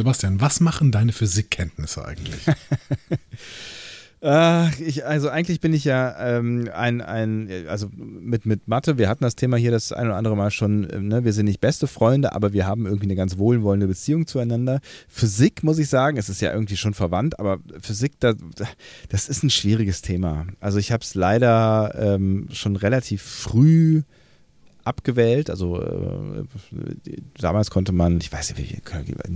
Sebastian, was machen deine Physikkenntnisse eigentlich? Äh, ich, also eigentlich bin ich ja ähm, ein, ein, also mit, mit Mathe, wir hatten das Thema hier das ein oder andere Mal schon, äh, ne? wir sind nicht beste Freunde, aber wir haben irgendwie eine ganz wohlwollende Beziehung zueinander. Physik, muss ich sagen, es ist ja irgendwie schon verwandt, aber Physik, da, das ist ein schwieriges Thema. Also ich habe es leider ähm, schon relativ früh abgewählt. Also äh, damals konnte man, ich weiß nicht,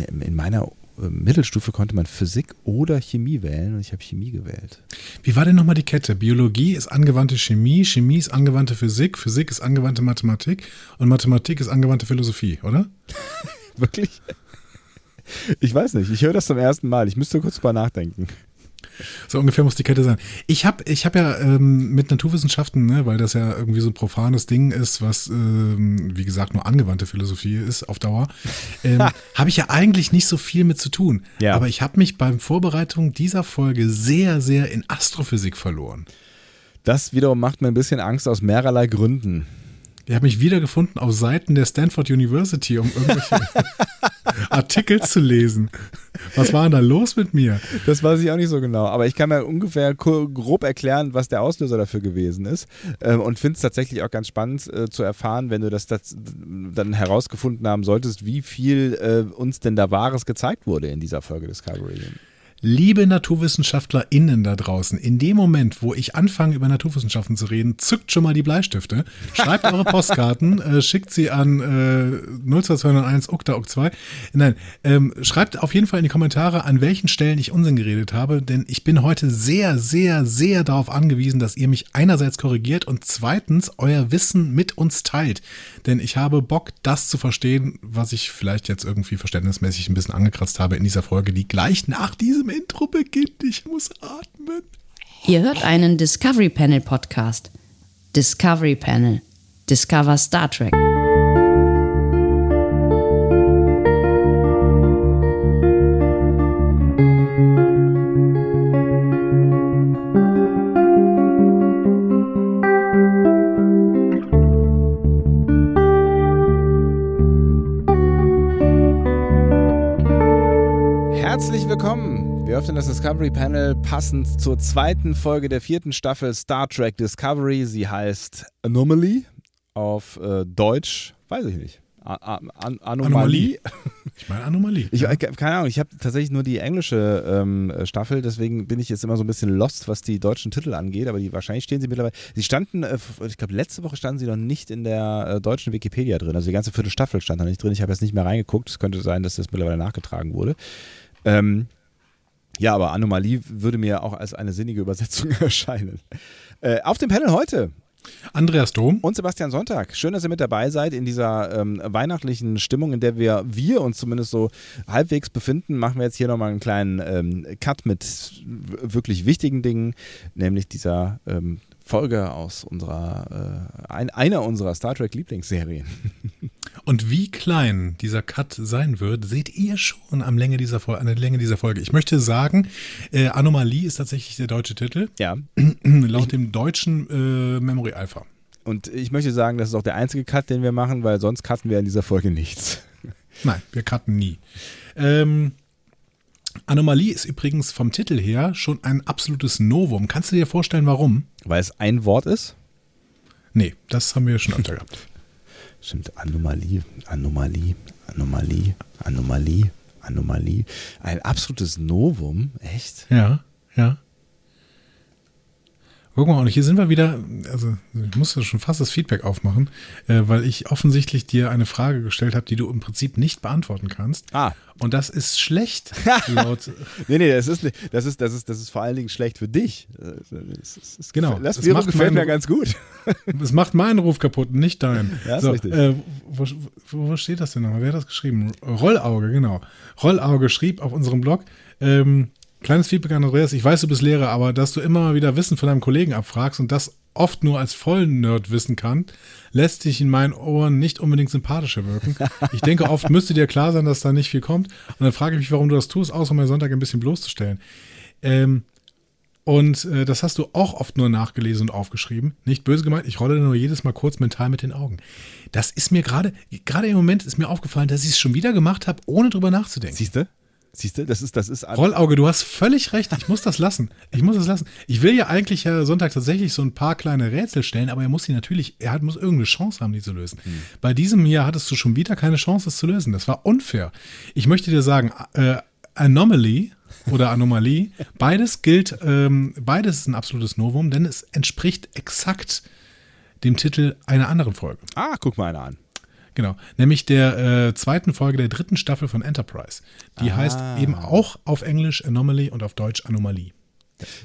in meiner äh, Mittelstufe konnte man Physik oder Chemie wählen und ich habe Chemie gewählt. Wie war denn nochmal die Kette? Biologie ist angewandte Chemie, Chemie ist angewandte Physik, Physik ist angewandte Mathematik und Mathematik ist angewandte Philosophie, oder? Wirklich? Ich weiß nicht, ich höre das zum ersten Mal. Ich müsste kurz drüber nachdenken. So ungefähr muss die Kette sein. Ich habe ich hab ja ähm, mit Naturwissenschaften, ne, weil das ja irgendwie so ein profanes Ding ist, was, ähm, wie gesagt, nur angewandte Philosophie ist auf Dauer, ähm, habe ich ja eigentlich nicht so viel mit zu tun. Ja. Aber ich habe mich beim Vorbereitung dieser Folge sehr, sehr in Astrophysik verloren. Das wiederum macht mir ein bisschen Angst aus mehrerlei Gründen. Ich habe mich wiedergefunden auf Seiten der Stanford University, um irgendwelche Artikel zu lesen. Was war denn da los mit mir? Das weiß ich auch nicht so genau, aber ich kann mir ungefähr grob erklären, was der Auslöser dafür gewesen ist ähm, und finde es tatsächlich auch ganz spannend äh, zu erfahren, wenn du das, das, dann herausgefunden haben solltest, wie viel äh, uns denn da Wahres gezeigt wurde in dieser Folge Discovery. Liebe NaturwissenschaftlerInnen da draußen, in dem Moment, wo ich anfange, über Naturwissenschaften zu reden, zückt schon mal die Bleistifte, schreibt eure Postkarten, äh, schickt sie an äh, 02201 ukta 2 Nein, ähm, schreibt auf jeden Fall in die Kommentare, an welchen Stellen ich Unsinn geredet habe, denn ich bin heute sehr, sehr, sehr darauf angewiesen, dass ihr mich einerseits korrigiert und zweitens euer Wissen mit uns teilt. Denn ich habe Bock, das zu verstehen, was ich vielleicht jetzt irgendwie verständnismäßig ein bisschen angekratzt habe in dieser Folge, die gleich nach diesem Intro beginnt. Ich muss atmen. Ihr hört einen Discovery Panel Podcast. Discovery Panel. Discover Star Trek. Herzlich willkommen wir öffnen das Discovery Panel passend zur zweiten Folge der vierten Staffel Star Trek Discovery. Sie heißt Anomaly auf äh, Deutsch, weiß ich nicht. A An Anomalie. Anomalie. Ich meine Anomalie. Ich, ja. Keine Ahnung, ich habe tatsächlich nur die englische ähm, Staffel, deswegen bin ich jetzt immer so ein bisschen lost, was die deutschen Titel angeht, aber die, wahrscheinlich stehen sie mittlerweile. Sie standen, äh, ich glaube, letzte Woche standen sie noch nicht in der äh, deutschen Wikipedia drin. Also die ganze vierte Staffel stand da nicht drin. Ich habe jetzt nicht mehr reingeguckt. Es könnte sein, dass das mittlerweile nachgetragen wurde. Ähm, ja, aber Anomalie würde mir auch als eine sinnige Übersetzung erscheinen. Äh, auf dem Panel heute Andreas Dom und Sebastian Sonntag. Schön, dass ihr mit dabei seid in dieser ähm, weihnachtlichen Stimmung, in der wir, wir uns zumindest so halbwegs befinden. Machen wir jetzt hier nochmal einen kleinen ähm, Cut mit wirklich wichtigen Dingen, nämlich dieser ähm, Folge aus unserer, äh, ein, einer unserer Star Trek Lieblingsserien. Und wie klein dieser Cut sein wird, seht ihr schon am Länge dieser Folge, an der Länge dieser Folge. Ich möchte sagen, äh, Anomalie ist tatsächlich der deutsche Titel. Ja. Laut dem deutschen äh, Memory Alpha. Und ich möchte sagen, das ist auch der einzige Cut, den wir machen, weil sonst cutten wir in dieser Folge nichts. Nein, wir cutten nie. Ähm, Anomalie ist übrigens vom Titel her schon ein absolutes Novum. Kannst du dir vorstellen, warum? Weil es ein Wort ist? Nee, das haben wir schon öfter gehabt. Stimmt, Anomalie, Anomalie, Anomalie, Anomalie, Anomalie. Ein absolutes Novum, echt? Ja, ja. Guck mal, und hier sind wir wieder, also ich muss schon fast das Feedback aufmachen, äh, weil ich offensichtlich dir eine Frage gestellt habe, die du im Prinzip nicht beantworten kannst. Ah. Und das ist schlecht. laut nee, nee, das ist, das, ist, das, ist, das ist vor allen Dingen schlecht für dich. Das, ist, das genau. Das, das macht gefällt mir ganz gut. Es macht meinen Ruf kaputt, nicht deinen. Ja, so, richtig. Äh, wo, wo, steht das denn nochmal? Wer hat das geschrieben? Rollauge, genau. Rollauge schrieb auf unserem Blog, ähm, Kleines Feedback an Andreas. Ich weiß, du bist Lehrer, aber dass du immer mal wieder Wissen von deinem Kollegen abfragst und das oft nur als vollen Nerd wissen kann, lässt dich in meinen Ohren nicht unbedingt sympathischer wirken. Ich denke, oft müsste dir klar sein, dass da nicht viel kommt. Und dann frage ich mich, warum du das tust, außer mir Sonntag ein bisschen bloßzustellen. Ähm, und äh, das hast du auch oft nur nachgelesen und aufgeschrieben. Nicht böse gemeint, ich rolle nur jedes Mal kurz mental mit den Augen. Das ist mir gerade, gerade im Moment ist mir aufgefallen, dass ich es schon wieder gemacht habe, ohne drüber nachzudenken. Siehst du? Siehst du, das ist, das ist Rollauge, du hast völlig recht. Ich muss das lassen. Ich muss das lassen. Ich will ja eigentlich ja Sonntag tatsächlich so ein paar kleine Rätsel stellen, aber er muss die natürlich, er hat, muss irgendeine Chance haben, die zu lösen. Hm. Bei diesem hier hattest du schon wieder keine Chance, das zu lösen. Das war unfair. Ich möchte dir sagen, äh, Anomaly oder Anomalie, beides gilt, ähm, beides ist ein absolutes Novum, denn es entspricht exakt dem Titel einer anderen Folge. Ah, guck mal einer an. Genau, nämlich der äh, zweiten Folge der dritten Staffel von Enterprise. Die ah. heißt eben auch auf Englisch Anomaly und auf Deutsch Anomalie.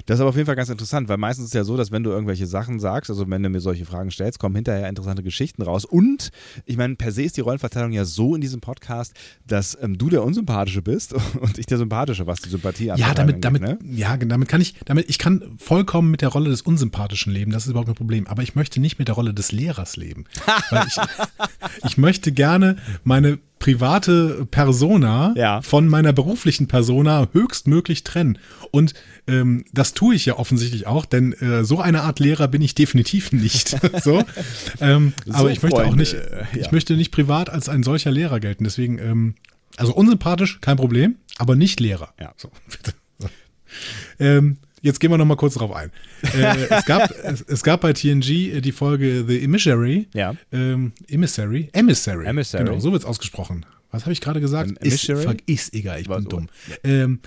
Das ist aber auf jeden Fall ganz interessant, weil meistens ist es ja so, dass wenn du irgendwelche Sachen sagst, also wenn du mir solche Fragen stellst, kommen hinterher interessante Geschichten raus. Und ich meine, per se ist die Rollenverteilung ja so in diesem Podcast, dass ähm, du der Unsympathische bist und ich der Sympathische, was die Sympathie angeht. Ja, damit, damit, ne? ja, damit kann ich, damit, ich kann vollkommen mit der Rolle des Unsympathischen leben, das ist überhaupt kein Problem. Aber ich möchte nicht mit der Rolle des Lehrers leben. ich, ich möchte gerne meine private Persona ja. von meiner beruflichen Persona höchstmöglich trennen. Und ähm, das tue ich ja offensichtlich auch, denn äh, so eine Art Lehrer bin ich definitiv nicht. so, ähm, so, aber ich möchte Freunde, auch nicht, ich ja. möchte nicht privat als ein solcher Lehrer gelten. Deswegen, ähm, also unsympathisch, kein Problem, aber nicht Lehrer. Ja. So, ähm, jetzt gehen wir noch mal kurz drauf ein. Äh, es, gab, es, es, gab bei TNG äh, die Folge The Emissary. Ja. Ähm, Emissary? Emissary. Emissary. Genau, so wird es ausgesprochen. Was habe ich gerade gesagt? Um, ist, ist egal, ich bin dumm. Ähm,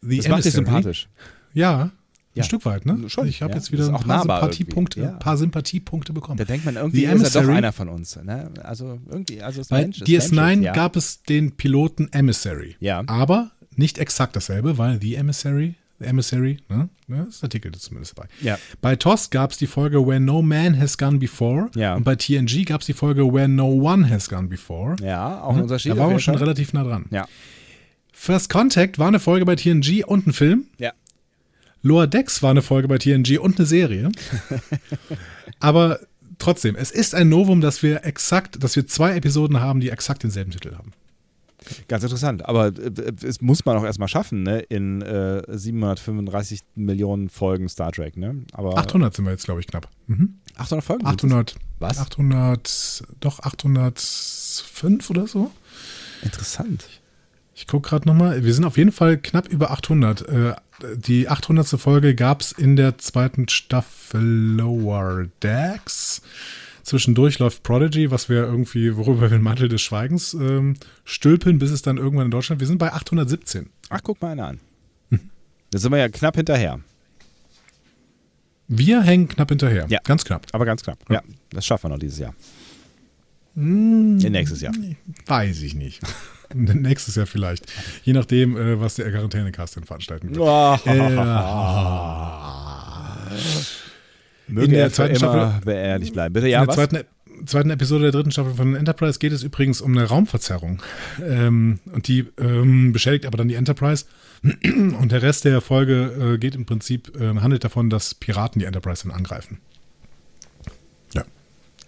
The das macht dich sympathisch. Ja, ein ja. Stück weit, ne? Schon. Ich habe ja. jetzt wieder ein paar Sympathiepunkte, ja. paar Sympathiepunkte bekommen. Da denkt man irgendwie, ist er doch einer von uns. Ne? Also irgendwie, also Bei Mensch, DS9 ja. gab es den Piloten Emissary. Ja. Aber nicht exakt dasselbe, weil The Emissary Emissary, ne? Das ist Artikel zumindest dabei. Ja. Bei TOS gab es die Folge Where No Man Has Gone Before. Ja. Und bei TNG gab es die Folge Where No One Has Gone Before. Ja, auch ein Unterschied. Da waren wir schon relativ nah dran. Ja. First Contact war eine Folge bei TNG und ein Film. Ja. Lower Decks war eine Folge bei TNG und eine Serie. Aber trotzdem, es ist ein Novum, dass wir exakt, dass wir zwei Episoden haben, die exakt denselben Titel haben. Ganz interessant. Aber äh, es muss man auch erstmal schaffen, ne? In äh, 735 Millionen Folgen Star Trek, ne? Aber 800 sind wir jetzt, glaube ich, knapp. Mhm. 800 Folgen? 800. Was? 800, doch 805 oder so. Interessant. Ich gucke gerade nochmal. Wir sind auf jeden Fall knapp über 800. Äh, die 800. Folge gab es in der zweiten Staffel Lower Decks. Zwischendurch läuft Prodigy, was wir irgendwie, worüber wir den Mantel des Schweigens ähm, stülpen, bis es dann irgendwann in Deutschland. Wir sind bei 817. Ach, guck mal einer an. Da sind wir ja knapp hinterher. Wir hängen knapp hinterher. Ja. Ganz knapp. Aber ganz knapp. Ja, das schaffen wir noch dieses Jahr. Hm, nächstes Jahr. Weiß ich nicht. Nächstes Jahr vielleicht. Je nachdem, äh, was der Quarantänecast denn veranstalten wird. Oh. Äh, Möge in der zweiten Staffel beehrlich bleiben. Bitte, ja, in der zweiten, zweiten, Episode der dritten Staffel von Enterprise geht es übrigens um eine Raumverzerrung. Ähm, und die ähm, beschädigt aber dann die Enterprise. Und der Rest der Folge äh, geht im Prinzip, äh, handelt davon, dass Piraten die Enterprise dann angreifen. Ja.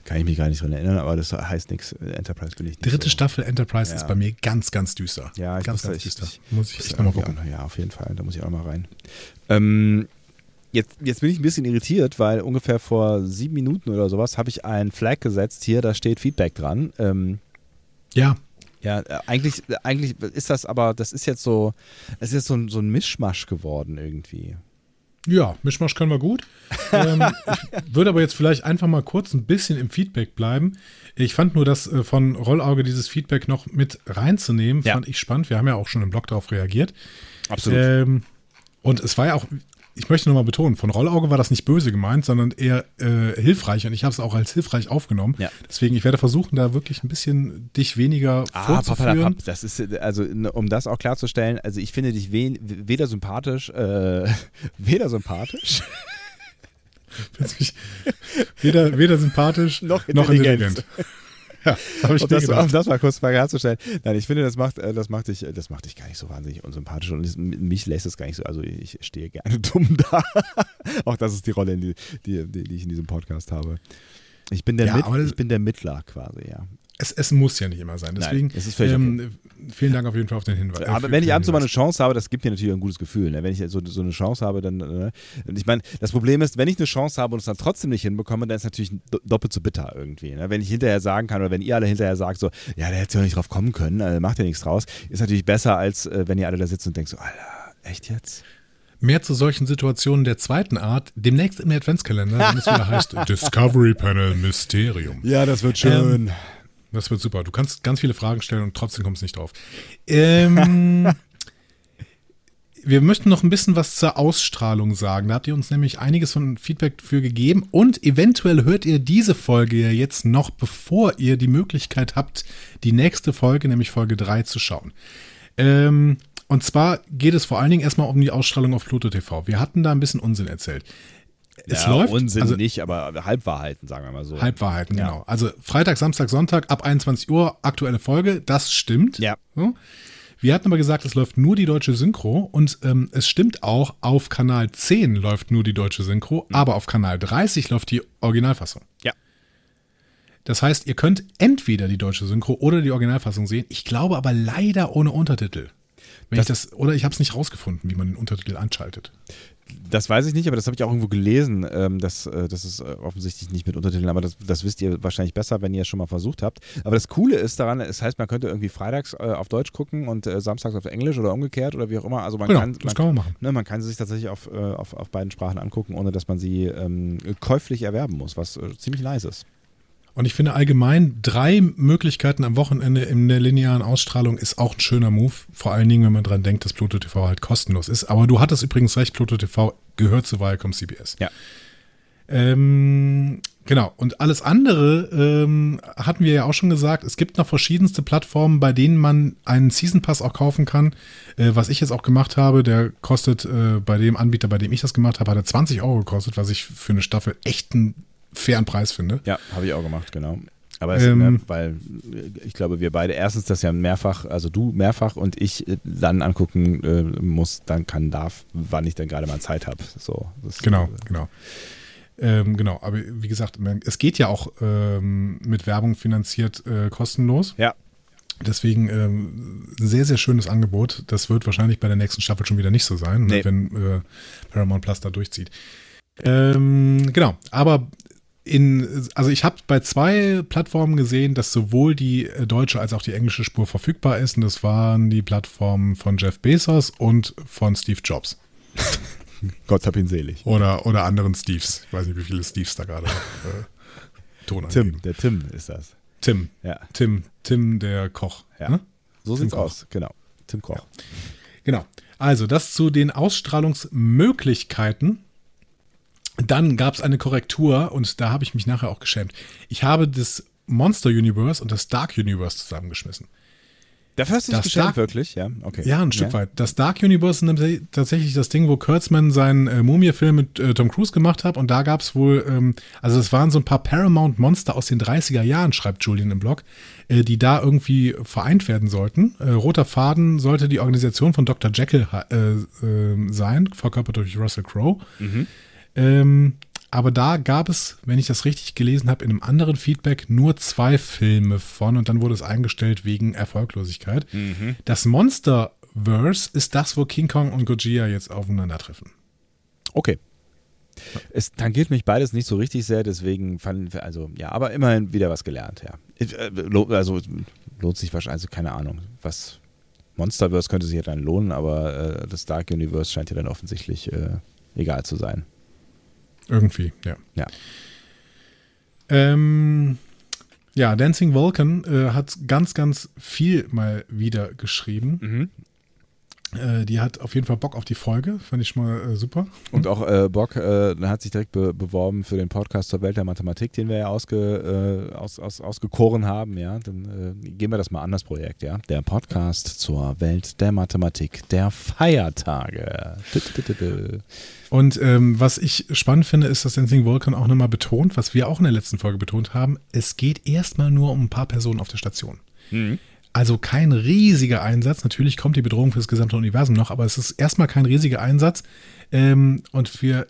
Kann ich mich gar nicht dran erinnern, aber das heißt nichts. Enterprise bin ich nicht. Dritte so. Staffel Enterprise ja. ist bei mir ganz, ganz düster. Ja, ich ganz, ganz düster. Ich, muss ich echt nochmal gucken. Ja, auf jeden Fall. Da muss ich auch mal rein. Ähm, Jetzt, jetzt bin ich ein bisschen irritiert, weil ungefähr vor sieben Minuten oder sowas habe ich einen Flag gesetzt. Hier, da steht Feedback dran. Ähm, ja. Ja, äh, eigentlich, eigentlich ist das aber, das ist jetzt so, es ist jetzt so ein, so ein Mischmasch geworden irgendwie. Ja, Mischmasch können wir gut. ähm, ich würde aber jetzt vielleicht einfach mal kurz ein bisschen im Feedback bleiben. Ich fand nur, das äh, von Rollauge dieses Feedback noch mit reinzunehmen, ja. fand ich spannend. Wir haben ja auch schon im Blog darauf reagiert. Absolut. Ähm, und es war ja auch, ich möchte nochmal betonen, von Rollauge war das nicht böse gemeint, sondern eher äh, hilfreich und ich habe es auch als hilfreich aufgenommen. Ja. Deswegen, ich werde versuchen, da wirklich ein bisschen dich weniger ah, vorzuführen. Papa, das ist, also um das auch klarzustellen, also ich finde dich we weder sympathisch, äh, weder sympathisch. weder, weder sympathisch noch intelligent. Noch intelligent. Ja, das, ich das, um das mal kurz mal herzustellen. Nein, ich finde, das macht, äh, das macht dich, das macht dich gar nicht so wahnsinnig unsympathisch und mich lässt es gar nicht so. Also ich stehe gerne dumm da. Auch das ist die Rolle, die, die, die, ich in diesem Podcast habe. Ich bin der, ja, Mit, ich bin der Mittler quasi, ja. Es, es muss ja nicht immer sein. Deswegen, Nein, es ist völlig ähm, vielen Dank auf jeden Fall auf den Hinweis. Aber äh, wenn ich für ab und zu mal eine Chance habe, das gibt mir natürlich ein gutes Gefühl. Ne? Wenn ich so, so eine Chance habe, dann. Ne? Ich meine, das Problem ist, wenn ich eine Chance habe und es dann trotzdem nicht hinbekomme, dann ist es natürlich do- doppelt so bitter irgendwie. Ne? Wenn ich hinterher sagen kann oder wenn ihr alle hinterher sagt, so, ja, der hätte ja nicht drauf kommen können, also macht ja nichts draus, ist natürlich besser, als äh, wenn ihr alle da sitzt und denkt, so, Alter, echt jetzt? Mehr zu solchen Situationen der zweiten Art demnächst im Adventskalender, wenn es wieder heißt Discovery Panel Mysterium. Ja, das wird schön. Das wird super. Du kannst ganz viele Fragen stellen und trotzdem kommst du nicht drauf. Ähm, wir möchten noch ein bisschen was zur Ausstrahlung sagen. Da habt ihr uns nämlich einiges von Feedback für gegeben und eventuell hört ihr diese Folge ja jetzt noch, bevor ihr die Möglichkeit habt, die nächste Folge, nämlich Folge 3, zu schauen. Ähm, und zwar geht es vor allen Dingen erstmal um die Ausstrahlung auf Pluto TV. Wir hatten da ein bisschen Unsinn erzählt. Es ja, läuft, Unsinn also nicht, aber Halbwahrheiten, sagen wir mal so. Halbwahrheiten, Ja. genau. Also Freitag, Samstag, Sonntag ab 21 Uhr aktuelle Folge, das stimmt. Ja. So. Wir hatten aber gesagt, es läuft nur die deutsche Synchro und ähm, es stimmt auch, auf Kanal 10 läuft nur die deutsche Synchro, aber auf Kanal 30 läuft die Originalfassung. Ja. Das heißt, ihr könnt entweder die deutsche Synchro oder die Originalfassung sehen. Ich glaube aber leider ohne Untertitel. Das- ich das, oder ich habe es nicht rausgefunden, wie man den Untertitel anschaltet. Das weiß ich nicht, aber das habe ich auch irgendwo gelesen. Ähm, dass, äh, das ist äh, offensichtlich nicht mit Untertiteln, aber das, das wisst ihr wahrscheinlich besser, wenn ihr es schon mal versucht habt. Aber das Coole ist daran, es heißt, man könnte irgendwie freitags äh, auf Deutsch gucken und äh, samstags auf Englisch oder umgekehrt oder wie auch immer. Also man Genau, kann, das man, kann man machen. Ne, man kann sie sich tatsächlich auf, äh, auf, auf beiden Sprachen angucken, ohne dass man sie ähm, käuflich erwerben muss, was äh, ziemlich nice ist. Und ich finde allgemein, drei Möglichkeiten am Wochenende in der linearen Ausstrahlung ist auch ein schöner Move. Vor allen Dingen, wenn man dran denkt, dass Pluto TV halt kostenlos ist. Aber du hattest übrigens recht, Pluto TV gehört zu Viacom CBS. Ja. Ähm, genau. Und alles andere ähm, hatten wir ja auch schon gesagt. Es gibt noch verschiedenste Plattformen, bei denen man einen Season Pass auch kaufen kann. Äh, was ich jetzt auch gemacht habe, der kostet äh, bei dem Anbieter, bei dem ich das gemacht habe, hat er 20 Euro gekostet, was ich für eine Staffel echt einen fairen Preis finde. Ja, habe ich auch gemacht, genau. Aber es, Ähm, ne, weil äh, ich glaube, wir beide erstens das ja mehrfach, also du mehrfach und ich äh, dann angucken äh, muss, dann kann, darf, wann ich dann gerade mal Zeit habe. So, Genau, genau. Ähm, genau, aber wie gesagt, es geht ja auch ähm, mit Werbung finanziert äh, kostenlos. Ja, Deswegen ähm, ein sehr, sehr schönes Angebot. Das wird wahrscheinlich bei der nächsten Staffel schon wieder nicht so sein, ne, Nee. wenn äh, Paramount Plus da durchzieht. Ähm, genau, aber in, also ich habe bei zwei Plattformen gesehen, dass sowohl die äh, deutsche als auch die englische Spur verfügbar ist. Und das waren die Plattformen von Jeff Bezos und von Steve Jobs. Gott hab ihn selig. Oder, oder anderen Steves. Ich weiß nicht, wie viele Steves da gerade äh, Ton Tim, angeben. der Tim ist das. Tim. Ja, Tim. Tim, der Koch. ja. Ne? So Tim sieht's Koch. aus, genau. Tim Koch. Genau. Also das zu den Ausstrahlungsmöglichkeiten. Dann gab es eine Korrektur und da habe ich mich nachher auch geschämt. Ich habe das Monster Universe und das Dark Universe zusammengeschmissen. Dafür hast du dich Das geschämt, Dark- wirklich? Ja, okay. Ja, ein Stück weit. Das Dark Universe ist tatsächlich das Ding, wo Kurtzman seinen äh, Mumie-Film mit äh, Tom Cruise gemacht hat. Und da gab es wohl, ähm, also es waren so ein paar Paramount-Monster aus den 30er Jahren, schreibt Julian im Blog, äh, die da irgendwie vereint werden sollten. Äh, roter Faden sollte die Organisation von Dr. Jekyll äh, äh, sein, verkörpert durch Russell Crowe. Ähm, aber da gab es, wenn ich das richtig gelesen habe, in einem anderen Feedback nur zwei Filme von und dann wurde es eingestellt wegen Erfolglosigkeit. Das Monsterverse ist das, wo King Kong und Gojira jetzt aufeinandertreffen. Okay. Es tangiert mich beides nicht so richtig sehr, deswegen fanden wir, also ja, aber immerhin wieder was gelernt, ja. Äh, Also lohnt sich wahrscheinlich, also keine Ahnung, was Monsterverse könnte sich ja dann lohnen, aber äh, das Dark Universe scheint ja dann offensichtlich äh, egal zu sein. Irgendwie, ja. Ja. Ähm, ja, Dancing Vulcan äh, hat ganz, ganz viel mal wieder geschrieben. Mhm. Äh, die hat auf jeden Fall Bock auf die Folge, fand ich schon mal äh, super. Und auch äh, Bock äh, hat sich direkt be beworben für den Podcast zur Welt der Mathematik, den wir ja ausge, äh, aus, aus, ausgekoren haben, ja. Dann äh, gehen wir das mal an, das Projekt, ja. Der Podcast zur Welt der Mathematik der Feiertage. Und ähm, was ich spannend finde, ist, dass Dancing Vulcan auch nochmal betont, was wir auch in der letzten Folge betont haben, es geht erstmal nur um ein paar Personen auf der Station. Also kein riesiger Einsatz. Natürlich kommt die Bedrohung für das gesamte Universum noch, aber es ist erstmal kein riesiger Einsatz. Ähm, und wir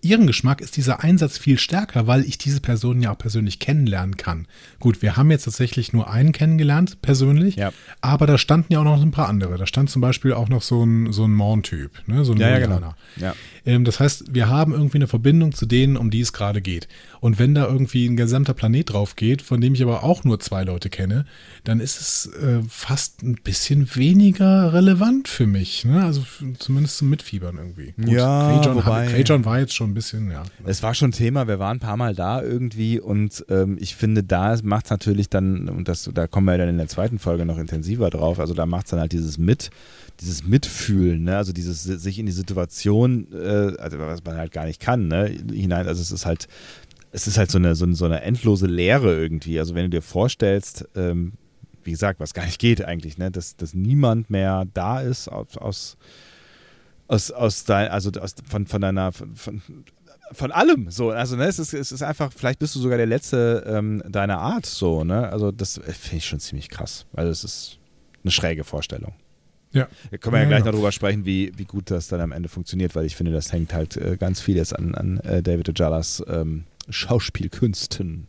ihren Geschmack ist dieser Einsatz viel stärker, weil ich diese Person ja auch persönlich kennenlernen kann. Gut, wir haben jetzt tatsächlich nur einen kennengelernt, persönlich, Ja. aber da standen ja auch noch ein paar andere. Da stand zum Beispiel auch noch so ein, so ein Morn-Typ, ne? so ein Ja, ja, genau. Ja. Ähm, das heißt, wir haben irgendwie eine Verbindung zu denen, um die es gerade geht. Und wenn da irgendwie ein gesamter Planet drauf geht, von dem ich aber auch nur zwei Leute kenne, dann ist es äh, fast ein bisschen weniger relevant für mich. Ne? Also zumindest zum Mitfiebern irgendwie. Ja, Greyjohn, wobei- Greyjohn war jetzt schon ein bisschen, ja. Es war schon Thema, wir waren ein paar Mal da irgendwie und ähm, ich finde, da macht es natürlich dann, und das, da kommen wir dann in der zweiten Folge noch intensiver drauf, also da macht es dann halt dieses Mit, dieses Mitfühlen, ne? also dieses sich in die Situation, äh, also was man halt gar nicht kann, ne? hinein, also es ist halt, es ist halt so eine, so eine, so eine endlose Leere irgendwie, also wenn du dir vorstellst, ähm, wie gesagt, was gar nicht geht eigentlich, ne? dass, dass niemand mehr da ist aus, aus aus, aus dein, also aus, von, von deiner, von, von, von allem so. Also, ne, es ist, es ist einfach, vielleicht bist du sogar der Letzte ähm, deiner Art so, ne? Also, das äh, finde ich schon ziemlich krass. Also, es ist eine schräge Vorstellung. Ja. Da können wir ja, Ja, gleich ja. noch drüber sprechen, wie, wie gut das dann am Ende funktioniert, weil ich finde, das hängt halt äh, ganz viel jetzt an, an äh, David Ojallas ähm, Schauspielkünsten.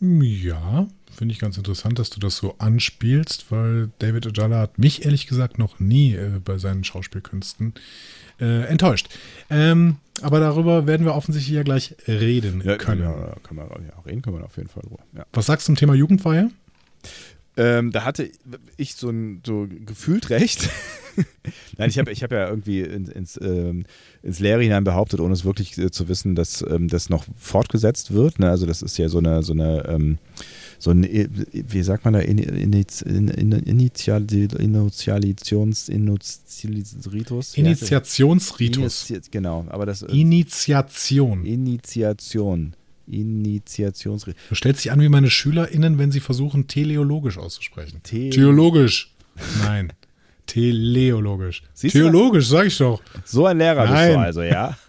Ja, finde ich ganz interessant, dass du das so anspielst, weil David Ojala hat mich ehrlich gesagt noch nie äh, bei seinen Schauspielkünsten äh, enttäuscht. Ähm, aber darüber werden wir offensichtlich ja gleach reden können. Ja, kann man ja, reden können wir auf jeden Fall drüber. Ja. Was sagst du zum Thema Jugendweihe? Ähm, da hatte ich so, ein, so gefühlt recht. Nein, ich habe ich hab ja irgendwie ins, ins, ähm, ins Leere hinein behauptet, ohne es wirklich äh, zu wissen, dass ähm, das noch fortgesetzt wird. Ne? Also das ist ja so eine, so eine ähm, so ein, äh, wie sagt man da, In- Iniz- In- In- Initial, Initialitions? Initiationsritus. Initi- Genau, aber das äh, Initiation. Initiation. Initiationsritus. Du stellst dich an wie meine SchülerInnen, wenn sie versuchen, teleologisch auszusprechen. Te- Theologisch. Nein. Teleologisch. Siehst du? Theologisch, sag ich doch. So ein Lehrer bist Nein. du also, ja.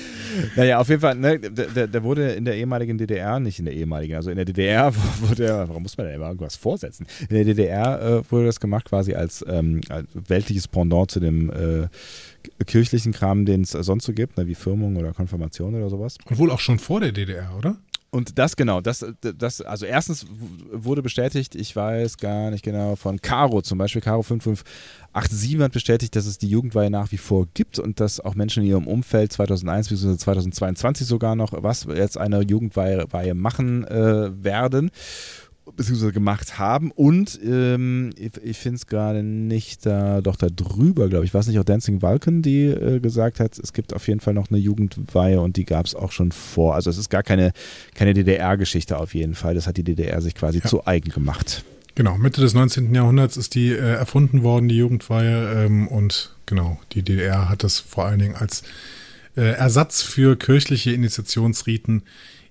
naja, auf jeden Fall, ne, der, der, wurde in der ehemaligen DDR, nicht in der ehemaligen, also in der DDR wurde er, warum muss man denn immer irgendwas vorsetzen? In der DDR äh, wurde das gemacht quasi als, ähm, als weltliches Pendant zu dem äh, kirchlichen Kram, den es sonst so gibt, ne, wie Firmung oder Konfirmation oder sowas. Und wohl auch schon vor der DDR, oder? Und das genau, das, das, also erstens wurde bestätigt, ich weiß gar nicht genau, von Caro zum Beispiel, Caro 5587 hat bestätigt, dass es die Jugendweihe nach wie vor gibt und dass auch Menschen in ihrem Umfeld 2001 bzw. 2022 sogar noch was jetzt eine Jugendweihe Weihe machen äh, werden beziehungsweise gemacht haben und ähm, ich, ich finde es gerade nicht da, doch da drüber, glaube ich, war es nicht auch Dancing Vulcan, die äh, gesagt hat, es gibt auf jeden Fall noch eine Jugendweihe und die gab es auch schon vor. Also es ist gar keine, keine DDR-Geschichte auf jeden Fall, das hat die DDR sich quasi Ja. zu eigen gemacht. Genau, Mitte des 19. Jahrhunderts ist die äh, erfunden worden, die Jugendweihe. Ähm, und genau, die DDR hat das vor allen Dingen als äh, Ersatz für kirchliche Initiationsriten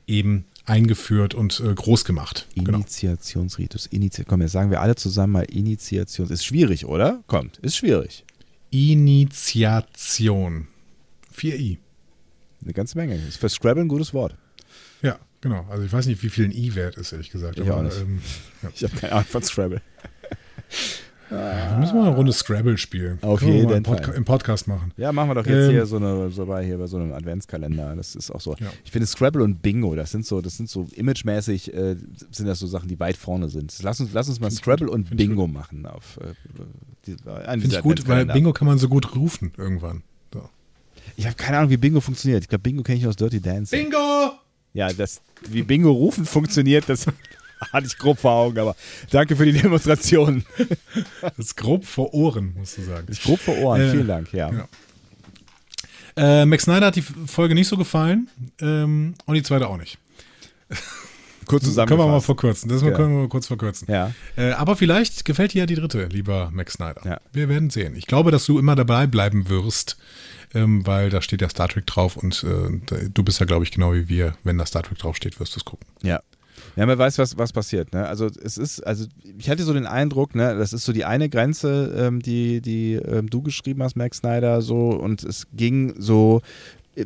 eben eingeführt und äh, groß gemacht. Genau. Initiationsritus, Initi komm, jetzt sagen wir alle zusammen mal Initiations, ist schwierig, oder? Kommt, ist schwierig. Initiation. 4i. Eine ganze Menge. Ist für Scrabble ein gutes Wort. Ja, genau. Also ich weiß nicht, wie viel ein i wert ist, ehrlich gesagt. Ich. Ähm, ja. Ich habe keine Ahnung von Scrabble. Müssen wir mal eine Runde Scrabble spielen. Auf Können jeden im, Fall. im Podcast machen. Ja, machen wir doch jetzt Ähm, hier so eine, so bei hier bei so einem Adventskalender. Das ist auch so. Ja. Ich finde Scrabble und Bingo, das sind so, das sind so imagemäßig äh, sind das so Sachen, die weit vorne sind. Lass uns, lass uns mal Scrabble und Find Bingo machen auf äh, die, Finde ich gut, weil Bingo kann man so gut rufen irgendwann. So. Ich habe keine Ahnung, wie Bingo funktioniert. Ich glaube, Bingo kenne ich aus Dirty Dancing. Bingo! Ja, das, wie Bingo rufen funktioniert, das hatte ich grob vor Augen, aber danke für die Demonstration. Das ist grob vor Ohren, musst du sagen. Ist grob vor Ohren. Äh, Vielen Dank, ja. ja. Äh, Max Snyder hat die Folge nicht so gefallen ähm, und die zweite auch nicht. Kurz Können wir mal verkürzen. Das Ja. können wir mal kurz verkürzen. Ja. Äh, aber vielleicht gefällt dir ja die dritte, lieber Max Snyder. Ja. Wir werden sehen. Ich glaube, dass du immer dabei bleiben wirst, ähm, weil da steht ja Star Trek drauf und äh, du bist ja, glaube ich, genau wie wir. Wenn da Star Trek drauf steht, wirst du es gucken. Ja. Ja, man weiß, was, was passiert. Ne? Also es ist, also ich hatte so den Eindruck, ne, das ist so die eine Grenze, ähm, die, die ähm, du geschrieben hast, Max Snyder, so, und es ging so. äh,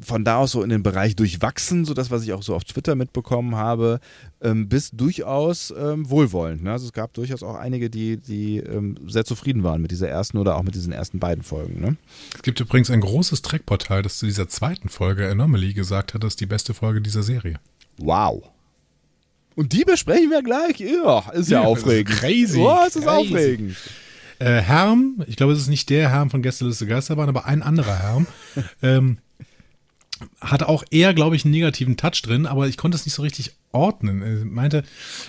von da aus so in den Bereich durchwachsen, so das, was ich auch so auf Twitter mitbekommen habe, ähm, bis durchaus ähm, wohlwollend. Ne? Also es gab durchaus auch einige, die, die ähm, sehr zufrieden waren mit dieser ersten oder auch mit diesen ersten beiden Folgen. Ne? Es gibt übrigens ein großes Trackportal, das zu dieser zweiten Folge Anomaly gesagt hat, das ist die beste Folge dieser Serie. Wow. Und die besprechen wir gleich. Ja, ist ja, Ja, aufregend. das ist crazy. Oh, es ist Crazy. aufregend. Äh, Herm, ich glaube, es ist nicht der Herm von Gästeliste Geisterbahn, aber ein anderer Herm, ähm, hat auch eher, glaube ich, einen negativen Touch drin, aber ich konnte es nicht so richtig ordnen. Er meinte,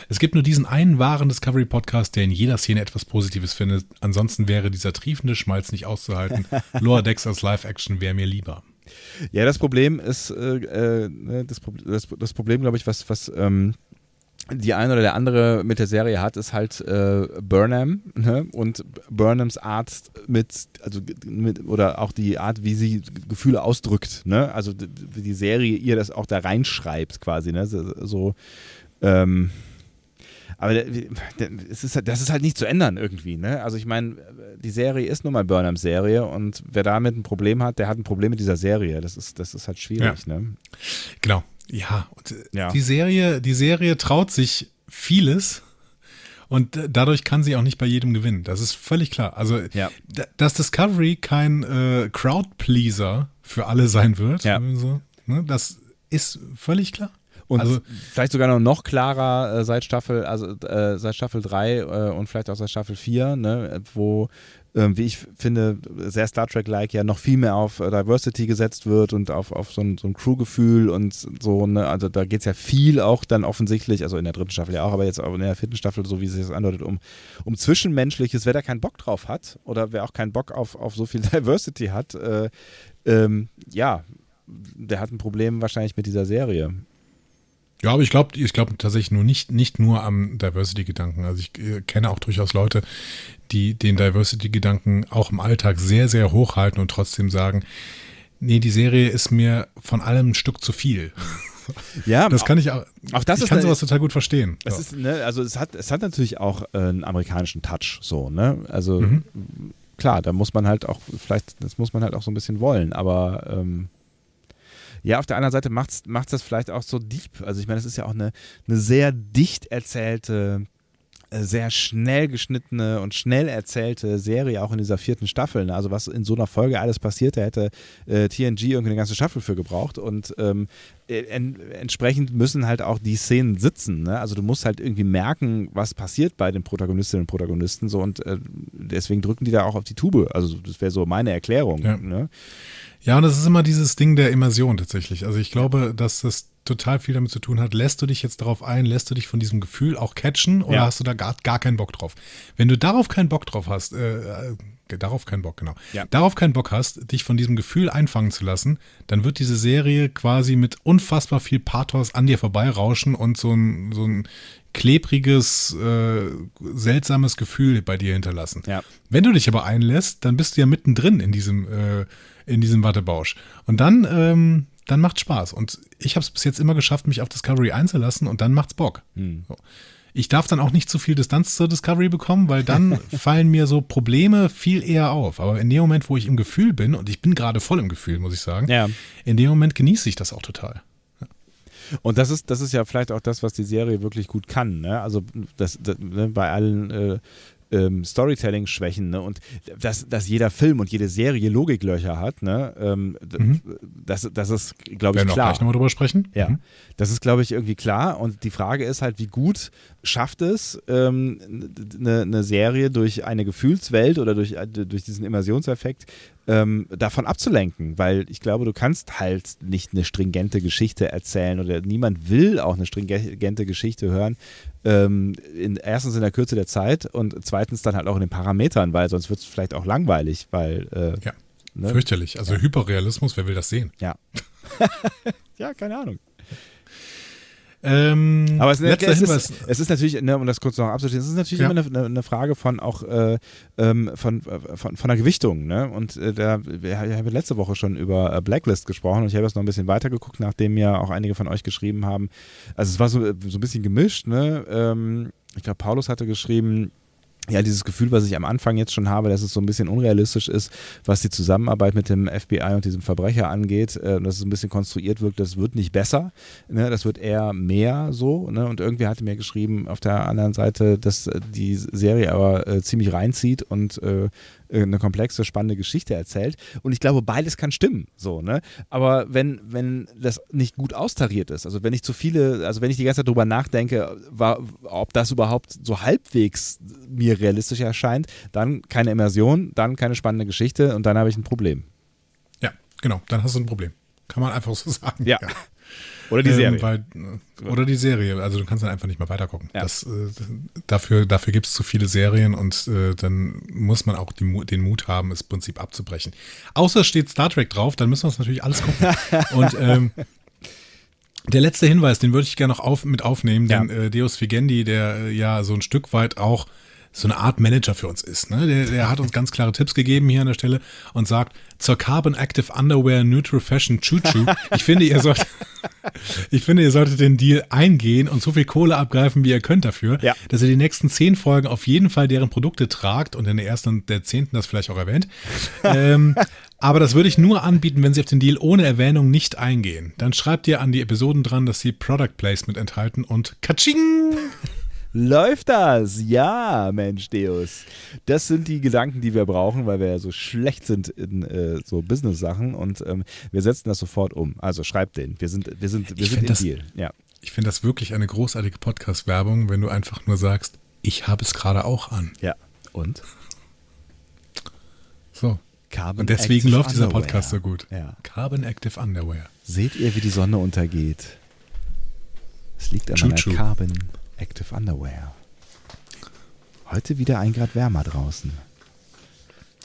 es gibt nur diesen einen wahren Discovery-Podcast, der in jeder Szene etwas Positives findet. Ansonsten wäre dieser triefende Schmalz nicht auszuhalten. Lower Decks als Live-Action wäre mir lieber. Ja, das Problem ist, äh, äh, ne, das, Pro- das, das Problem, glaube ich, was, was ähm, die eine oder der andere mit der Serie hat, ist halt äh, Burnham ne? und Burnhams Art mit, also mit, oder auch die Art, wie sie Gefühle ausdrückt. Ne? Also wie die Serie ihr das auch da reinschreibt, quasi. Ne? So, so ähm, aber es ist, halt- das ist halt nicht zu ändern irgendwie. Ne? Also ich meine, die Serie ist nun mal Burnhams Serie und wer damit ein Problem hat, der hat ein Problem mit dieser Serie. Das ist, das ist halt schwierig. Ne? Genau. Ja, und äh, Ja. die Serie, die Serie traut sich vieles und äh, dadurch kann sie auch nicht bei jedem gewinnen. Das ist völlig klar. Also, Ja. dass Discovery kein äh, Crowd-Pleaser für alle sein wird, Ja. so, ne, das ist völlig klar. Und also, vielleicht sogar noch, noch klarer äh, seit Staffel, also äh, seit Staffel 3 äh, und vielleicht auch seit Staffel 4, ne, wo, wie ich finde, sehr Star Trek-like ja noch viel mehr auf äh, Diversity gesetzt wird und auf, auf so ein, so ein Crew-Gefühl und so, ne, also da geht es ja viel auch dann offensichtlich, also in der dritten Staffel ja auch, aber jetzt auch in der vierten Staffel, so wie sich das andeutet, um, um Zwischenmenschliches, wer da keinen Bock drauf hat oder wer auch keinen Bock auf, auf so viel Diversity hat, äh, ähm, ja, der hat ein Problem wahrscheinlich mit dieser Serie. Ja, aber ich glaube ich glaub tatsächlich nur nicht, nicht nur am Diversity-Gedanken. Also ich äh, kenne auch durchaus Leute, die den Diversity-Gedanken auch im Alltag sehr, sehr hochhalten und trotzdem sagen, nee, die Serie ist mir von allem ein Stück zu viel. Ja, Das kann ich auch. Auch das ich ist kann eine- sowas total gut verstehen. Es So. ist, ne, also es hat, es hat natürlich auch äh, einen amerikanischen Touch, so, ne? Also Mhm. klar, da muss man halt auch, vielleicht, das muss man halt auch so ein bisschen wollen, aber ähm, ja, auf der anderen Seite macht es das vielleicht auch so deep. Also ich meine, es ist ja auch eine, eine sehr dicht erzählte, äh, sehr schnell geschnittene und schnell erzählte Serie, auch in dieser vierten Staffel. Ne? Also was in so einer Folge alles passiert, da hätte äh, TNG irgendwie eine ganze Staffel für gebraucht und ähm, äh, en entsprechend müssen halt auch die Szenen sitzen. Ne? Also du musst halt irgendwie merken, was passiert bei den Protagonistinnen und Protagonisten so und äh, deswegen drücken die da auch auf die Tube. Also das wäre so meine Erklärung. Ja. Ne? Ja, und das ist immer dieses Ding der Immersion tatsächlich. Also ich glaube, dass das total viel damit zu tun hat. Lässt du dich jetzt darauf ein, lässt du dich von diesem Gefühl auch catchen oder Ja. hast du da gar, gar keinen Bock drauf? Wenn du darauf keinen Bock drauf hast, äh, äh, darauf keinen Bock, genau. Ja. Darauf keinen Bock hast, dich von diesem Gefühl einfangen zu lassen, dann wird diese Serie quasi mit unfassbar viel Pathos an dir vorbeirauschen und so ein, so ein klebriges, äh, seltsames Gefühl bei dir hinterlassen. Ja. Wenn du dich aber einlässt, dann bist du ja mittendrin in diesem, äh, in diesem Wattebausch. Und dann, ähm, dann macht Spaß. Und ich habe es bis jetzt immer geschafft, mich auf Discovery einzulassen und dann macht's Bock. So. Ich darf dann auch nicht zu viel Distanz zur Discovery bekommen, weil dann fallen mir so Probleme viel eher auf. Aber in dem Moment, wo ich im Gefühl bin, und ich bin gerade voll im Gefühl, muss ich sagen, Ja. in dem Moment genieße ich das auch total. Und das ist, das ist ja vielleicht auch das, was die Serie wirklich gut kann. Ne? Also das, das, ne, bei allen äh, ähm, Storytelling-Schwächen ne? und dass, dass jeder Film und jede Serie Logiklöcher hat, ne? ähm, Mhm. das, das ist, glaube ich, klar. gleich nochmal drüber sprechen. Ja, Mhm. das ist, glaube ich, irgendwie klar. Und die Frage ist halt, wie gut schafft es ähm, eine eine Serie durch eine Gefühlswelt oder durch, äh, durch diesen Immersionseffekt ähm, davon abzulenken? Weil ich glaube, du kannst halt nicht eine stringente Geschichte erzählen oder niemand will auch eine stringente Geschichte hören. Ähm, in, erstens in der Kürze der Zeit und zweitens dann halt auch in den Parametern, weil sonst wird es vielleicht auch langweilig, weil äh, Ja. ne? Fürchterlich. Also Hyperrealismus, wer will das sehen? ja. ja, keine Ahnung. Ähm, Aber es, letzter es, Hinweis. ist, es ist natürlich, ne, um das kurz noch abzuschließen, es ist natürlich Ja. immer eine, eine Frage von auch äh, ähm, von, äh, von, von der Gewichtung. Ne? Und äh, da, wir haben letzte Woche schon über äh, Blacklist gesprochen und ich habe jetzt noch ein bisschen weiter geguckt, nachdem ja auch einige von euch geschrieben haben. Also es war so, so ein bisschen gemischt. Ne? Ähm, ich glaube, Paulus hatte geschrieben, ja, dieses Gefühl, was ich am Anfang jetzt schon habe, dass es so ein bisschen unrealistisch ist, was die Zusammenarbeit mit dem FBI und diesem Verbrecher angeht, äh, dass es ein bisschen konstruiert wirkt, das wird nicht besser, ne? das wird eher mehr so. Ne? Und irgendwie hatte mir geschrieben auf der anderen Seite, dass die Serie aber äh, ziemlich reinzieht und äh, eine komplexe, spannende Geschichte erzählt. Und ich glaube, beides kann stimmen. So, ne? Aber wenn, wenn das nicht gut austariert ist, also wenn ich zu viele, also wenn ich die ganze Zeit drüber nachdenke, war, ob das überhaupt so halbwegs mir realistisch erscheint, dann keine Immersion, dann keine spannende Geschichte und dann habe ich ein Problem. Ja, genau, dann hast du ein Problem. Kann man einfach so sagen. Ja. ja. Oder die Serie. Ähm, weil, oder die Serie. Also du kannst dann einfach nicht mehr weitergucken. Ja. Das, äh, dafür dafür gibt es zu viele Serien und äh, dann muss man auch die, den Mut haben, es im Prinzip abzubrechen. Außer steht Star Trek drauf, dann müssen wir uns natürlich alles gucken. und ähm, der letzte Hinweis, den würde ich gerne noch auf, mit aufnehmen, ja. denn äh, Deus Vigendi, der äh, ja so ein Stück weit auch so eine Art Manager für uns ist. Ne? Der, der hat uns ganz klare Tipps gegeben hier an der Stelle und sagt, zur Carbon Active Underwear Neutral Fashion Choo Choo. Ich finde, ihr solltet, ich finde, ihr solltet den Deal eingehen und so viel Kohle abgreifen, wie ihr könnt dafür, ja. dass ihr die nächsten zehn Folgen auf jeden Fall deren Produkte tragt und in der ersten und der zehnten das vielleicht auch erwähnt. ähm, aber das würde ich nur anbieten, wenn Sie auf den Deal ohne Erwähnung nicht eingehen. Dann schreibt ihr an die Episoden dran, dass sie Product Placement enthalten und Katsching! Läuft das? Ja, Mensch, Deus. Das sind die Gedanken, die wir brauchen, weil wir ja so schlecht sind in äh, so Business-Sachen und ähm, wir setzen das sofort um. Also schreibt den. Wir sind, wir sind, wir ich sind im das, Deal. Ja. Ich finde das wirklich eine großartige Podcast-Werbung, wenn du einfach nur sagst, ich habe es gerade auch an. Ja. Und? So. Carbon und deswegen Active läuft dieser Underwear. Podcast so gut. Ja. Carbon Active Underwear. Seht ihr, wie die Sonne untergeht? Es liegt an Choo choo. Carbon Active Underwear. Heute wieder ein Grad wärmer draußen.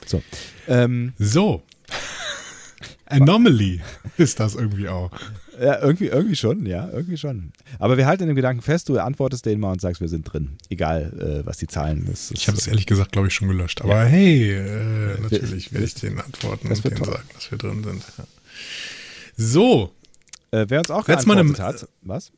So. Ähm, So. Anomaly ist das irgendwie auch. ja, irgendwie, irgendwie schon, ja, irgendwie schon. Aber wir halten den Gedanken fest, du antwortest denen mal und sagst, wir sind drin. Egal, äh, was die Zahlen ist. Ich habe es ehrlich gesagt, glaube ich, schon gelöscht. Aber hey, äh, natürlich werde ich den antworten und denen toll. sagen, dass wir drin sind. Ja. So, Äh, wer uns auch Jetzt mal geantwortet eine- hat, was?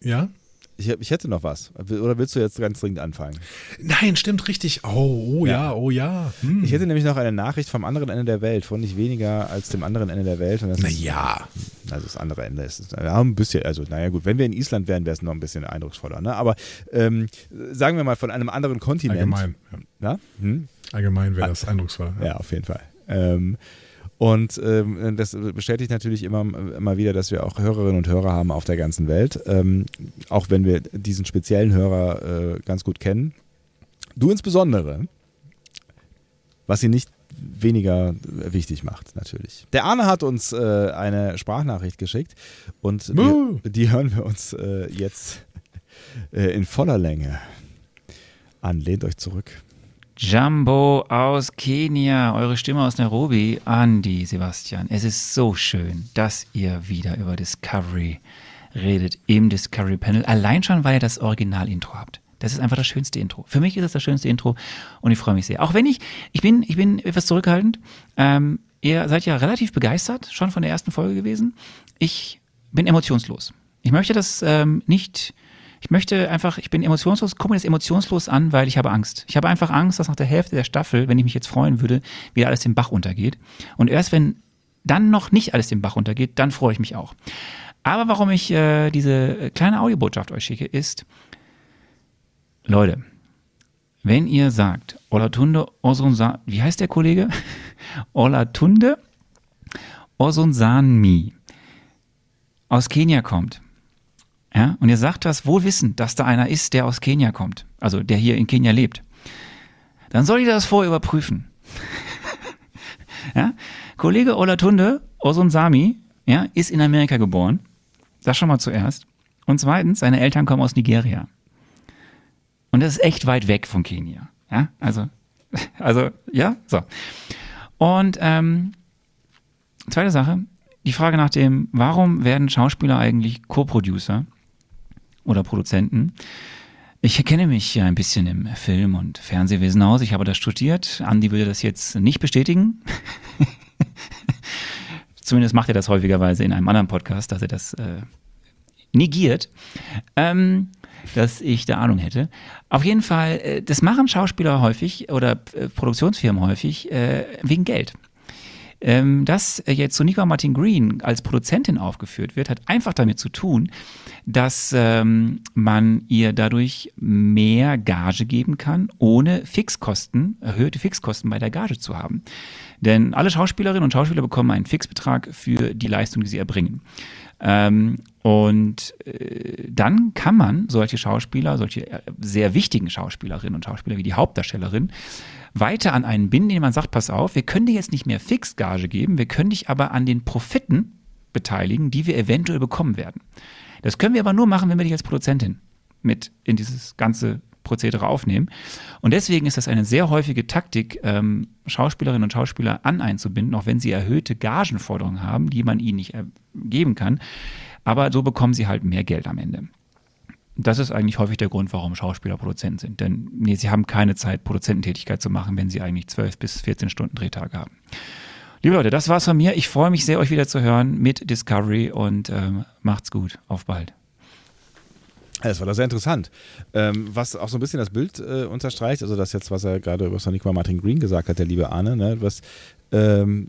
ja. Ich, ich hätte noch was. Oder willst du jetzt ganz dringend anfangen? Nein, stimmt richtig. Oh, oh ja, oh ja. Hm. Ich hätte nämlich noch eine Nachricht vom anderen Ende der Welt, von nicht weniger als dem anderen Ende der Welt. Und das ist, Naja, also das andere Ende ist ja, ein bisschen, also naja gut, wenn wir in Island wären, wäre es noch ein bisschen eindrucksvoller. Ne? Aber ähm, sagen wir mal von einem anderen Kontinent. allgemein. Ja. Hm? Allgemein wäre das eindrucksvoll. Ja, auf jeden Fall. Ähm, und ähm, das bestätigt natürlich immer, immer wieder, dass wir auch Hörerinnen und Hörer haben auf der ganzen Welt. Ähm, auch wenn wir diesen speziellen Hörer äh, ganz gut kennen. Du insbesondere, was ihn nicht weniger wichtig macht, natürlich. Der Arne hat uns äh, eine Sprachnachricht geschickt und die, die hören wir uns äh, jetzt äh, in voller Länge an. Lehnt euch zurück. Jumbo aus Kenia, eure Stimme aus Nairobi, Andi, Sebastian. Es ist so schön, dass ihr wieder über Discovery redet im Discovery Panel. Allein schon, weil ihr das Original-Intro habt. Das ist einfach das schönste Intro. Für mich ist es das schönste Intro und ich freue mich sehr. Auch wenn ich, ich bin, ich bin etwas zurückhaltend. Ähm, ihr seid ja relativ begeistert schon von der ersten Folge gewesen. Ich bin emotionslos. Ich möchte das ähm, nicht, ich möchte einfach, ich bin emotionslos, gucke mir das emotionslos an, weil ich habe Angst. Ich habe einfach Angst, dass nach der Hälfte der Staffel, wenn ich mich jetzt freuen würde, wieder alles den Bach runtergeht. Und erst wenn dann noch nicht alles den Bach runtergeht, dann freue ich mich auch. Aber warum ich äh, diese kleine Audiobotschaft euch schicke, ist, Leute, wenn ihr sagt, Olatunde Osonsa, wie heißt der Kollege? Olatunde Osonsanmi aus Kenia kommt, ja, und ihr sagt das wohl wissend, dass da einer ist, der aus Kenia kommt, also der hier in Kenia lebt, dann soll ich das vorher überprüfen. ja? Kollege Olatunde Osonsami ja, ist in Amerika geboren. Das schon mal zuerst. Und zweitens, seine Eltern kommen aus Nigeria. Und das ist echt weit weg von Kenia. Ja, also, also, ja, so. Und ähm, zweite Sache, die Frage nach dem, warum werden Schauspieler eigentlich Co-Producer oder Produzenten? Ich kenne mich ja ein bisschen im Film- und Fernsehwesen aus. Ich habe das studiert. Andi würde das jetzt nicht bestätigen. Zumindest macht er das häufigerweise in einem anderen Podcast, dass er das äh, negiert, ähm, dass ich da Ahnung hätte. Auf jeden Fall, äh, das machen Schauspieler häufig oder äh, Produktionsfirmen häufig äh, wegen Geld. Ähm, dass jetzt Sonika Martin Green als Produzentin aufgeführt wird, hat einfach damit zu tun, dass ähm, man ihr dadurch mehr Gage geben kann, ohne Fixkosten, erhöhte Fixkosten bei der Gage zu haben. Denn alle Schauspielerinnen und Schauspieler bekommen einen Fixbetrag für die Leistung, die sie erbringen. Ähm, und äh, dann kann man solche Schauspieler, solche äh, sehr wichtigen Schauspielerinnen und Schauspieler wie die Hauptdarstellerin, weiter an einen binden, indem man sagt, pass auf, wir können dir jetzt nicht mehr Fixgage geben, wir können dich aber an den Profiten beteiligen, die wir eventuell bekommen werden. Das können wir aber nur machen, wenn wir dich als Produzentin mit in dieses ganze Prozedere aufnehmen. Und deswegen ist das eine sehr häufige Taktik, ähm, Schauspielerinnen und Schauspieler an einzubinden, auch wenn sie erhöhte Gagenforderungen haben, die man ihnen nicht geben kann. Aber so bekommen sie halt mehr Geld am Ende. Das ist eigentlich häufig der Grund, warum Schauspieler Produzenten sind. Denn nee, sie haben keine Zeit, Produzententätigkeit zu machen, wenn sie eigentlich 12 bis 14 Stunden Drehtage haben. Liebe Leute, das war's von mir. Ich freue mich sehr, euch wieder zu hören mit Discovery und ähm, macht's gut. Auf bald. Das war da sehr interessant. Ähm, was auch so ein bisschen das Bild äh, unterstreicht, also das jetzt, was er gerade über Sonic Martin Green gesagt hat, der liebe Arne, ne, was ähm,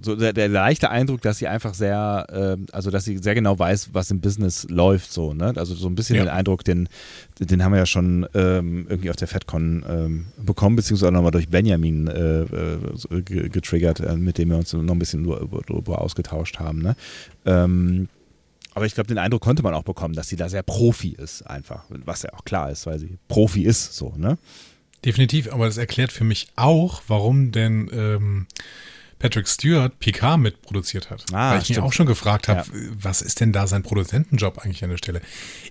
so der, der, leichte Eindruck, dass sie einfach sehr, äh, also dass sie sehr genau weiß, was im Business läuft, so, ne? Also so ein bisschen ja. den Eindruck, den, den haben wir ja schon ähm, irgendwie auf der FedCon ähm, bekommen, beziehungsweise nochmal durch Benjamin äh, äh, getriggert, äh, mit dem wir uns noch ein bisschen darüber ausgetauscht haben, ne? Ähm, aber ich glaube, den Eindruck konnte man auch bekommen, dass sie da sehr Profi ist, einfach. Was ja auch klar ist, weil sie Profi ist, so, ne? Definitiv, aber das erklärt für mich auch, warum denn ähm, Patrick Stewart Picard mitproduziert hat. Ah, Weil ich stimmt. mich auch schon gefragt habe, ja. was ist denn da sein Produzentenjob eigentlich an der Stelle?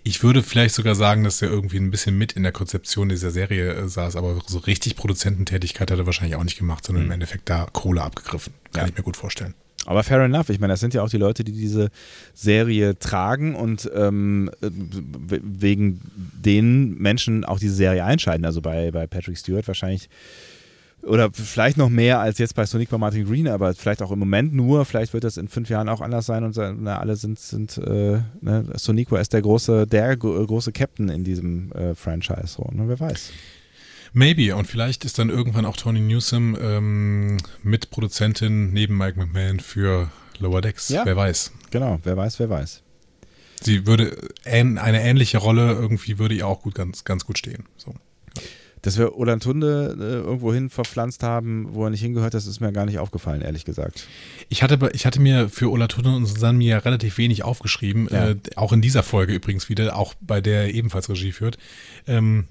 Ich würde vielleicht sogar sagen, dass er irgendwie ein bisschen mit in der Konzeption dieser Serie äh, saß, aber so richtig Produzententätigkeit hat er wahrscheinlich auch nicht gemacht, sondern mhm. im Endeffekt da Kohle abgegriffen. Kann ja. ich mir gut vorstellen. Aber fair enough. Ich meine, das sind ja auch die Leute, die diese Serie tragen und ähm, wegen denen Menschen auch diese Serie einschalten. Also bei, bei Patrick Stewart wahrscheinlich oder vielleicht noch mehr als jetzt bei Sonic bei Martin Green, aber vielleicht auch im Moment nur. Vielleicht wird das in fünf Jahren auch anders sein und na, alle sind, sind äh, ne, Soniqua ist der große, der große Captain in diesem äh, Franchise. So, ne? Wer weiß. Maybe. Und vielleicht ist dann irgendwann auch Tony Newsom ähm, Mitproduzentin neben Mike McMahon für Lower Decks. Ja. Wer weiß. Genau, wer weiß, wer weiß. Sie würde eine ähnliche Rolle irgendwie würde ihr auch gut ganz, ganz gut stehen. So dass wir Olantunde äh, irgendwo hin verpflanzt haben, wo er nicht hingehört, das ist mir gar nicht aufgefallen, ehrlich gesagt. Ich hatte, ich hatte mir für Olantunde und Susanne ja relativ wenig aufgeschrieben, ja. äh, auch in dieser Folge übrigens wieder, auch bei der er ebenfalls Regie führt. Ähm,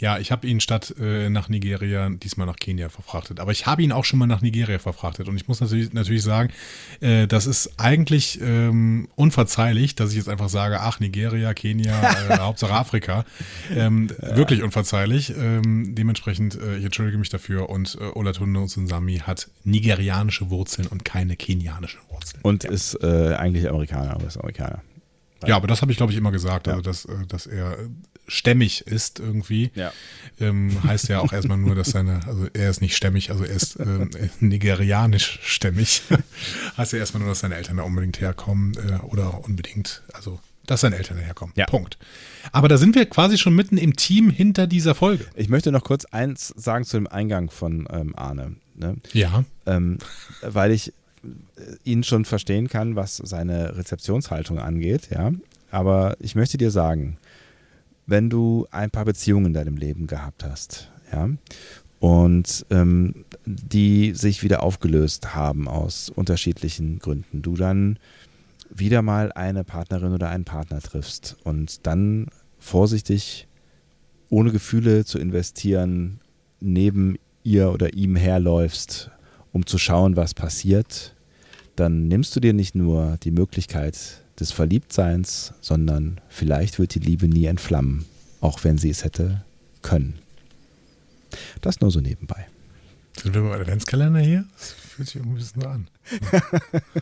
ja, ich habe ihn statt äh, nach Nigeria diesmal nach Kenia verfrachtet. Aber ich habe ihn auch schon mal nach Nigeria verfrachtet. Und ich muss natürlich, natürlich sagen, äh, das ist eigentlich ähm, unverzeihlich, dass ich jetzt einfach sage, ach, Nigeria, Kenia, äh, Hauptsache Afrika. Ähm, ja. Wirklich unverzeihlich. Ähm, dementsprechend, äh, ich entschuldige mich dafür. Und äh, Olatunde Unsami hat nigerianische Wurzeln und keine kenianischen Wurzeln. Und ja. ist äh, eigentlich Amerikaner, aber ist Amerikaner. Ja, aber das habe ich, glaube ich, immer gesagt, ja. also dass, äh, dass er stämmig ist irgendwie. Ja. Ähm, heißt ja auch erstmal nur, dass seine, also er ist nicht stämmig, also er ist ähm, nigerianisch stämmig. heißt ja erstmal nur, dass seine Eltern da unbedingt herkommen äh, oder unbedingt, also dass seine Eltern herkommen. Ja. Punkt. Aber da sind wir quasi schon mitten im Team hinter dieser Folge. Ich möchte noch kurz eins sagen zu dem Eingang von ähm, Arne. Ne? Ja. Ähm, weil ich äh, ihn schon verstehen kann, was seine Rezeptionshaltung angeht, ja. Aber ich möchte dir sagen, wenn du ein paar Beziehungen in deinem Leben gehabt hast, ja, und ähm, die sich wieder aufgelöst haben aus unterschiedlichen Gründen, du dann wieder mal eine Partnerin oder einen Partner triffst und dann vorsichtig, ohne Gefühle zu investieren, neben ihr oder ihm herläufst, um zu schauen, was passiert, dann nimmst du dir nicht nur die Möglichkeit des Verliebtseins, sondern vielleicht wird die Liebe nie entflammen, auch wenn sie es hätte können. Das nur so nebenbei. Sind wir beim Adventskalender hier? Das fühlt sich irgendwie ein bisschen so an.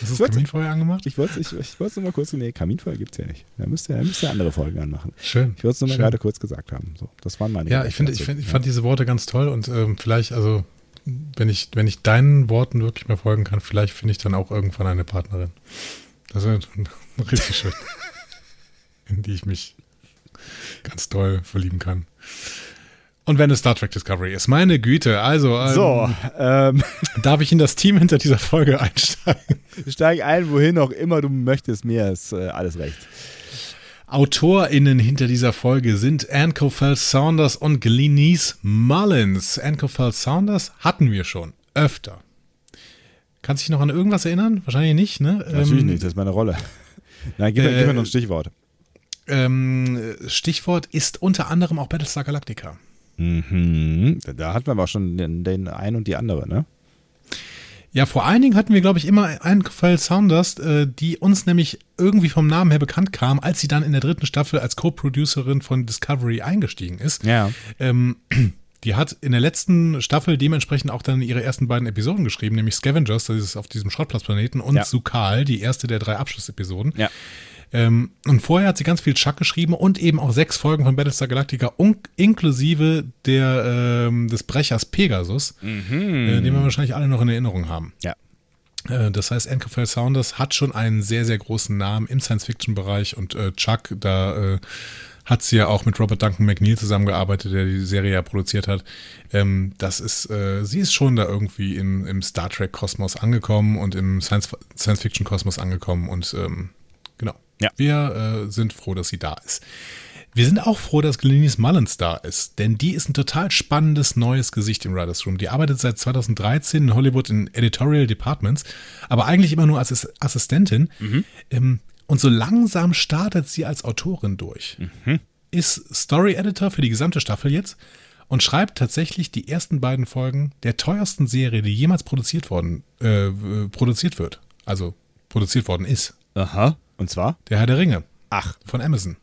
Hast du das Kaminfeuer angemacht? Ich wollte es ich, ich nur mal kurz, nee, Kaminfeuer gibt es ja nicht. Da müsst ihr, müsst ihr andere Folgen anmachen. Schön. Ich wollte es nur mal gerade kurz gesagt haben. So, das waren meine Ja, ich, find, ich, find, ich fand diese Worte ganz toll und ähm, vielleicht, also, wenn ich, wenn ich deinen Worten wirklich mehr folgen kann, vielleicht finde ich dann auch irgendwann eine Partnerin. Das ist richtig schön. in die ich mich ganz toll verlieben kann. Und wenn es Star Trek Discovery ist, meine Güte, also ähm, So, ähm, darf ich in das Team hinter dieser Folge einsteigen? steig ein, wohin auch immer du möchtest. Mir ist äh, alles recht. AutorInnen hinter dieser Folge sind Anne Cofell Saunders und Glenise Mullins. Anne Cofell Saunders hatten wir schon öfter. Kannst du dich noch an irgendwas erinnern? Wahrscheinlich nicht, ne? Natürlich Ähm, nicht, das ist meine Rolle. Nein, gib, mir- äh, gib mir noch ein Stichwort. Ähm, Stichwort ist unter anderem auch Battlestar Galactica. Mhm. Da, hatten wir aber auch schon den, den einen und die andere, ne? Ja, vor allen Dingen hatten wir, glaube ich, immer einen Cofell Saunders, äh, die uns nämlich irgendwie vom Namen her bekannt kam, als sie dann in der dritten Staffel als Co-Producerin von Discovery eingestiegen ist. Ja. Ähm, die hat in der letzten Staffel dementsprechend auch dann ihre ersten beiden Episoden geschrieben, nämlich Scavengers, das ist auf diesem Schrottplatzplaneten, und Ja. Sukal, die erste der drei Abschlussepisoden. Ja. Ähm, und vorher hat sie ganz viel Chuck geschrieben und eben auch sechs Folgen von Battlestar Galactica, inklusive der, ähm, des Brechers Pegasus, äh, den wir wahrscheinlich alle noch in Erinnerung haben. Ja. Äh, Das heißt, Anne Cofell Saunders hat schon einen sehr, sehr großen Namen im Science-Fiction-Bereich und äh, Chuck, da äh, hat sie ja auch mit Robert Duncan McNeil zusammengearbeitet, der die Serie ja produziert hat. Ähm, das ist, äh, sie ist schon da irgendwie im, im Star Trek-Kosmos angekommen und im Science- Science-Fiction-Kosmos angekommen und ähm, genau. Ja. Wir äh, sind froh, dass sie da ist. Wir sind auch froh, dass Glenise Mullins da ist, denn die ist ein total spannendes neues Gesicht im Writers Room. Die arbeitet seit 2013 in Hollywood in Editorial Departments, aber eigentlich immer nur als Ass- Assistentin. Ähm, und so langsam startet sie als Autorin durch. Ist Story Editor für die gesamte Staffel jetzt und schreibt tatsächlich die ersten beiden Folgen der teuersten Serie, die jemals produziert worden, äh, produziert wird. Also produziert worden ist. Aha. Und zwar? Der Herr der Ringe Ach. von Amazon.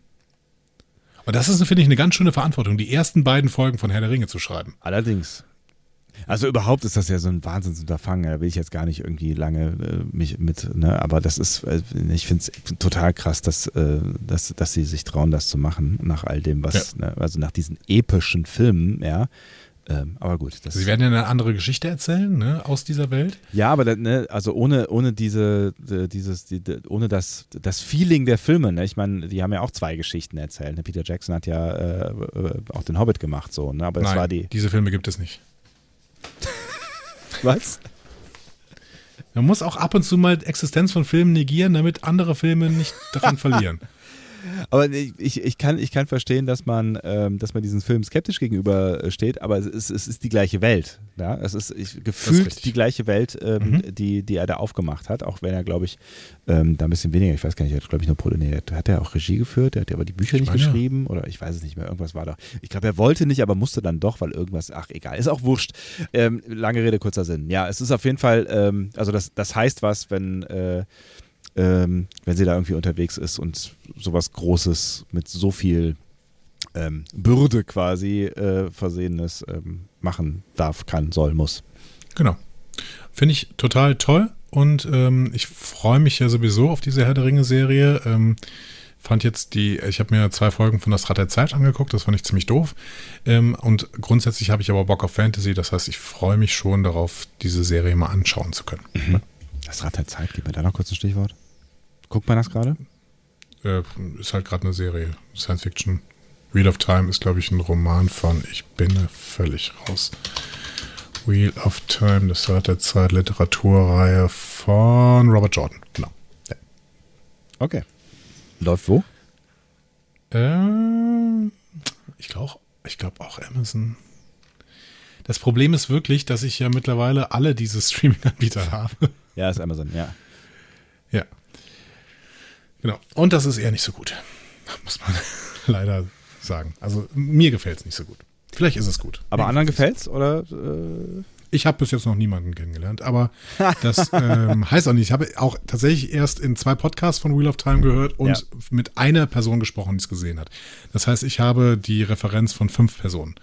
Und das ist, finde ich, eine ganz schöne Verantwortung, die ersten beiden Folgen von Herr der Ringe zu schreiben. Allerdings. Also überhaupt ist das ja so ein Wahnsinnsunterfangen. Da will ich jetzt gar nicht irgendwie lange äh, mich mit, ne? Aber das ist, äh, ich finde es total krass, dass, äh, dass, dass sie sich trauen, das zu machen, nach all dem, was, ne? also nach diesen epischen Filmen, ja. Ähm, aber gut, Sie werden ja eine andere Geschichte erzählen, ne, aus dieser Welt. Ja, aber ne, also ohne, ohne diese, die- dieses, die, ohne das, das Feeling der Filme, ne? Ich meine, die haben ja auch zwei Geschichten erzählt. Ne? Peter Jackson hat ja äh, äh, auch den Hobbit gemacht, so, ne? Aber Nein, war die. diese Filme gibt es nicht. Was? Man muss auch ab und zu mal Existenz von Filmen negieren, damit andere Filme nicht daran verlieren. Aber ich, ich, kann, ich kann verstehen, dass man, ähm, dass man diesen Film skeptisch gegenüber äh, steht, aber es ist, es ist die gleiche Welt. Ja? Es ist ich, gefühlt richtig. die gleiche Welt, ähm, die, die er da aufgemacht hat, auch wenn er, glaube ich, ähm, da ein bisschen weniger, ich weiß gar nicht, er hat, glaube ich, nur nee, hat er auch Regie geführt, er hat ja aber die Bücher Ich nicht meine, ja. geschrieben oder ich weiß es nicht mehr, irgendwas war da. Ich glaube, er wollte nicht, aber musste dann doch, weil irgendwas, ach egal, ist auch wurscht. Ähm, lange Rede, kurzer Sinn. Ja, es ist auf jeden Fall, ähm, also das, das heißt was, wenn äh, ähm, wenn sie da irgendwie unterwegs ist und sowas Großes mit so viel ähm, Bürde quasi äh, Versehenes ähm, machen darf, kann, soll, muss. Genau. Finde ich total toll und ähm, ich freue mich ja sowieso auf diese Herr der Ringe-Serie. Ähm, fand jetzt die, ich habe mir zwei Folgen von Das Rad der Zeit angeguckt, das fand ich ziemlich doof. Ähm, und grundsätzlich habe ich aber Bock auf Fantasy, das heißt, ich freue mich schon darauf, diese Serie mal anschauen zu können. Das Rad der Zeit, gib mir da noch kurz ein Stichwort. Guckt man das gerade? Äh, ist halt gerade eine Serie, Science Fiction. Wheel of Time ist, glaube ich, ein Roman von, ich bin völlig raus. Wheel of Time, das Rad der Zeit, Literaturreihe von Robert Jordan. Genau. Ja. Okay. Läuft wo? Äh, ich glaube ich glaub auch Amazon. Das Problem ist wirklich, dass ich ja mittlerweile alle diese Streaming-Anbieter habe. Ja, ist Amazon, ja. ja. Genau. Und das ist eher nicht so gut. Muss man leider sagen. Also mir gefällt es nicht so gut. Vielleicht ist es gut. Aber Mir anderen gefällt's. gefällt's oder? Äh, Ich habe bis jetzt noch niemanden kennengelernt, aber das ähm, heißt auch nicht. Ich habe auch tatsächlich erst in zwei Podcasts von Wheel of Time gehört und Ja. mit einer Person gesprochen, die es gesehen hat. Das heißt, ich habe die Referenz von fünf Personen.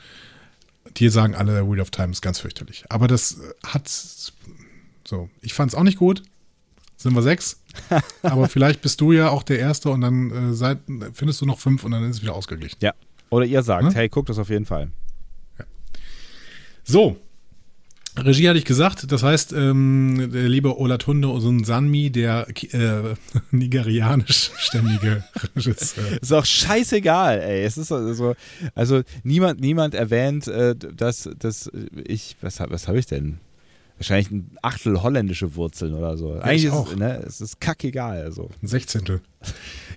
Die sagen alle, Wheel of Time ist ganz fürchterlich. Aber das äh, hat so. Ich fand es auch nicht gut. Sind wir sechs. aber vielleicht bist du ja auch der Erste und dann äh, seid, findest du noch fünf und dann ist es wieder ausgeglichen. ja. Oder ihr sagt, Hm? hey, guckt das auf jeden Fall. So. Regie hatte ich gesagt, das heißt, ähm, der liebe Olatunde Osunsanmi, der äh, nigerianischstämmige Regisseur. Ist auch scheißegal, ey. Es ist also, also niemand, niemand erwähnt, äh, dass, dass ich, was, was habe ich denn? Wahrscheinlich ein Achtel holländische Wurzeln oder so. Eigentlich ist auch. es, ne, es ist kackegal. Also. Ein Sechzehntel.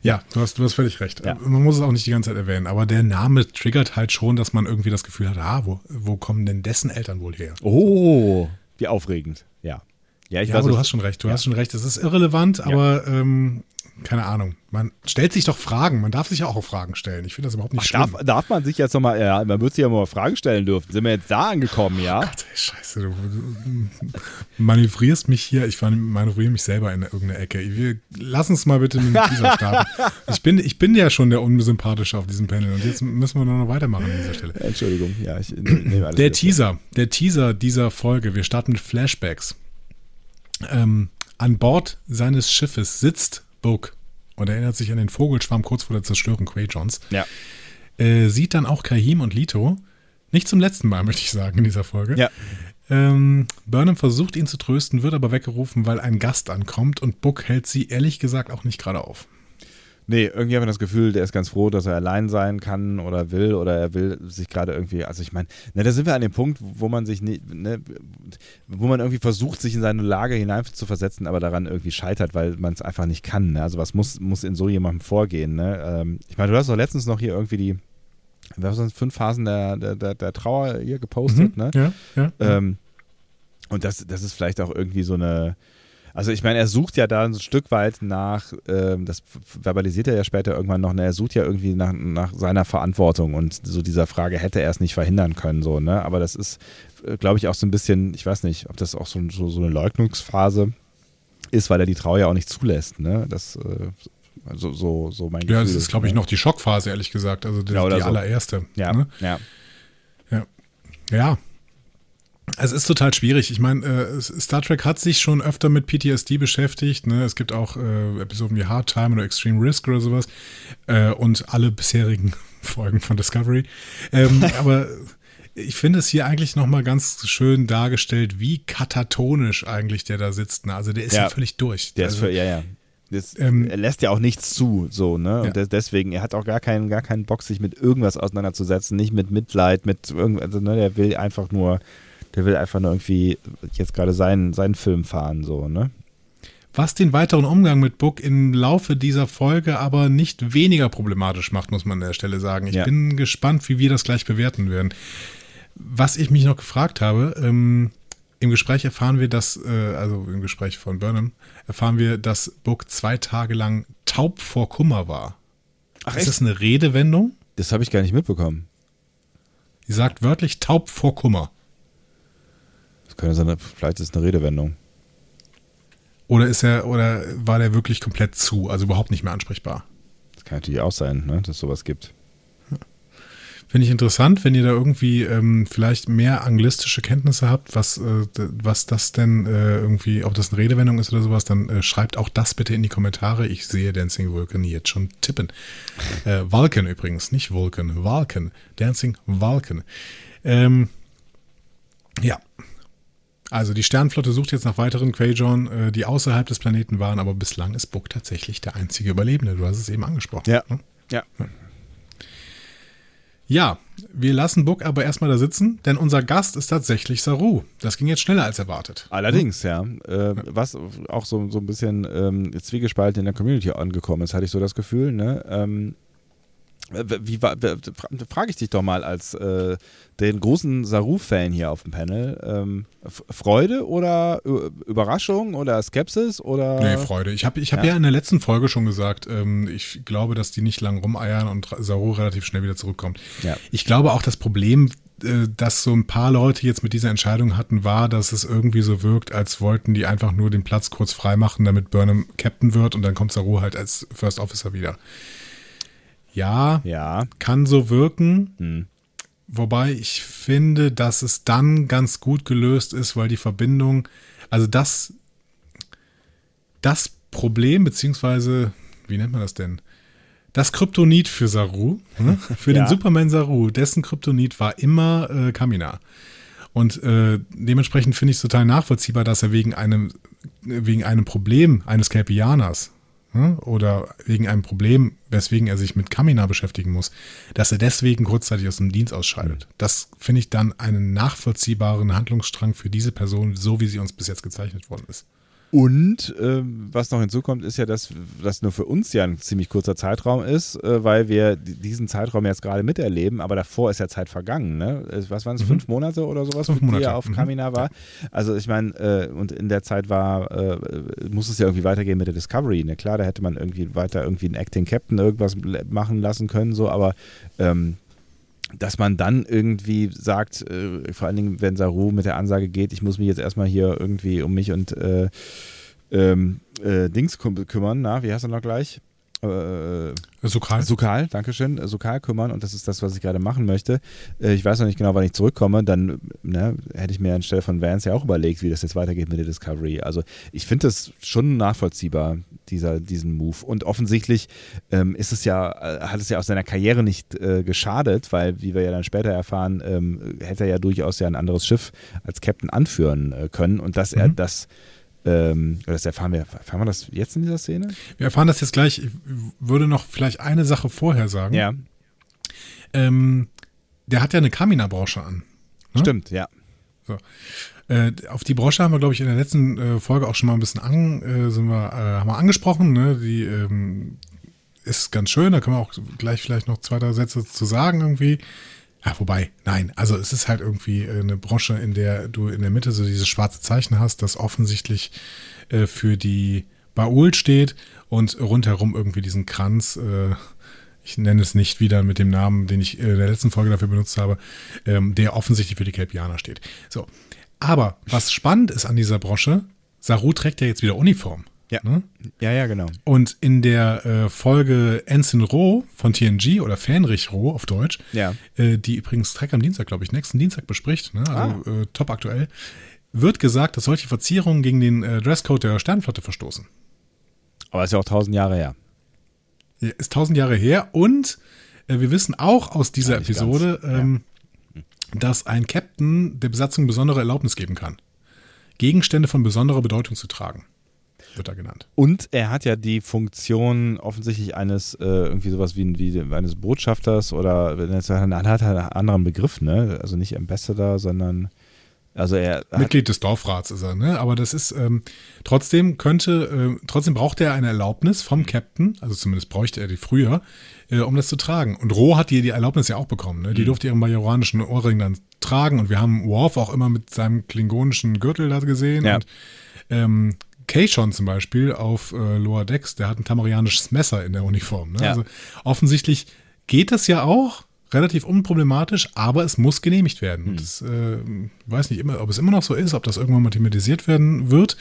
Ja, du hast, du hast völlig recht. Ja. Man muss es auch nicht die ganze Zeit erwähnen, aber der Name triggert halt schon, dass man irgendwie das Gefühl hat, ah, wo, wo kommen denn dessen Eltern wohl her? Oh, wie aufregend. Ja. Ja, ich Ja, weiß aber du hast schon recht, du hast schon recht. Es ist irrelevant, aber ähm, keine Ahnung. Man stellt sich doch Fragen. Man darf sich ja auch Fragen stellen. Ich finde das überhaupt nicht Ach, schlimm. darf, darf man sich jetzt nochmal, ja, man wird sich ja mal Fragen stellen dürfen. Sind wir jetzt da angekommen, ja? Gott, ey, scheiße, du, du manövrierst mich hier, ich manövriere mich selber in irgendeine Ecke. Wir, lass uns mal bitte mit dem Teaser starten. Ich bin, ich bin ja schon der Unsympathische auf diesem Panel und jetzt müssen wir nur noch weitermachen an dieser Stelle. Entschuldigung, ja, ich nehme alles Der Teaser, der Teaser dieser Folge, wir starten mit Flashbacks. Ähm, an Bord seines Schiffes sitzt Book und erinnert sich an den Vogelschwarm kurz vor der Zerstörung Quajons. Ja. Äh, sieht dann auch Kahim und Lito. Nicht zum letzten Mal, möchte ich sagen, in dieser Folge. Ja. Ähm, Burnham versucht ihn zu trösten, wird aber weggerufen, weil ein Gast ankommt und Book hält sie ehrlich gesagt auch nicht gerade auf. Nee, irgendwie haben wir das Gefühl, der ist ganz froh, dass er allein sein kann oder will oder er will sich gerade irgendwie, also ich meine, ne, da sind wir an dem Punkt, wo man sich nicht, ne, wo man irgendwie versucht, sich in seine Lage hinein zu versetzen, aber daran irgendwie scheitert, weil man es einfach nicht kann. Ne? Also was muss, muss in so jemandem vorgehen? Ne? Ähm, ich meine, du hast doch letztens noch hier irgendwie die, was sind fünf Phasen der, der, der, der Trauer hier gepostet, ne? Ja, ja. Ähm, und das, das ist vielleicht auch irgendwie so eine. Also ich meine, er sucht ja da ein Stück weit nach, ähm, das verbalisiert er ja später irgendwann noch, ne, er sucht ja irgendwie nach, nach seiner Verantwortung und so dieser Frage, hätte er es nicht verhindern können, so, ne? Aber das ist, glaube ich, auch so ein bisschen, ich weiß nicht, ob das auch so, so, so eine Leugnungsphase ist, weil er die Trauer ja auch nicht zulässt, ne? Das, äh, also so, so mein ja, das Gefühl ist, glaube ich, ne? noch die Schockphase, ehrlich gesagt. Also die, Ja, die so. allererste. Ja, Ne? ja. Ja. Es ist total schwierig. Ich meine, äh, Star Trek hat sich schon öfter mit PTSD beschäftigt. Ne? Es gibt auch äh, Episoden wie Hard Time oder Extreme Risk oder sowas. Äh, und alle bisherigen Folgen von Discovery. Ähm, aber ich finde es hier eigentlich nochmal ganz schön dargestellt, wie katatonisch eigentlich der da sitzt. Ne? Also der ist ja, Ja. völlig durch. Der ist also, für, ja, ja. Das, Ähm, er lässt ja auch nichts zu, so, ne? Ja. Und des- deswegen, er hat auch gar keinen, gar keinen Bock, sich mit irgendwas auseinanderzusetzen, nicht mit Mitleid, mit irgendwas, also, ne, der will einfach nur, der will einfach nur irgendwie jetzt gerade seinen, seinen Film fahren, so, ne? Was den weiteren Umgang mit Book im Laufe dieser Folge aber nicht weniger problematisch macht, muss man an der Stelle sagen. Ich Ja. bin gespannt, wie wir das gleich bewerten werden. Was ich mich noch gefragt habe, ähm, im Gespräch erfahren wir, dass, äh, also im Gespräch von Burnham, erfahren wir, dass Book zwei Tage lang taub vor Kummer war. Ach, ist das eine Redewendung? Das habe ich gar nicht mitbekommen. Sie sagt wörtlich taub vor Kummer. Könnte sein, vielleicht ist es eine Redewendung. Oder ist er, oder war der wirklich komplett zu, also überhaupt nicht mehr ansprechbar? Das kann natürlich auch sein, ne, dass es sowas gibt. Finde ich interessant, wenn ihr da irgendwie ähm, vielleicht mehr anglistische Kenntnisse habt, was, äh, was das denn äh, irgendwie, ob das eine Redewendung ist oder sowas, dann äh, schreibt auch das bitte in die Kommentare. Ich sehe Dancing Vulcan jetzt schon tippen. Äh, Vulcan übrigens, nicht Vulcan, Vulcan. Dancing Vulcan. Ähm, ja. Also die Sternflotte sucht jetzt nach weiteren Quajon, äh, die außerhalb des Planeten waren, aber bislang ist Book tatsächlich der einzige Überlebende. Du hast es eben angesprochen. Ja. ne? Ja. Ja, wir lassen Book aber erstmal da sitzen, denn unser Gast ist tatsächlich Saru. Das ging jetzt schneller als erwartet. Allerdings, ja. Äh, was auch so, so ein bisschen ähm, zwiegespalten in der Community angekommen ist, hatte ich so das Gefühl, ne? Ähm, wie war, frage ich dich doch mal als äh, den großen Saru-Fan hier auf dem Panel. Ähm, Freude oder Überraschung oder Skepsis oder. Nee, Freude. Ich habe ich hab Ja. ja. in der letzten Folge schon gesagt, ähm, ich glaube, dass die nicht lang rumeiern und Saru relativ schnell wieder zurückkommt. Ja. Ich glaube auch das Problem, äh, dass so ein paar Leute jetzt mit dieser Entscheidung hatten, war, dass es irgendwie so wirkt, als wollten die einfach nur den Platz kurz freimachen, damit Burnham Captain wird und dann kommt Saru halt als First Officer wieder. Ja, Ja. kann so wirken. Hm. Wobei ich finde, dass es dann ganz gut gelöst ist, weil die Verbindung, also das, das Problem, beziehungsweise, wie nennt man das denn? Das Kryptonit für Saru, ne? für Ja. den Superman Saru, dessen Kryptonit war immer äh, Kamina. Und äh, dementsprechend finde ich es total nachvollziehbar, dass er wegen einem, wegen einem Problem eines Kelpianers oder wegen einem Problem, weswegen er sich mit Kamina beschäftigen muss, dass er deswegen kurzzeitig aus dem Dienst ausscheidet. Das finde ich dann einen nachvollziehbaren Handlungsstrang für diese Person, so wie sie uns bis jetzt gezeichnet worden ist. Und äh, was noch hinzukommt, ist ja, dass das nur für uns ja ein ziemlich kurzer Zeitraum ist, äh, weil wir diesen Zeitraum jetzt gerade miterleben, aber davor ist ja Zeit vergangen. Ne? Was waren es, mhm. fünf Monate oder sowas, fünf Monate. die er auf mhm. Kamina war? Also ich meine, äh, und in der Zeit war, äh, muss es ja irgendwie weitergehen mit der Discovery. Ne? Klar, da hätte man irgendwie weiter irgendwie einen Acting Captain irgendwas machen lassen können, so, aber ähm, dass man dann irgendwie sagt, äh, vor allen Dingen, wenn Saru mit der Ansage geht, ich muss mich jetzt erstmal hier irgendwie um mich und äh, ähm, äh, Dings kümmern, na, wie heißt er noch gleich? Äh, Sukal. Sukal, Dankeschön. Sukal kümmern und das ist das, was ich gerade machen möchte. Äh, ich weiß noch nicht genau, wann ich zurückkomme. Dann ne, hätte ich mir anstelle von Vance ja auch überlegt, wie das jetzt weitergeht mit der Discovery. Also ich finde das schon nachvollziehbar, dieser, diesen Move. Und offensichtlich ähm, ist es ja, äh, hat es ja aus seiner Karriere nicht äh, geschadet, weil, wie wir ja dann später erfahren, ähm, hätte er ja durchaus ja ein anderes Schiff als Captain anführen äh, können und dass mhm. er das ähm, das erfahren wir, erfahren wir das jetzt in dieser Szene? Wir erfahren das jetzt gleich. Ich würde noch vielleicht eine Sache vorher sagen. Ja. Ähm, der hat ja eine Kamina-Brosche an. Ne? Stimmt, ja. So. Äh, auf die Brosche haben wir, glaube ich, in der letzten äh, Folge auch schon mal ein bisschen an, äh, sind wir, äh, haben wir angesprochen. Ne? Die ähm, ist ganz schön, da können wir auch gleich vielleicht noch zwei, drei Sätze zu sagen irgendwie. Ja, wobei, nein, also es ist halt irgendwie äh, eine Brosche, in der du in der Mitte so dieses schwarze Zeichen hast, das offensichtlich äh, für die Baul steht und rundherum irgendwie diesen Kranz, äh, ich nenne es nicht wieder mit dem Namen, den ich in der letzten Folge dafür benutzt habe, ähm, der offensichtlich für die Kelpianer steht. So. Aber was spannend ist an dieser Brosche, Saru trägt ja jetzt wieder Uniform. Ja. Ne? ja, ja, genau. Und in der äh, Folge Ensign Roh von TNG oder Fähnrich Roh auf Deutsch, ja. äh, die übrigens Trek am Dienstag, glaube ich, nächsten Dienstag bespricht, ne? also ah. äh, top aktuell, wird gesagt, dass solche Verzierungen gegen den äh, Dresscode der Sternflotte verstoßen. Aber ist ja auch tausend Jahre her. Ja, ist tausend Jahre her und äh, wir wissen auch aus dieser ja, Episode, ähm, dass ein Captain der Besatzung besondere Erlaubnis geben kann, Gegenstände von besonderer Bedeutung zu tragen wird er genannt. Und er hat ja die Funktion offensichtlich eines, äh, irgendwie sowas wie, wie eines Botschafters oder er hat einen anderen Begriff, ne? Also nicht Ambassador, sondern also er Mitglied des Dorfrats ist er, ne? Aber das ist ähm, trotzdem könnte, äh, trotzdem braucht er eine Erlaubnis vom Captain, also zumindest bräuchte er die früher, äh, um das zu tragen. Und Roh hat die, die Erlaubnis ja auch bekommen, ne? Die mhm. durfte ihren majoranischen Ohrring dann tragen und wir haben Worf auch immer mit seinem klingonischen Gürtel da gesehen ja. und ähm, Kayshon zum Beispiel auf äh, Lower Decks, der hat ein tamarianisches Messer in der Uniform. Ne? Ja. Also offensichtlich geht das ja auch relativ unproblematisch, aber es muss genehmigt werden. Hm. Das äh, weiß nicht immer, ob es immer noch so ist, ob das irgendwann mal thematisiert werden wird.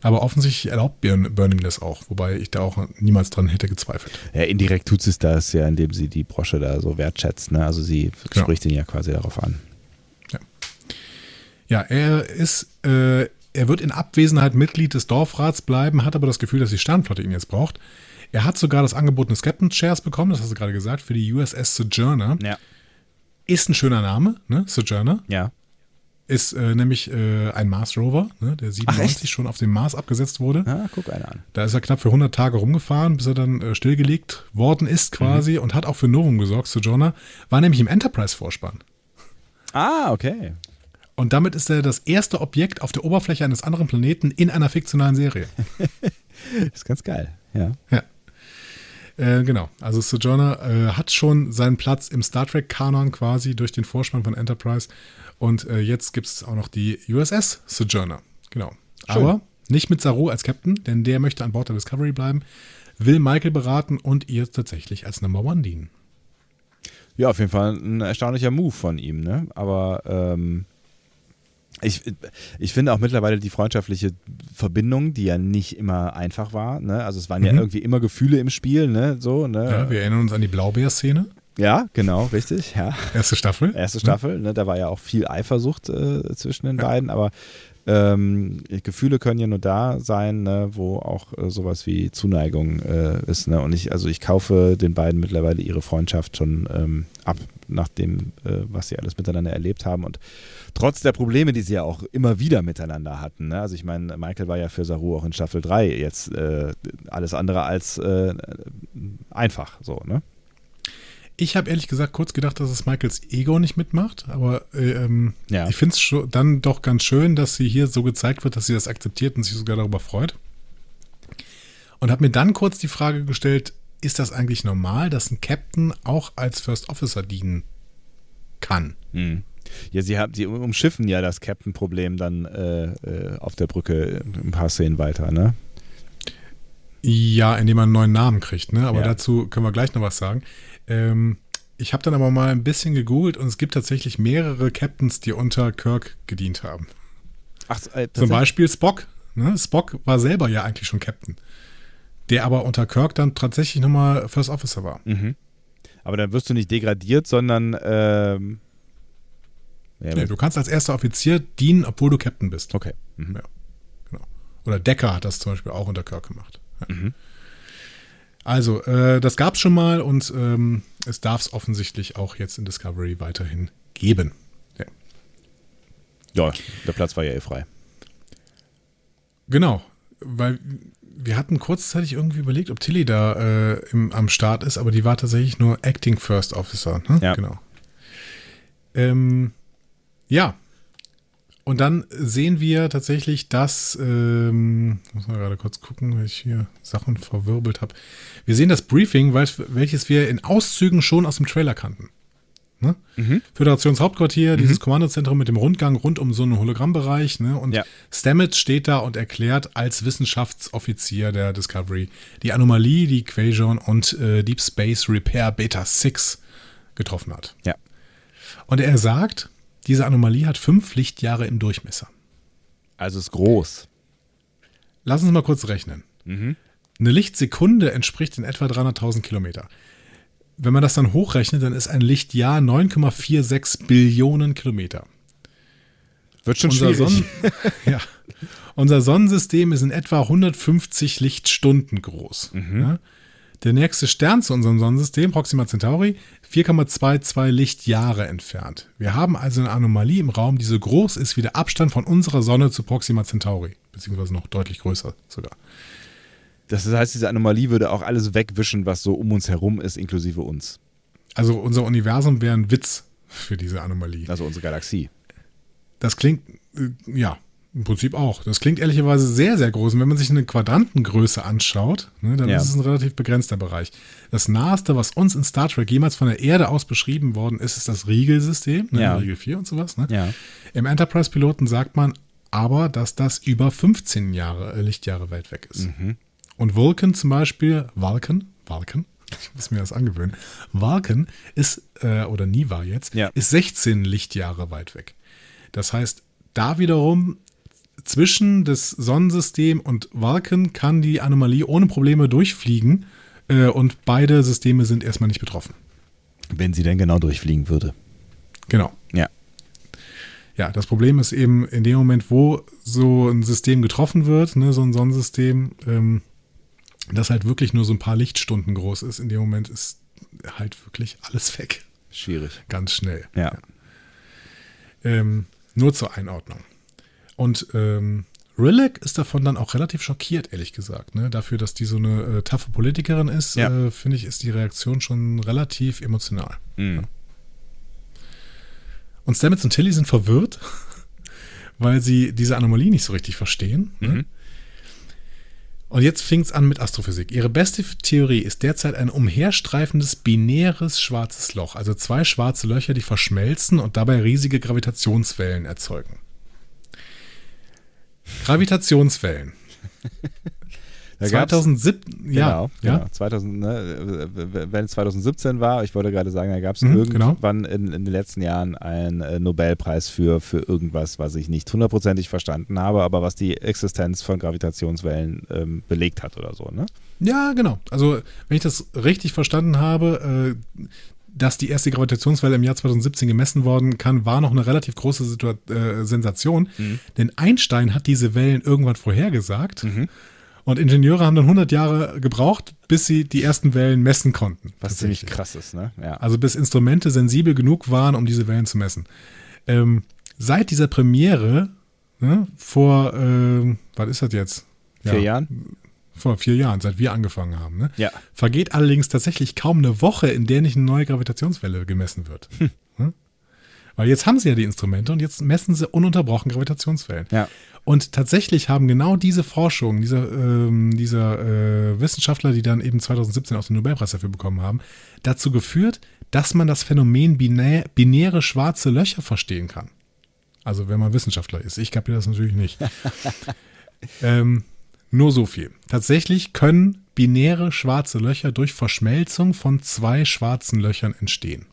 Aber offensichtlich erlaubt Burning das auch, wobei ich da auch niemals dran hätte gezweifelt. Ja, indirekt tut es das ja, indem sie die Brosche da so wertschätzt. Ne? Also sie spricht ihn ja quasi darauf an. Ja, ja er ist äh, er wird in Abwesenheit Mitglied des Dorfrats bleiben, hat aber das Gefühl, dass die Sternflotte ihn jetzt braucht. Er hat sogar das Angebot eines Captain Chairs bekommen, das hast du gerade gesagt, für die USS Sojourner. Ja. Ist ein schöner Name, ne? Sojourner. Ja. Ist äh, nämlich äh, ein Mars Rover, ne? der 97 schon auf dem Mars abgesetzt wurde. Ah, guck einer an. Da ist er knapp für 100 Tage rumgefahren, bis er dann äh, stillgelegt worden ist quasi mhm. und hat auch für Novum gesorgt, Sojourner. War nämlich im Enterprise-Vorspann. Ah, okay. Und damit ist er das erste Objekt auf der Oberfläche eines anderen Planeten in einer fiktionalen Serie. ist ganz geil, ja. Ja. Äh, genau, also Sojourner äh, hat schon seinen Platz im Star Trek-Kanon quasi durch den Vorspann von Enterprise. Und äh, jetzt gibt es auch noch die USS Sojourner. Genau. Schön. Aber nicht mit Saru als Captain, denn der möchte an Bord der Discovery bleiben, will Michael beraten und ihr tatsächlich als Number One dienen. Ja, auf jeden Fall ein erstaunlicher Move von ihm, ne? Aber ähm, ich, ich finde auch mittlerweile die freundschaftliche Verbindung, die ja nicht immer einfach war. Ne? Also es waren mhm. ja irgendwie immer Gefühle im Spiel, ne? So, ne? Ja, wir erinnern uns an die Blaubeer-Szene. Ja, genau, richtig. Ja. Erste Staffel. Erste Staffel, ne? Da war ja auch viel Eifersucht äh, zwischen den ja. beiden, aber Ähm, Gefühle können ja nur da sein, ne, wo auch äh, sowas wie Zuneigung äh, ist. Ne? Und ich, also ich kaufe den beiden mittlerweile ihre Freundschaft schon ähm, ab, nach dem, äh, was sie alles miteinander erlebt haben. Und trotz der Probleme, die sie ja auch immer wieder miteinander hatten. Ne? Also ich meine, Michael war ja für Saru auch in Staffel 3 jetzt äh, alles andere als äh, einfach so, ne? Ich habe ehrlich gesagt kurz gedacht, dass es Michaels Ego nicht mitmacht, aber äh, ähm, Ja. ich finde es dann doch ganz schön, dass sie hier so gezeigt wird, dass sie das akzeptiert und sich sogar darüber freut. Und habe mir dann kurz die Frage gestellt, ist das eigentlich normal, dass ein Captain auch als First Officer dienen kann? Hm. Ja, sie, haben, sie umschiffen ja das Captain-Problem dann äh, äh, auf der Brücke ein paar Szenen weiter, ne? Ja, indem man einen neuen Namen kriegt, ne? Aber Ja. dazu können wir gleich noch was sagen. Ähm, ich habe dann aber mal ein bisschen gegoogelt und es gibt tatsächlich mehrere Captains, die unter Kirk gedient haben. Ach, äh, Zum Beispiel Spock. Ne? Spock war selber ja eigentlich schon Captain. Der aber unter Kirk dann tatsächlich nochmal First Officer war. Mhm. Aber dann wirst du nicht degradiert, sondern ähm, ja, Nee, du kannst als erster Offizier dienen, obwohl du Captain bist. okay. Mhm. Ja, genau. Oder Decker hat das zum Beispiel auch unter Kirk gemacht. Ja. Mhm. Also, äh, das gab es schon mal und ähm, es darf es offensichtlich auch jetzt in Discovery weiterhin geben. Ja. Ja, der Platz war ja eh frei. Genau, weil wir hatten kurzzeitig irgendwie überlegt, ob Tilly da äh, im, am Start ist, aber die war tatsächlich nur Acting First Officer. Ne? Ja. Genau. Ähm, ja. Und dann sehen wir tatsächlich, dass, ähm, muss man gerade kurz gucken, weil ich hier Sachen verwirbelt habe. Wir sehen das Briefing, welches wir in Auszügen schon aus dem Trailer kannten. Ne? Föderationshauptquartier, dieses Kommandozentrum mit dem Rundgang rund um so einen Hologrammbereich. Ne? Und Ja. Stamets steht da und erklärt als Wissenschaftsoffizier der Discovery die Anomalie, die Quajon und äh, Deep Space Repair Beta 6 getroffen hat. Ja. Und er sagt, diese Anomalie hat fünf Lichtjahre im Durchmesser. Also ist groß. Lass uns mal kurz rechnen. Mhm. Eine Lichtsekunde entspricht in etwa 300.000 Kilometer. Wenn man das dann hochrechnet, dann ist ein Lichtjahr 9,46 Billionen Kilometer. Wird schon Unser, schwierig. Sonnen ja. Unser Sonnensystem ist in etwa 150 Lichtstunden groß. Ja. Der nächste Stern zu unserem Sonnensystem, Proxima Centauri, 4,22 Lichtjahre entfernt. Wir haben also eine Anomalie im Raum, die so groß ist wie der Abstand von unserer Sonne zu Proxima Centauri. Beziehungsweise noch deutlich größer sogar. Das heißt, diese Anomalie würde auch alles wegwischen, was so um uns herum ist, inklusive uns. Also unser Universum wäre ein Witz für diese Anomalie. Also unsere Galaxie. Das klingt, äh, ja, im Prinzip auch. Das klingt ehrlicherweise sehr, sehr groß. Und wenn man sich eine Quadrantengröße anschaut, ne, dann Ja. ist es ein relativ begrenzter Bereich. Das naheste, was uns in Star Trek jemals von der Erde aus beschrieben worden ist, ist das Riegelsystem, ne, Ja. Riegel 4 und sowas. Ne? Ja. Im Enterprise-Piloten sagt man aber, dass das über 15 Jahre, äh, Lichtjahre weit weg ist. Mhm. Und Vulcan zum Beispiel, Vulcan, Vulcan, ich muss mir das angewöhnen, Vulcan ist, äh, oder Niva jetzt, Ja. ist 16 Lichtjahre weit weg. Das heißt, da wiederum zwischen das Sonnensystem und Vulcan kann die Anomalie ohne Probleme durchfliegen äh, und beide Systeme sind erstmal nicht betroffen. Wenn sie denn genau durchfliegen würde. Genau. Ja. Ja, das Problem ist eben in dem Moment, wo so ein System getroffen wird, ne, so ein Sonnensystem, ähm, das halt wirklich nur so ein paar Lichtstunden groß ist, in dem Moment ist halt wirklich alles weg. Schwierig. Ganz schnell. Ja. Ähm, nur zur Einordnung. Und ähm, Rilek ist davon dann auch relativ schockiert, ehrlich gesagt. Ne? Dafür, dass die so eine äh, taffe Politikerin ist, Ja. äh, finde ich, ist die Reaktion schon relativ emotional. Mhm. Und Stamets und Tilly sind verwirrt, weil sie diese Anomalie nicht so richtig verstehen. Ne? Mhm. Und jetzt fing es an mit Astrophysik. Ihre beste Theorie ist derzeit ein umherstreifendes binäres schwarzes Loch, also zwei schwarze Löcher, die verschmelzen und dabei riesige Gravitationswellen erzeugen. Gravitationswellen. Da gab's- 2007, ja, Genau, ja, genau. 2000, ne, wenn es 2017 war, ich wollte gerade sagen, da gab es Mhm, irgendwann in, in den letzten Jahren einen äh, Nobelpreis für, für irgendwas, was ich nicht hundertprozentig verstanden habe, aber was die Existenz von Gravitationswellen ähm, belegt hat oder so, ne? Ja, genau. Also, wenn ich das richtig verstanden habe, äh, dass die erste Gravitationswelle im Jahr 2017 gemessen worden kann, war noch eine relativ große Situa äh, Sensation. Denn Einstein hat diese Wellen irgendwann vorhergesagt. Und Ingenieure haben dann 100 Jahre gebraucht, bis sie die ersten Wellen messen konnten. Was ziemlich krass ist, ne? Ja. Also bis Instrumente sensibel genug waren, um diese Wellen zu messen. Ähm, seit dieser Premiere, ne, vor, ähm, was ist das jetzt? Vier Jahren? Vor vier Jahren, seit wir angefangen haben. Ne? Ja. Vergeht allerdings tatsächlich kaum eine Woche, in der nicht eine neue Gravitationswelle gemessen wird. Hm. Ne? Weil jetzt haben sie ja die Instrumente und jetzt messen sie ununterbrochen Gravitationswellen. Ja. Und tatsächlich haben genau diese Forschung, dieser, ähm, dieser äh, Wissenschaftler, die dann eben 2017 auch den Nobelpreis dafür bekommen haben, dazu geführt, dass man das Phänomen binä binäre schwarze Löcher verstehen kann. Also wenn man Wissenschaftler ist. Ich kapiere das natürlich nicht. ähm, nur so viel. Tatsächlich können binäre schwarze Löcher durch Verschmelzung von zwei schwarzen Löchern entstehen.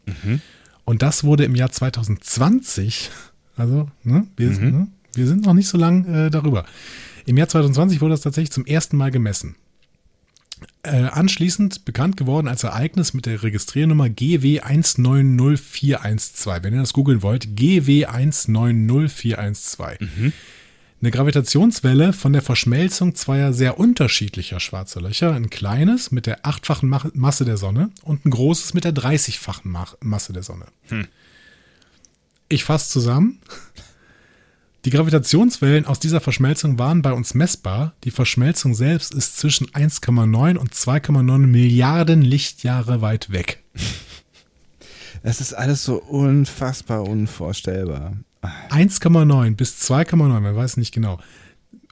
Und das wurde im Jahr 2020, also ne, wir, ne, wir sind noch nicht so lang äh, darüber. Im Jahr 2020 wurde das tatsächlich zum ersten Mal gemessen. Äh, anschließend bekannt geworden als Ereignis mit der Registriernummer GW190412. Wenn ihr das googeln wollt, GW190412. Eine Gravitationswelle von der Verschmelzung zweier sehr unterschiedlicher schwarzer Löcher. Ein kleines mit der achtfachen Ma- Masse der Sonne und ein großes mit der 30-fachen Ma- Masse der Sonne. Ich fasse zusammen. Die Gravitationswellen aus dieser Verschmelzung waren bei uns messbar. Die Verschmelzung selbst ist zwischen 1,9 und 2,9 Milliarden Lichtjahre weit weg. Es ist alles so unfassbar unvorstellbar. 1,9 bis 2,9, man weiß nicht genau.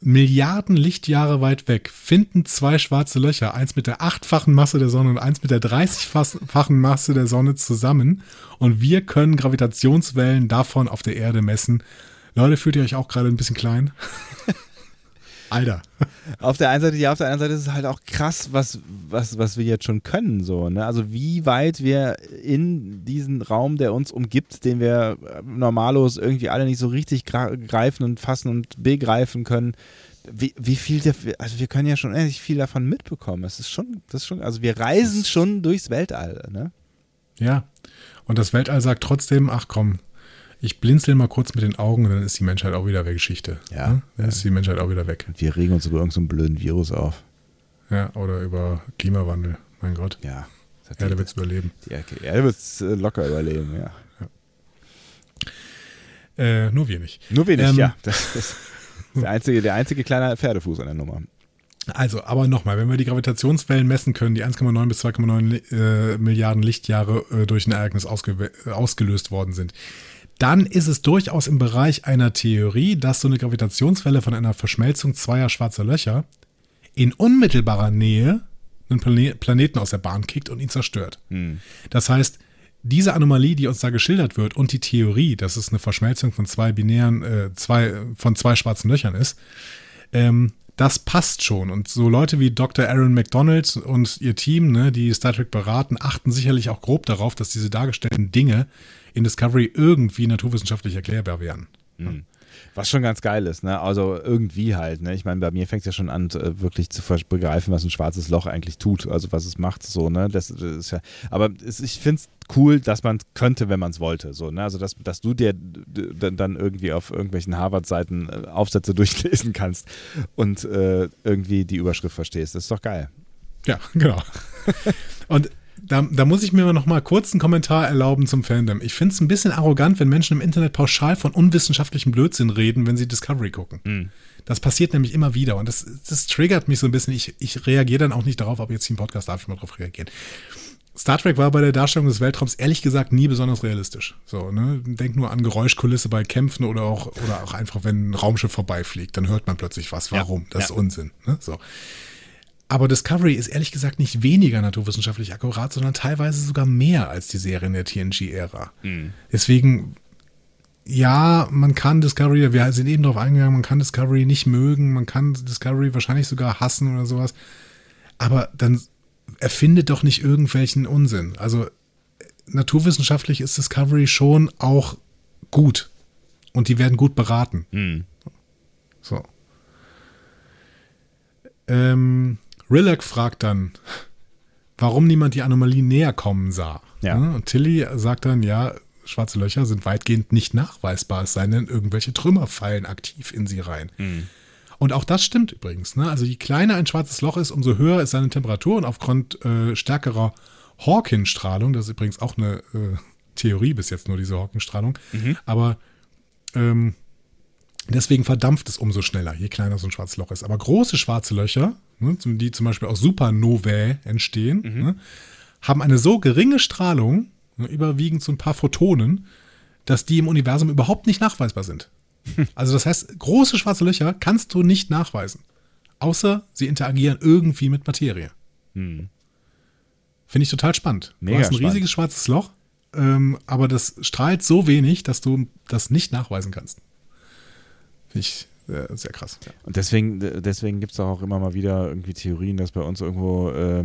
Milliarden Lichtjahre weit weg finden zwei schwarze Löcher, eins mit der achtfachen Masse der Sonne und eins mit der 30-fachen Masse der Sonne zusammen. Und wir können Gravitationswellen davon auf der Erde messen. Leute, fühlt ihr euch auch gerade ein bisschen klein? Alter. Auf der einen Seite, ja, auf der anderen Seite ist es halt auch krass, was, was, was wir jetzt schon können, so, ne? Also wie weit wir in diesen Raum, der uns umgibt, den wir äh, normalos irgendwie alle nicht so richtig greifen und fassen und begreifen können, wie, wie viel, der, also wir können ja schon echt viel davon mitbekommen. Es ist schon, das ist schon, also wir reisen schon durchs Weltall, ne? Ja. Und das Weltall sagt trotzdem, ach komm, ich blinzel mal kurz mit den Augen und dann ist die Menschheit auch wieder weg, Geschichte. Ja. Dann ist die Menschheit auch wieder weg. Und wir regen uns über irgendeinen so blöden Virus auf. Ja, oder über Klimawandel. Mein Gott. Ja. Das hat Erde die- wird's überleben. die Ecke. Er wird es locker überleben, ja. Äh, nur nicht. Nur wenig, Ähm, ja. Das ist der einzige, der einzige kleine Pferdefuß an der Nummer. Also, aber nochmal, wenn wir die Gravitationswellen messen können, die 1,9 bis 2,9 Li- äh, Milliarden Lichtjahre äh, durch ein Ereignis ausge äh, ausgelöst worden sind, dann ist es durchaus im Bereich einer Theorie, dass so eine Gravitationswelle von einer Verschmelzung zweier schwarzer Löcher in unmittelbarer Nähe einen Plane Planeten aus der Bahn kickt und ihn zerstört. Das heißt, diese Anomalie, die uns da geschildert wird und die Theorie, dass es eine Verschmelzung von zwei binären, äh, zwei, von zwei schwarzen Löchern ist, ähm, das passt schon. Und so Leute wie Dr. Aaron McDonald und ihr Team, ne, die Star Trek beraten, achten sicherlich auch grob darauf, dass diese dargestellten Dinge in Discovery irgendwie naturwissenschaftlich erklärbar wären. Was schon ganz geil ist, ne? Also irgendwie halt, ne? Ich meine, bei mir fängt es ja schon an, äh, wirklich zu begreifen, was ein schwarzes Loch eigentlich tut, also was es macht, so, ne? Das, das ist ja, aber es, ich finde es cool, dass man könnte, wenn man es wollte, so, ne? Also, dass, dass du dir dann irgendwie auf irgendwelchen Harvard-Seiten äh, Aufsätze durchlesen kannst und äh, irgendwie die Überschrift verstehst. Das ist doch geil. Ja, genau. Und da, da muss ich mir noch mal kurz einen Kommentar erlauben zum Fandom. Ich finde es ein bisschen arrogant, wenn Menschen im Internet pauschal von unwissenschaftlichem Blödsinn reden, wenn sie Discovery gucken. Das passiert nämlich immer wieder und das, das triggert mich so ein bisschen. Ich, ich reagiere dann auch nicht darauf, aber jetzt hier im Podcast darf ich mal drauf reagieren. Star Trek war bei der Darstellung des Weltraums ehrlich gesagt nie besonders realistisch. So, ne? Denk nur an Geräuschkulisse bei Kämpfen oder auch, oder auch einfach, wenn ein Raumschiff vorbeifliegt, dann hört man plötzlich was. Warum? das ist Unsinn. Ne? So. Aber Discovery ist ehrlich gesagt nicht weniger naturwissenschaftlich akkurat, sondern teilweise sogar mehr als die Serien der TNG-Ära. Deswegen, ja, man kann Discovery, wir sind eben darauf eingegangen, man kann Discovery nicht mögen, man kann Discovery wahrscheinlich sogar hassen oder sowas. Aber dann erfindet doch nicht irgendwelchen Unsinn. Also naturwissenschaftlich ist Discovery schon auch gut. Und die werden gut beraten. So. Ähm, Rillock fragt dann, warum niemand die Anomalie näher kommen sah. Ja. Ne? Und Tilly sagt dann, ja, schwarze Löcher sind weitgehend nicht nachweisbar, es sei denn, irgendwelche Trümmer fallen aktiv in sie rein. Und auch das stimmt übrigens. Ne? Also je kleiner ein schwarzes Loch ist, umso höher ist seine Temperatur und aufgrund äh, stärkerer Hawking-Strahlung, das ist übrigens auch eine äh, Theorie bis jetzt nur, diese Hawking-Strahlung, aber ähm, deswegen verdampft es umso schneller, je kleiner so ein schwarzes Loch ist. Aber große schwarze Löcher, ne, die zum Beispiel aus Supernovae entstehen, ne, haben eine so geringe Strahlung, ne, überwiegend so ein paar Photonen, dass die im Universum überhaupt nicht nachweisbar sind. Also das heißt, große schwarze Löcher kannst du nicht nachweisen, außer sie interagieren irgendwie mit Materie. Finde ich total spannend. Mega du hast ein spannend. riesiges schwarzes Loch, ähm, aber das strahlt so wenig, dass du das nicht nachweisen kannst. Finde ich äh, sehr krass. Und deswegen, deswegen gibt es auch immer mal wieder irgendwie Theorien, dass bei uns irgendwo äh,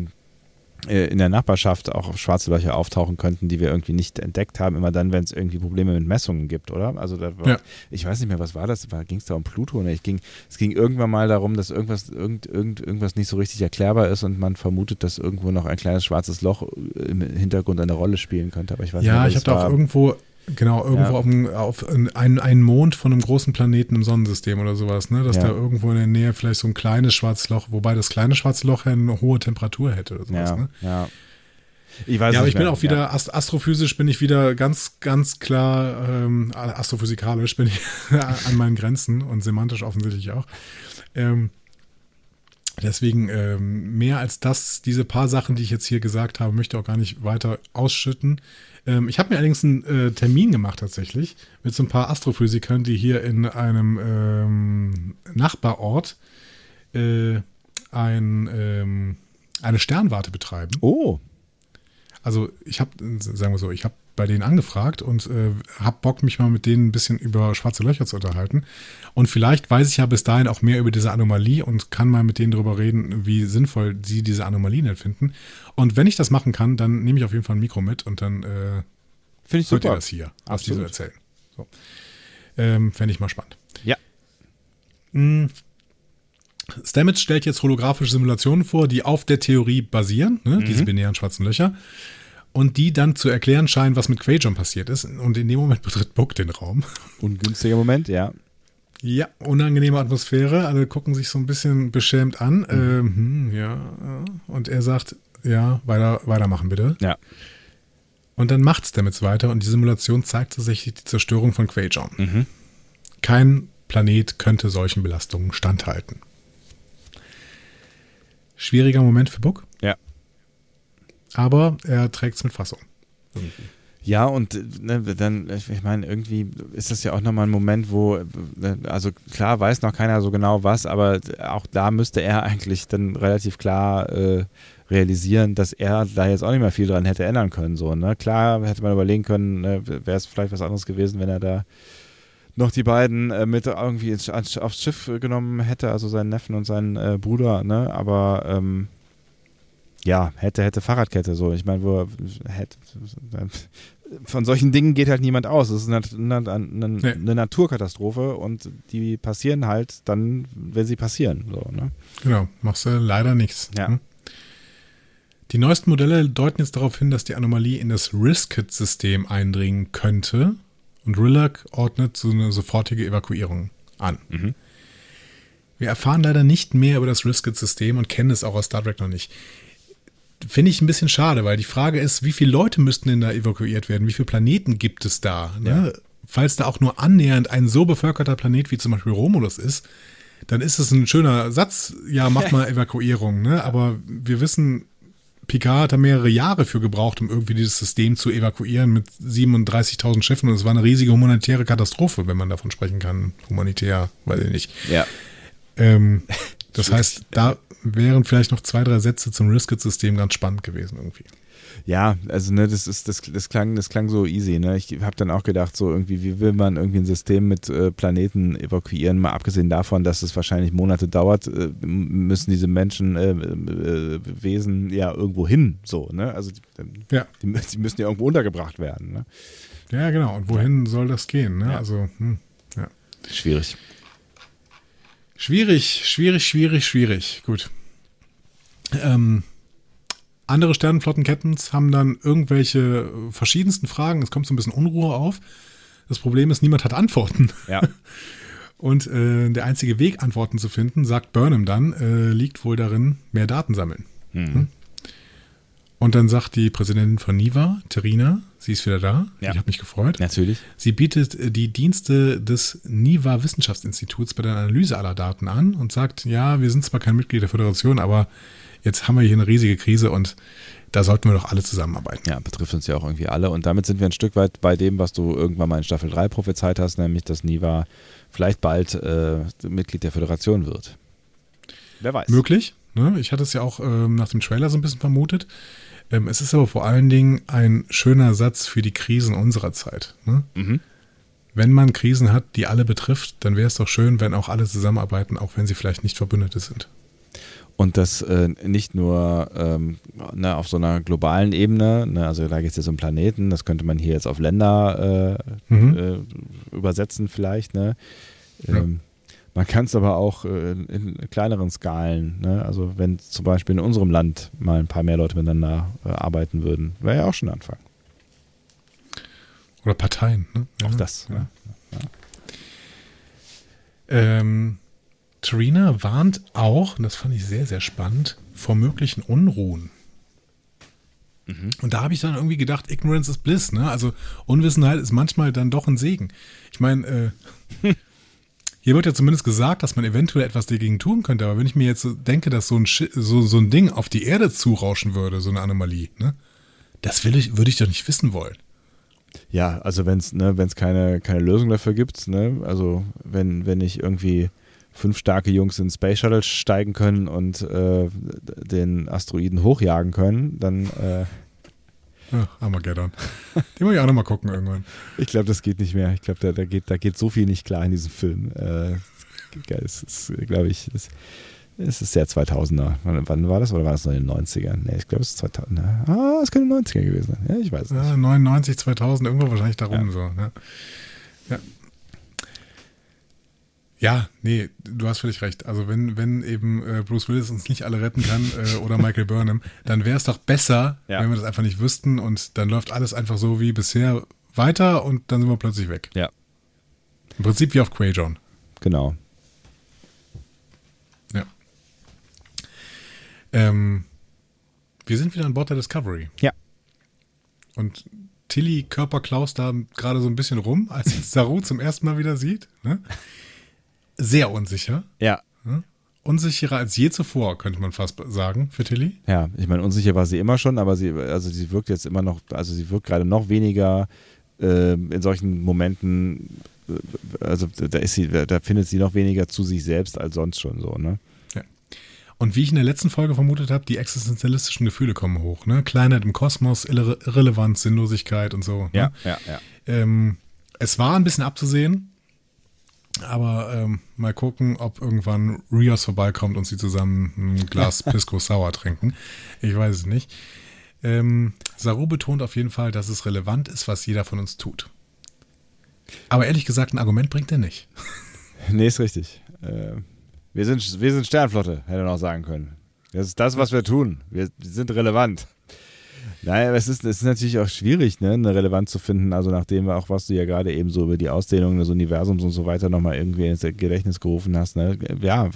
äh, in der Nachbarschaft auch schwarze Löcher auftauchen könnten, die wir irgendwie nicht entdeckt haben. Immer dann, wenn es irgendwie Probleme mit Messungen gibt, oder? Also war, Ja. ich weiß nicht mehr, was war das? Ging es da um Pluto? Ne? Ich ging, es ging irgendwann mal darum, dass irgendwas, irgend, irgend, irgendwas nicht so richtig erklärbar ist und man vermutet, dass irgendwo noch ein kleines schwarzes Loch im Hintergrund eine Rolle spielen könnte. Aber ich weiß nicht Ja, mehr, ich habe da auch irgendwo, genau, irgendwo Ja. auf, einem, auf einen, einen Mond von einem großen Planeten im Sonnensystem oder sowas, ne? Dass Ja. da irgendwo in der Nähe vielleicht so ein kleines schwarzes Loch, wobei das kleine schwarze Loch ja eine hohe Temperatur hätte oder sowas, Ja, ne? ja. Ich weiß Ja, aber ich bin mehr. auch wieder, ast astrophysisch bin ich wieder ganz, ganz klar, ähm, astrophysikalisch bin ich an meinen Grenzen und semantisch offensichtlich auch. Ähm, deswegen ähm, mehr als das, diese paar Sachen, die ich jetzt hier gesagt habe, möchte auch gar nicht weiter ausschütten. Ähm, ich habe mir allerdings einen äh, Termin gemacht tatsächlich mit so ein paar Astrophysikern, die hier in einem ähm, Nachbarort äh, ein, ähm, eine Sternwarte betreiben. Oh, Also ich habe, sagen wir so, ich habe bei denen angefragt und äh, habe Bock, mich mal mit denen ein bisschen über schwarze Löcher zu unterhalten. Und vielleicht weiß ich ja bis dahin auch mehr über diese Anomalie und kann mal mit denen darüber reden, wie sinnvoll sie diese Anomalien empfinden. Und wenn ich das machen kann, dann nehme ich auf jeden Fall ein Mikro mit und dann äh, finde ich hört ihr super. das hier, was die so erzählen. So. Ähm, Fände ich mal spannend. Ja. Mm. Stamets stellt jetzt holographische Simulationen vor, die auf der Theorie basieren, ne, diese binären schwarzen Löcher, und die dann zu erklären scheinen, was mit Quajon passiert ist. Und in dem Moment betritt Book den Raum. Ungünstiger Moment, ja. Ja, unangenehme Atmosphäre. Alle gucken sich so ein bisschen beschämt an. Ähm, hm, ja. Und er sagt, ja, weiter, weitermachen bitte. Ja. Und dann macht Stamets weiter und die Simulation zeigt tatsächlich die Zerstörung von Quajon. Mhm. Kein Planet könnte solchen Belastungen standhalten. Schwieriger Moment für Book. Aber er trägt es mit Fassung. Ja, und ne, dann, ich meine, irgendwie ist das ja auch nochmal ein Moment, wo, äh, also klar weiß noch keiner so genau was, aber auch da müsste er eigentlich dann relativ klar äh, realisieren, dass er da jetzt auch nicht mehr viel dran hätte ändern können. So, ne? Klar hätte man überlegen können, ne, wäre es vielleicht was anderes gewesen, wenn er da noch die beiden äh, mit irgendwie ins, aufs Schiff genommen hätte, also seinen Neffen und seinen äh, Bruder, ne? Aber ähm, ja, hätte, hätte Fahrradkette so. Ich meine, wo hätte von solchen Dingen geht halt niemand aus. Es ist eine, eine, eine, Nee. eine Naturkatastrophe und die passieren halt dann, wenn sie passieren. So, ne? Genau, machst du leider nichts. Ja. Hm? Die neuesten Modelle deuten jetzt darauf hin, dass die Anomalie in das Riskit-System eindringen könnte und Rillac ordnet so eine sofortige Evakuierung an. Mhm. Wir erfahren leider nicht mehr über das Riskit-System und kennen es auch aus Star Trek noch nicht. Finde ich ein bisschen schade, weil die Frage ist, wie viele Leute müssten denn da evakuiert werden? Wie viele Planeten gibt es da? Ne? Falls da auch nur annähernd ein so bevölkerter Planet wie zum Beispiel Romulus ist, dann ist es ein schöner Satz, ja, mach mal Evakuierung, ne? Aber wir wissen, Picard hat da mehrere Jahre für gebraucht, um irgendwie dieses System zu evakuieren mit 37.000 Schiffen und es war eine riesige humanitäre Katastrophe, wenn man davon sprechen kann. Humanitär, weiß ich nicht. Ja. Ähm, das heißt, da wären vielleicht noch zwei, drei Sätze zum Riskit-System ganz spannend gewesen irgendwie. Ja, also ne, das ist das, das klang das klang so easy, ne? Ich habe dann auch gedacht so irgendwie wie will man irgendwie ein System mit äh, Planeten evakuieren, mal abgesehen davon, dass es wahrscheinlich Monate dauert, äh, müssen diese Menschen äh, äh, Wesen ja irgendwo hin, so, ne? Also die, Ja. die, die müssen ja irgendwo untergebracht werden, ne? Ja, genau. Und wohin soll das gehen? Ne? Ja. Also, hm, ja. Schwierig. Schwierig, schwierig, schwierig, schwierig. Gut. Ähm, Andere Sternenflotten-Captains haben dann irgendwelche äh, verschiedensten Fragen. Es kommt so ein bisschen Unruhe auf. Das Problem ist, niemand hat Antworten. Ja. Und äh, der einzige Weg, Antworten zu finden, sagt Burnham dann, äh, liegt wohl darin, mehr Daten sammeln. Hm? Und dann sagt die Präsidentin von NIVA, Terina, sie ist wieder da, Ja. ich habe mich gefreut. Natürlich. Sie bietet äh, die Dienste des NIVA Wissenschaftsinstituts bei der Analyse aller Daten an und sagt, ja, wir sind zwar kein Mitglied der Föderation, aber jetzt haben wir hier eine riesige Krise und da sollten wir doch alle zusammenarbeiten. Ja, betrifft uns ja auch irgendwie alle. Und damit sind wir ein Stück weit bei dem, was du irgendwann mal in Staffel 3 prophezeit hast, nämlich, dass Niva vielleicht bald äh, Mitglied der Föderation wird. Wer weiß. Möglich. Ne? Ich hatte es ja auch ähm, nach dem Trailer so ein bisschen vermutet. Ähm, es ist aber vor allen Dingen ein schöner Satz für die Krisen unserer Zeit. Ne? Mhm. Wenn man Krisen hat, die alle betrifft, dann wäre es doch schön, wenn auch alle zusammenarbeiten, auch wenn sie vielleicht nicht Verbündete sind. Und das äh, nicht nur ähm, ne, auf so einer globalen Ebene, ne, also da geht es jetzt um Planeten, das könnte man hier jetzt auf Länder äh, Mhm. äh, übersetzen vielleicht. Ne? Ja. Man kann es aber auch äh, in kleineren Skalen, ne? also wenn zum Beispiel in unserem Land mal ein paar mehr Leute miteinander äh, arbeiten würden, wäre ja auch schon ein Anfang. Oder Parteien. Ne? Auch Ja, das. Ja. Ne? Ähm, Trina warnt auch, und das fand ich sehr, sehr spannend, vor möglichen Unruhen. Und da habe ich dann irgendwie gedacht, Ignorance is Bliss, ne? Also Unwissenheit ist manchmal dann doch ein Segen. Ich meine, äh, hier wird ja zumindest gesagt, dass man eventuell etwas dagegen tun könnte, aber wenn ich mir jetzt denke, dass so ein, Schi so, so ein Ding auf die Erde zurauschen würde, so eine Anomalie, ne? Das will ich, würde ich doch nicht wissen wollen. Ja, also wenn es ne, wenn's keine, keine Lösung dafür gibt, ne, also wenn, wenn nicht irgendwie fünf starke Jungs in Space Shuttle steigen können und äh, den Asteroiden hochjagen können, dann äh, Ach, Armageddon. Den muss ich auch nochmal gucken irgendwann. ich glaube, das geht nicht mehr. Ich glaube, da, da, geht, da geht so viel nicht klar in diesem Film. Äh, geil, es ist, glaube ich, es, es ist sehr 2000er. Wann, wann war das? Oder war das noch in den 90ern? Nee, ich glaube, es ist 2000. Ah, es könnte 90er gewesen sein. Ja, ich weiß es nicht. Ja, 99, 2000, irgendwo wahrscheinlich darum Ja. so. Ne? Ja. Ja, nee, du hast völlig recht. Also wenn, wenn eben äh, Bruce Willis uns nicht alle retten kann äh, oder Michael Burnham, dann wäre es doch besser, Ja. wenn wir das einfach nicht wüssten und dann läuft alles einfach so wie bisher weiter und dann sind wir plötzlich weg. Ja, Im Prinzip wie auf Quajon. genau. Ja. Ähm, wir sind wieder an Bord der Discovery. Ja. Und Tilly Körper Klaus da gerade so ein bisschen rum, als sie Saru zum ersten Mal wieder sieht. Ne? Sehr unsicher. Ja, Unsicherer als je zuvor, könnte man fast sagen, für Tilly. Ja, ich meine, unsicher war sie immer schon, aber sie, also sie wirkt jetzt immer noch, also sie wirkt gerade noch weniger äh, in solchen Momenten, äh, also da ist sie, da findet sie noch weniger zu sich selbst als sonst schon so, ne? Und wie ich in der letzten Folge vermutet habe, die existenzialistischen Gefühle kommen hoch. Ne? Kleinheit im Kosmos, Irre Irrelevanz, Sinnlosigkeit und so. Ne? ja, ja. Ähm, es war ein bisschen abzusehen, aber ähm, mal gucken, ob irgendwann Rios vorbeikommt und sie zusammen ein Glas Pisco Sour trinken. Ich weiß es nicht. Ähm, Saru betont auf jeden Fall, dass es relevant ist, was jeder von uns tut. Aber ehrlich gesagt, ein Argument bringt er nicht. Nee, ist richtig. Äh, wir, sind, wir sind Sternflotte, hätte er noch sagen können. Das ist das, was wir tun. Wir sind relevant. Naja, es ist, es ist natürlich auch schwierig, ne, eine Relevanz zu finden. Also nachdem auch, was du ja gerade eben so über die Ausdehnung des Universums und so weiter nochmal irgendwie ins Gedächtnis gerufen hast, ne, ja,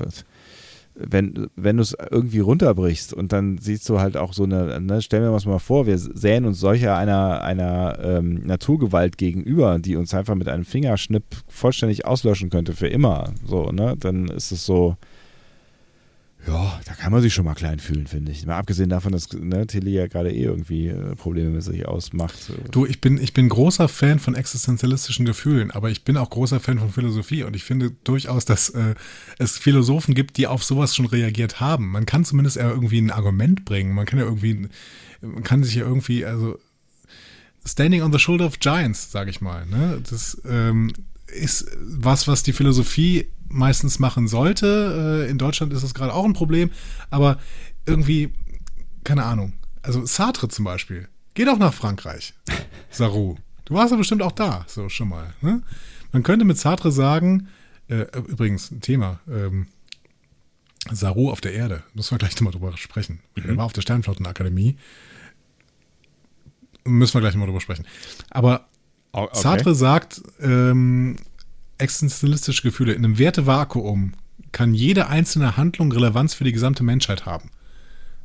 wenn, wenn du es irgendwie runterbrichst und dann siehst du halt auch so eine, ne, stellen wir uns mal vor, wir sähen uns solcher einer, einer ähm, Naturgewalt gegenüber, die uns einfach mit einem Fingerschnipp vollständig auslöschen könnte für immer. So, ne? Dann ist es so, ja, da kann man sich schon mal klein fühlen, finde ich. Mal abgesehen davon, dass ne, Tilly ja gerade eh irgendwie äh, Probleme mit sich ausmacht. Du, ich bin, ich bin großer Fan von existenzialistischen Gefühlen, aber ich bin auch großer Fan von Philosophie und ich finde durchaus, dass äh, es Philosophen gibt, die auf sowas schon reagiert haben. Man kann zumindest ja irgendwie ein Argument bringen. Man kann ja irgendwie, man kann sich ja irgendwie, also Standing on the Shoulder of Giants, sage ich mal. Ne? Das ähm, ist was, was die Philosophie meistens machen sollte. Äh, in Deutschland ist das gerade auch ein Problem, aber irgendwie, keine Ahnung. Also Sartre zum Beispiel. Geh doch nach Frankreich, Saru. Du warst ja bestimmt auch da, so schon mal. Ne? Man könnte mit Sartre sagen, äh, übrigens ein Thema, ähm, Saru auf der Erde, müssen wir gleich nochmal drüber sprechen. Mhm. Er war auf der Sternflottenakademie. Müssen wir gleich nochmal drüber sprechen. Aber okay. Sartre sagt, ähm, existenzialistische Gefühle in einem Wertevakuum kann jede einzelne Handlung Relevanz für die gesamte Menschheit haben.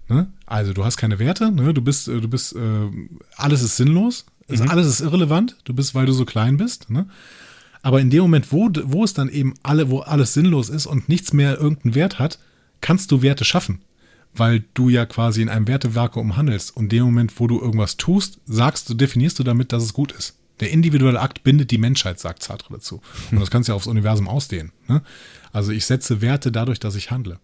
Ne? Also du hast keine Werte, ne? du bist, äh, du bist, äh, alles ist sinnlos, es- alles ist irrelevant, du bist, weil du so klein bist. Ne? Aber in dem Moment, wo, wo es dann eben alle, wo alles sinnlos ist und nichts mehr irgendeinen Wert hat, kannst du Werte schaffen. Weil du ja quasi in einem Wertevakuum handelst. Und in dem Moment, wo du irgendwas tust, sagst du, definierst du damit, dass es gut ist. Der individuelle Akt bindet die Menschheit, sagt Sartre dazu. Und das kannst du ja aufs Universum ausdehnen. Ne? Also ich setze Werte dadurch, dass ich handle.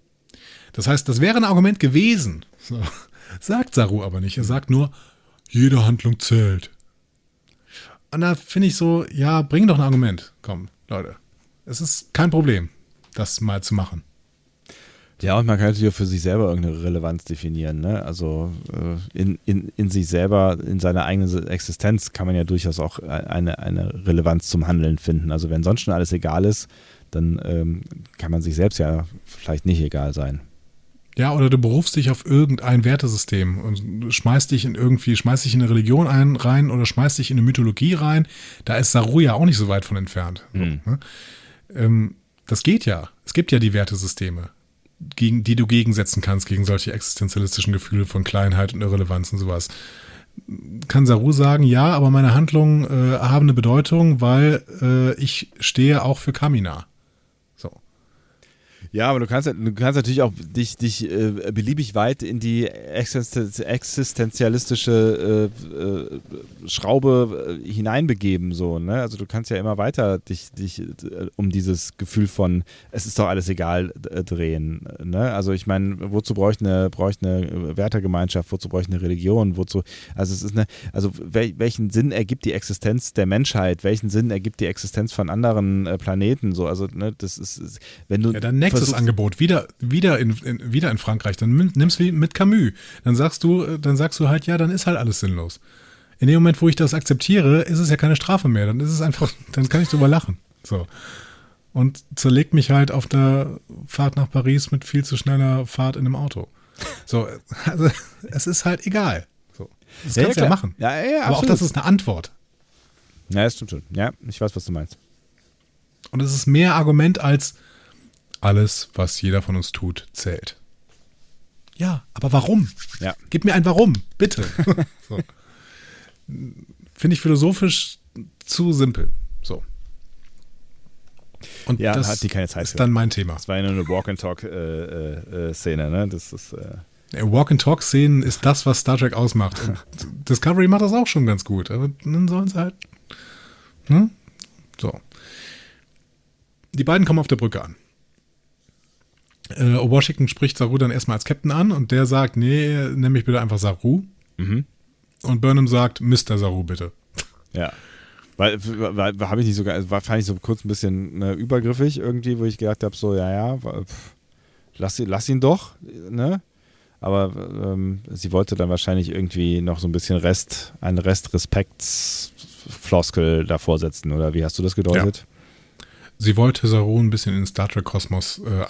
Das heißt, das wäre ein Argument gewesen. So. Sagt Saru aber nicht. Er sagt nur, jede Handlung zählt. Und da finde ich so, ja, bring doch ein Argument. Komm, Leute. Es ist kein Problem, das mal zu machen. Ja, und man kann natürlich auch für sich selber irgendeine Relevanz definieren. Ne? Also äh, in, in, in sich selber, in seiner eigenen Existenz kann man ja durchaus auch eine, eine Relevanz zum Handeln finden. Also wenn sonst schon alles egal ist, dann ähm, kann man sich selbst ja vielleicht nicht egal sein. Ja, oder du berufst dich auf irgendein Wertesystem und schmeißt dich in irgendwie, schmeißt dich in eine Religion ein, rein oder schmeißt dich in eine Mythologie rein. Da ist Saru ja auch nicht so weit von entfernt. So, Mhm. ne? ähm, das geht ja. Es gibt ja die Wertesysteme, gegen, die du gegensetzen kannst gegen solche existenzialistischen Gefühle von Kleinheit und Irrelevanz und sowas. Kann Saru sagen, ja, aber meine Handlungen äh, haben eine Bedeutung, weil äh, ich stehe auch für Kamina. Ja, aber du kannst, du kannst natürlich auch dich, dich äh, beliebig weit in die existen- existenzialistische äh, äh, Schraube äh, hineinbegeben, so, ne? Also du kannst ja immer weiter dich, dich äh, um dieses Gefühl von es ist doch alles egal äh, drehen. Ne? Also ich meine, wozu brauche ich eine, brauche ich eine Wertegemeinschaft, wozu brauche ich eine Religion, wozu, also es ist eine, also wel, welchen Sinn ergibt die Existenz der Menschheit, welchen Sinn ergibt die Existenz von anderen äh, Planeten, so, also ne, das ist wenn du Ja, versuchst- Angebot, wieder, wieder, in, in, wieder in Frankreich, dann nimm- nimmst du mit Camus. Dann sagst du, äh, dann sagst du halt, ja, dann ist halt alles sinnlos. In dem Moment, wo ich das akzeptiere, ist es ja keine Strafe mehr. Dann ist es einfach, dann kann ich drüber lachen. So. Und zerlegt mich halt auf der Fahrt nach Paris mit viel zu schneller Fahrt in einem Auto. So, also, es ist halt egal. So. Das Ja, ja, kannst du ja klar. machen. Ja, ja, ja, Aber auch das ist eine Antwort. Ja, das stimmt schon. Ja, ich weiß, was du meinst. Und es ist mehr Argument als alles, was jeder von uns tut, zählt. Ja, aber warum? Ja. Gib mir ein Warum, bitte. so. Finde ich philosophisch zu simpel. So. Und Ja, das hat die keine Zeit ist für. dann mein Thema. Das war ja nur eine Walk-and-Talk-Szene, ne? Das ist, äh, Walk-and-Talk-Szenen ist das, was Star Trek ausmacht. Und Discovery macht das auch schon ganz gut. Aber dann sollen sie halt. Ne? So. Die beiden kommen auf der Brücke an. Äh, Washington spricht Saru dann erstmal als Captain an und der sagt, nee, nenn mich bitte einfach Saru. Mhm. Und Burnham sagt, Mr. Saru, bitte. ja. Weil, weil, weil habe ich nicht sogar, also war, fand ich so kurz ein bisschen ne, übergriffig irgendwie, wo ich gedacht habe, so, ja, ja, pff, lass, ihn- lass ihn doch, ne? Aber ähm, sie wollte dann wahrscheinlich irgendwie noch so ein bisschen Rest, einen Rest Respektsfloskel davor setzen, oder wie hast du das gedeutet? Sie wollte Saru ein bisschen in den Star Trek-Kosmos äh,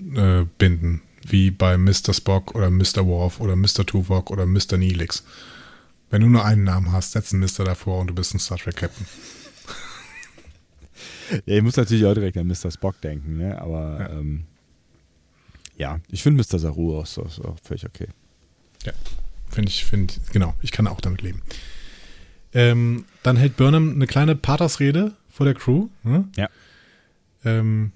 einbinden, wie bei Mr. Spock oder Mr. Worf oder Mr. Tuvok oder Mr. Neelix. Wenn du nur einen Namen hast, setz einen Mr. davor und du bist ein Star Trek-Captain. Ja, ich muss natürlich auch direkt an Mr. Spock denken, ne? Aber Ja. ja, ähm, ja ich finde Mr. Saru auch, so, so völlig okay. Ja, finde ich, finde, genau, ich kann auch damit leben. Ähm, dann hält Burnham eine kleine Patersrede vor der Crew. Ne? Ja. Ähm,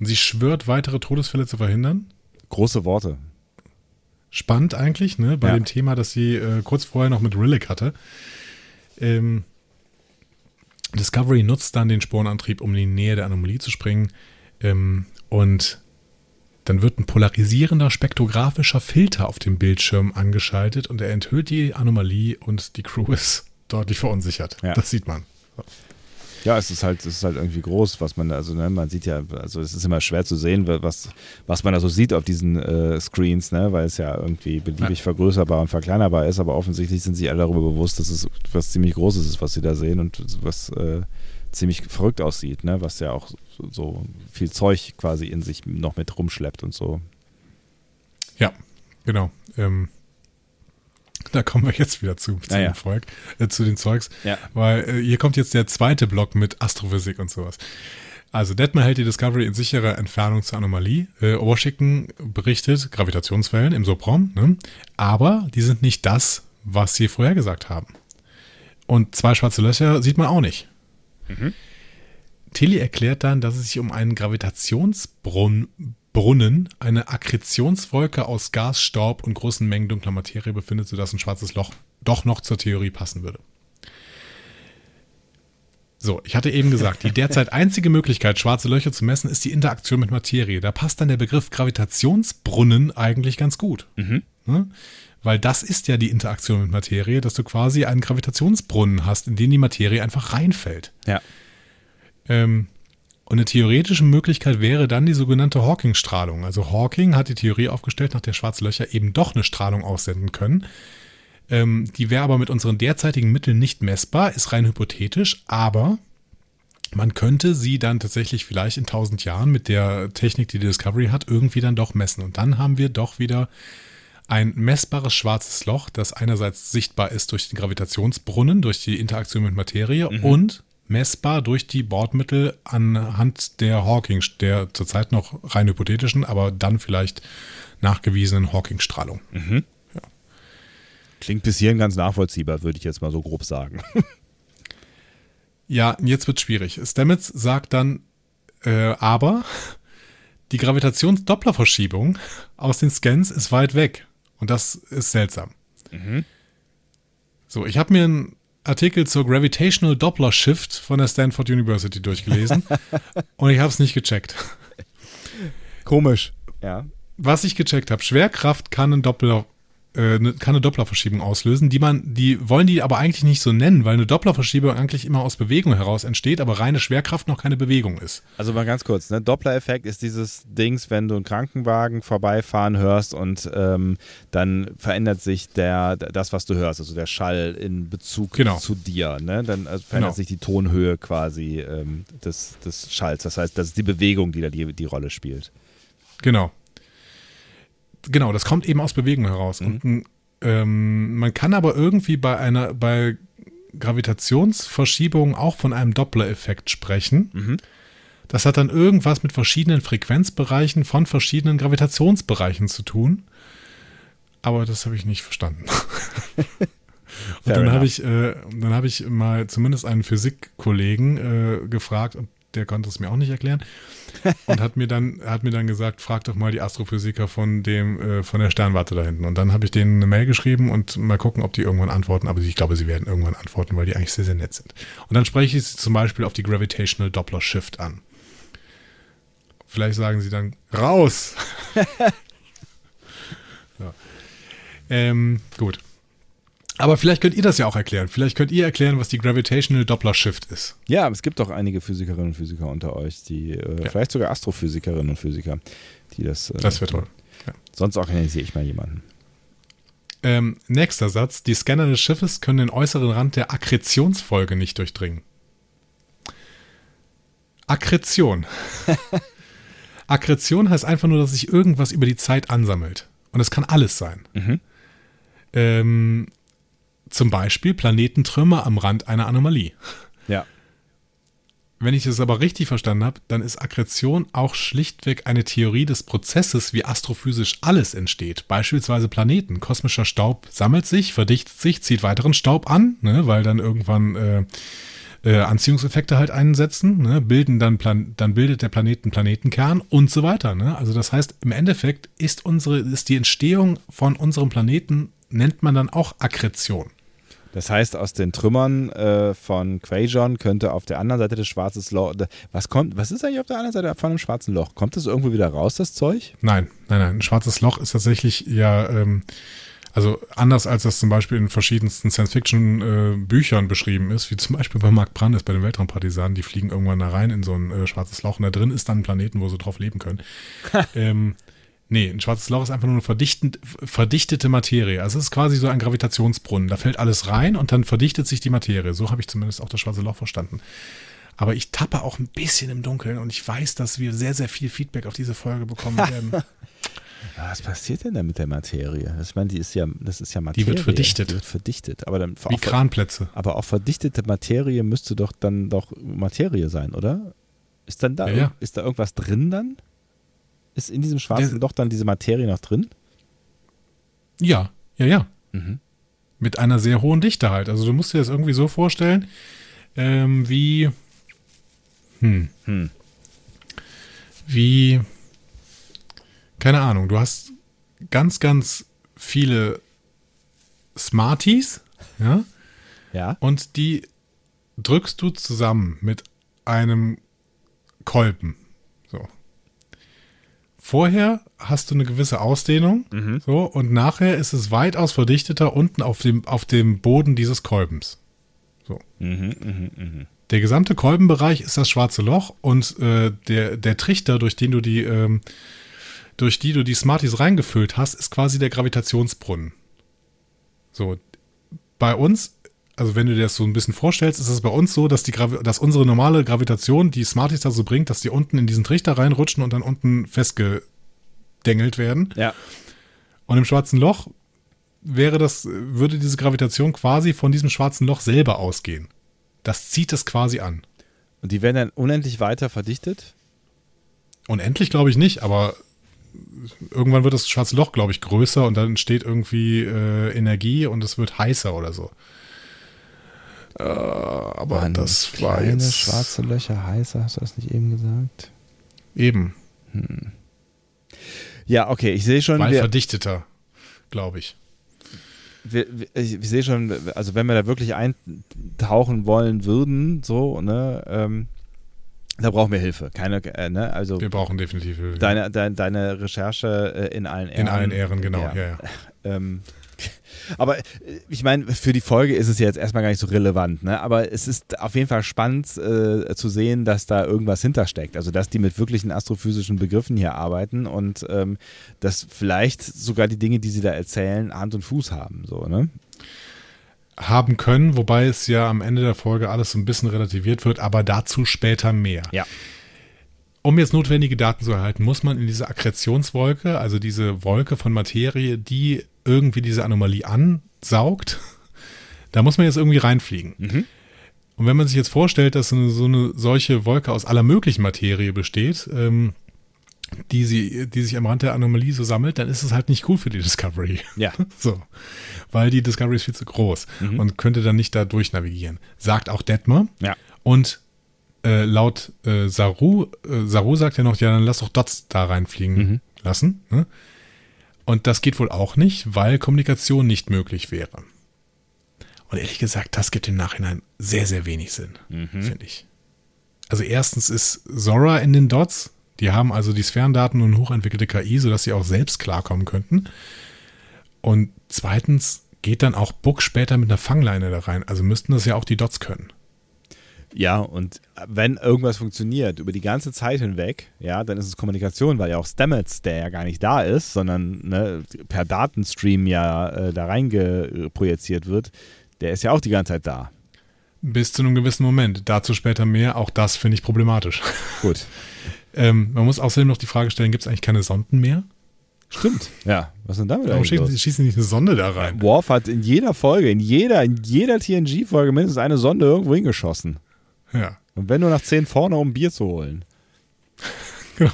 sie schwört, weitere Todesfälle zu verhindern. Große Worte. Spannend eigentlich, ne? Bei Ja. dem Thema, das sie äh, kurz vorher noch mit Rillick hatte. Ähm, Discovery nutzt dann den Sporenantrieb, um in die Nähe der Anomalie zu springen. Ähm, und dann wird ein polarisierender spektrographischer Filter auf dem Bildschirm angeschaltet und er enthüllt die Anomalie und die Crew ist deutlich verunsichert. Ja. Das sieht man. Ja, es ist halt, es ist halt irgendwie groß, was man, also ne, man sieht ja, also es ist immer schwer zu sehen, was, was man da so sieht auf diesen äh, Screens, ne, weil es ja irgendwie beliebig vergrößerbar und verkleinerbar ist, aber offensichtlich sind sich alle darüber bewusst, dass es was ziemlich Großes ist, was sie da sehen und was äh, ziemlich verrückt aussieht, ne? was ja auch so, so viel Zeug quasi in sich noch mit rumschleppt und so. Ja, genau. Ähm, da kommen wir jetzt wieder zu, zu, Ah, ja. dem Volk, äh, zu den Zeugs. Ja. Weil äh, hier kommt jetzt der zweite Block mit Astrophysik und sowas. Also Detmer hält die Discovery in sicherer Entfernung zur Anomalie. Äh, Washington berichtet Gravitationswellen im Sopron, ne? aber die sind nicht das, was sie vorhergesagt haben. Und zwei schwarze Löcher sieht man auch nicht. Tilly erklärt dann, dass es sich um einen Gravitationsbrunnen, Brunnen, eine Akkretionswolke aus Gas, Staub und großen Mengen dunkler Materie befindet, sodass ein schwarzes Loch doch noch zur Theorie passen würde. So, ich hatte eben gesagt, die derzeit einzige Möglichkeit, schwarze Löcher zu messen, ist die Interaktion mit Materie. Da passt dann der Begriff Gravitationsbrunnen eigentlich ganz gut. Ne? Weil das ist ja die Interaktion mit Materie, dass du quasi einen Gravitationsbrunnen hast, in den die Materie einfach reinfällt. Ja. Ähm, und eine theoretische Möglichkeit wäre dann die sogenannte Hawking-Strahlung. Also Hawking hat die Theorie aufgestellt, nach der schwarze Löcher eben doch eine Strahlung aussenden können. Ähm, die wäre aber mit unseren derzeitigen Mitteln nicht messbar, ist rein hypothetisch, aber man könnte sie dann tatsächlich vielleicht in 1000 Jahren mit der Technik, die die Discovery hat, irgendwie dann doch messen. Und dann haben wir doch wieder ein messbares schwarzes Loch, das einerseits sichtbar ist durch den Gravitationsbrunnen, durch die Interaktion mit Materie und messbar durch die Bordmittel anhand der Hawking, der zurzeit noch rein hypothetischen, aber dann vielleicht nachgewiesenen Hawking-Strahlung. Klingt bis hierhin ganz nachvollziehbar, würde ich jetzt mal so grob sagen. Ja, jetzt wird schwierig. Stamets sagt dann, äh, aber die Gravitationsdopplerverschiebung aus den Scans ist weit weg. Und das ist seltsam. So, ich habe mir einen Artikel zur Gravitational Doppler Shift von der Stanford University durchgelesen und ich habe es nicht gecheckt. Komisch. Ja. Was ich gecheckt habe, Schwerkraft kann einen Doppler äh, ne- kann eine Dopplerverschiebung auslösen, die man, die wollen die aber eigentlich nicht so nennen, weil eine Dopplerverschiebung eigentlich immer aus Bewegung heraus entsteht, aber reine Schwerkraft noch keine Bewegung ist. Also mal ganz kurz, ne? Doppler-Effekt ist dieses Dings, wenn du einen Krankenwagen vorbeifahren hörst und ähm, dann verändert sich der, das, was du hörst, also der Schall in Bezug Genau. zu dir. Ne? Dann also verändert Genau. sich die Tonhöhe quasi ähm, des, des Schalls. Das heißt, das ist die Bewegung, die da die, die Rolle spielt. Genau. Genau, das kommt eben aus Bewegung heraus. Und ein, ähm, man kann aber irgendwie bei einer, bei Gravitationsverschiebungen auch von einem Doppler-Effekt sprechen. Das hat dann irgendwas mit verschiedenen Frequenzbereichen von verschiedenen Gravitationsbereichen zu tun. Aber das habe ich nicht verstanden. Und dann habe ich, äh, dann habe ich mal zumindest einen Physikkollegen äh, gefragt und der konnte es mir auch nicht erklären und hat mir dann hat mir dann gesagt, frag doch mal die Astrophysiker von dem äh, von der Sternwarte da hinten. Und dann habe ich denen eine Mail geschrieben und mal gucken, ob die irgendwann antworten. Aber ich glaube, sie werden irgendwann antworten, weil die eigentlich sehr sehr nett sind. Und dann spreche ich sie zum Beispiel auf die Gravitational Doppler Shift an. Vielleicht sagen sie dann raus. ja. ähm, gut. Aber vielleicht könnt ihr das ja auch erklären. Vielleicht könnt ihr erklären, was die Gravitational Doppler Shift ist. Ja, es gibt doch einige Physikerinnen und Physiker unter euch, die äh, Ja. vielleicht sogar Astrophysikerinnen und Physiker, die das. Äh, Das wäre toll. Sonst organisiere ich mal jemanden. Ähm, nächster Satz. Die Scanner des Schiffes können den äußeren Rand der Akkretionsfolge nicht durchdringen. Akkretion. Akkretion heißt einfach nur, dass sich irgendwas über die Zeit ansammelt. Und es kann alles sein. Ähm, zum Beispiel Planetentrümmer am Rand einer Anomalie. Ja. Wenn ich es aber richtig verstanden habe, dann ist Akkretion auch schlichtweg eine Theorie des Prozesses, wie astrophysisch alles entsteht. Beispielsweise Planeten. Kosmischer Staub sammelt sich, verdichtet sich, zieht weiteren Staub an, ne, weil dann irgendwann äh, äh, Anziehungseffekte halt einsetzen, ne, bilden dann, Plan dann bildet der Planet einen Planetenkern und so weiter. Ne? Also das heißt, im Endeffekt ist unsere, ist die Entstehung von unserem Planeten, nennt man dann auch Akkretion. Das heißt, aus den Trümmern äh, von Quajon könnte auf der anderen Seite des schwarzen Loch. Was kommt? Was ist eigentlich auf der anderen Seite von einem schwarzen Loch? Kommt das irgendwo wieder raus, das Zeug? Nein, nein, nein. Ein schwarzes Loch ist tatsächlich ja, ähm, also anders als das zum Beispiel in verschiedensten Science-Fiction-Büchern beschrieben ist, wie zum Beispiel bei Mark Brandes bei den Weltraumpartisanen, die fliegen irgendwann da rein in so ein äh, schwarzes Loch und da drin ist dann ein Planeten, wo sie drauf leben können. ähm, nee, ein schwarzes Loch ist einfach nur eine verdichtete Materie. Also es ist quasi so ein Gravitationsbrunnen. Da fällt alles rein und dann verdichtet sich die Materie. So habe ich zumindest auch das schwarze Loch verstanden. Aber ich tappe auch ein bisschen im Dunkeln und ich weiß, dass wir sehr, sehr viel Feedback auf diese Folge bekommen werden. Was passiert denn da mit der Materie? Ich meine, die ist ja, das ist ja Materie. wird verdichtet. Die wird verdichtet. Aber dann Wie Kranplätze. aber auch verdichtete Materie müsste doch dann doch Materie sein, oder? Ist dann da, Ja, ja. ist da irgendwas drin dann? Ist in diesem schwarzen Der- Loch dann diese Materie noch drin? Ja, ja, ja. Mhm. Mit einer sehr hohen Dichte halt. Also du musst dir das irgendwie so vorstellen, ähm, wie, hm, Hm. wie, keine Ahnung, du hast ganz, ganz viele Smarties, ja, Ja. und die drückst du zusammen mit einem Kolben. Vorher hast du eine gewisse Ausdehnung, so, und nachher ist es weitaus verdichteter unten auf dem, auf dem Boden dieses Kolbens. So. Der gesamte Kolbenbereich ist das schwarze Loch und äh, der, der Trichter, durch den du die, ähm, durch die du die Smarties reingefüllt hast, ist quasi der Gravitationsbrunnen. So, bei uns, also wenn du dir das so ein bisschen vorstellst, ist es bei uns so, dass, die Gravi dass unsere normale Gravitation die Smarties dazu bringt, dass die unten in diesen Trichter reinrutschen und dann unten festgedengelt werden. Ja. Und im schwarzen Loch wäre das, würde diese Gravitation quasi von diesem schwarzen Loch selber ausgehen. Das zieht es quasi an. Und die werden dann unendlich weiter verdichtet? Unendlich glaube ich nicht, aber irgendwann wird das schwarze Loch, glaube ich, größer und dann entsteht irgendwie äh, Energie und es wird heißer oder so. Äh, aber Waren das war kleine jetzt schwarze Löcher heißer, hast du das nicht eben gesagt? eben, Ja, okay, ich sehe schon, weil verdichteter, glaube ich. wir, ich, ich sehe schon, also wenn wir da wirklich eintauchen wollen würden, so, ne, ähm, da brauchen wir Hilfe. Keine, äh, ne, also Wir brauchen definitiv Hilfe. deine, deine, deine Recherche äh, in allen Ehren. In allen Ehren, genau. Ja. Ja, Ähm, aber äh, ich meine, für die Folge ist es jetzt erstmal gar nicht so relevant, ne? aber es ist auf jeden Fall spannend äh, zu sehen, dass da irgendwas hintersteckt. Also, dass die mit wirklichen astrophysischen Begriffen hier arbeiten und ähm, dass vielleicht sogar die Dinge, die sie da erzählen, Hand und Fuß haben. So, ne? Haben können, wobei es ja am Ende der Folge alles so ein bisschen relativiert wird, aber dazu später mehr. Ja. Um jetzt notwendige Daten zu erhalten, muss man in diese Akkretionswolke, also diese Wolke von Materie, die irgendwie diese Anomalie ansaugt, da muss man jetzt irgendwie reinfliegen. Und wenn man sich jetzt vorstellt, dass so eine, so eine solche Wolke aus aller möglichen Materie besteht, ähm, die, sie, die sich am Rand der Anomalie so sammelt, dann ist es halt nicht cool für die Discovery. Ja. So. Weil die Discovery ist viel zu groß und könnte dann nicht da durchnavigieren. Sagt auch Detmer. Ja. Und äh, laut äh, Saru, äh, Saru sagt ja noch, ja, dann lass doch Dots da reinfliegen lassen. Ne? Und das geht wohl auch nicht, weil Kommunikation nicht möglich wäre. Und ehrlich gesagt, das gibt im Nachhinein sehr, sehr wenig Sinn, finde ich. Also erstens ist Zora in den Dots. Die haben also die Sphärendaten und hochentwickelte KI, sodass sie auch selbst klarkommen könnten. Und zweitens geht dann auch Book später mit einer Fangleine da rein. Also müssten das ja auch die Dots können. Ja, und wenn irgendwas funktioniert über die ganze Zeit hinweg, ja, dann ist es Kommunikation, weil ja auch Stamets, der ja gar nicht da ist, sondern ne, per Datenstream ja äh, da reingeprojiziert wird, der ist ja auch die ganze Zeit da. Bis zu einem gewissen Moment. Dazu später mehr. Auch das finde ich problematisch. Gut. ähm, man muss außerdem noch die Frage stellen, gibt es eigentlich keine Sonden mehr? Stimmt. Ja, was denn damit Warum eigentlich schießen, schießen die nicht eine Sonde da rein? Worf hat in jeder Folge, in jeder, in jeder TNG-Folge mindestens eine Sonde irgendwo hingeschossen. Ja. Und wenn nur nach zehn vorne, um Bier zu holen. Genau.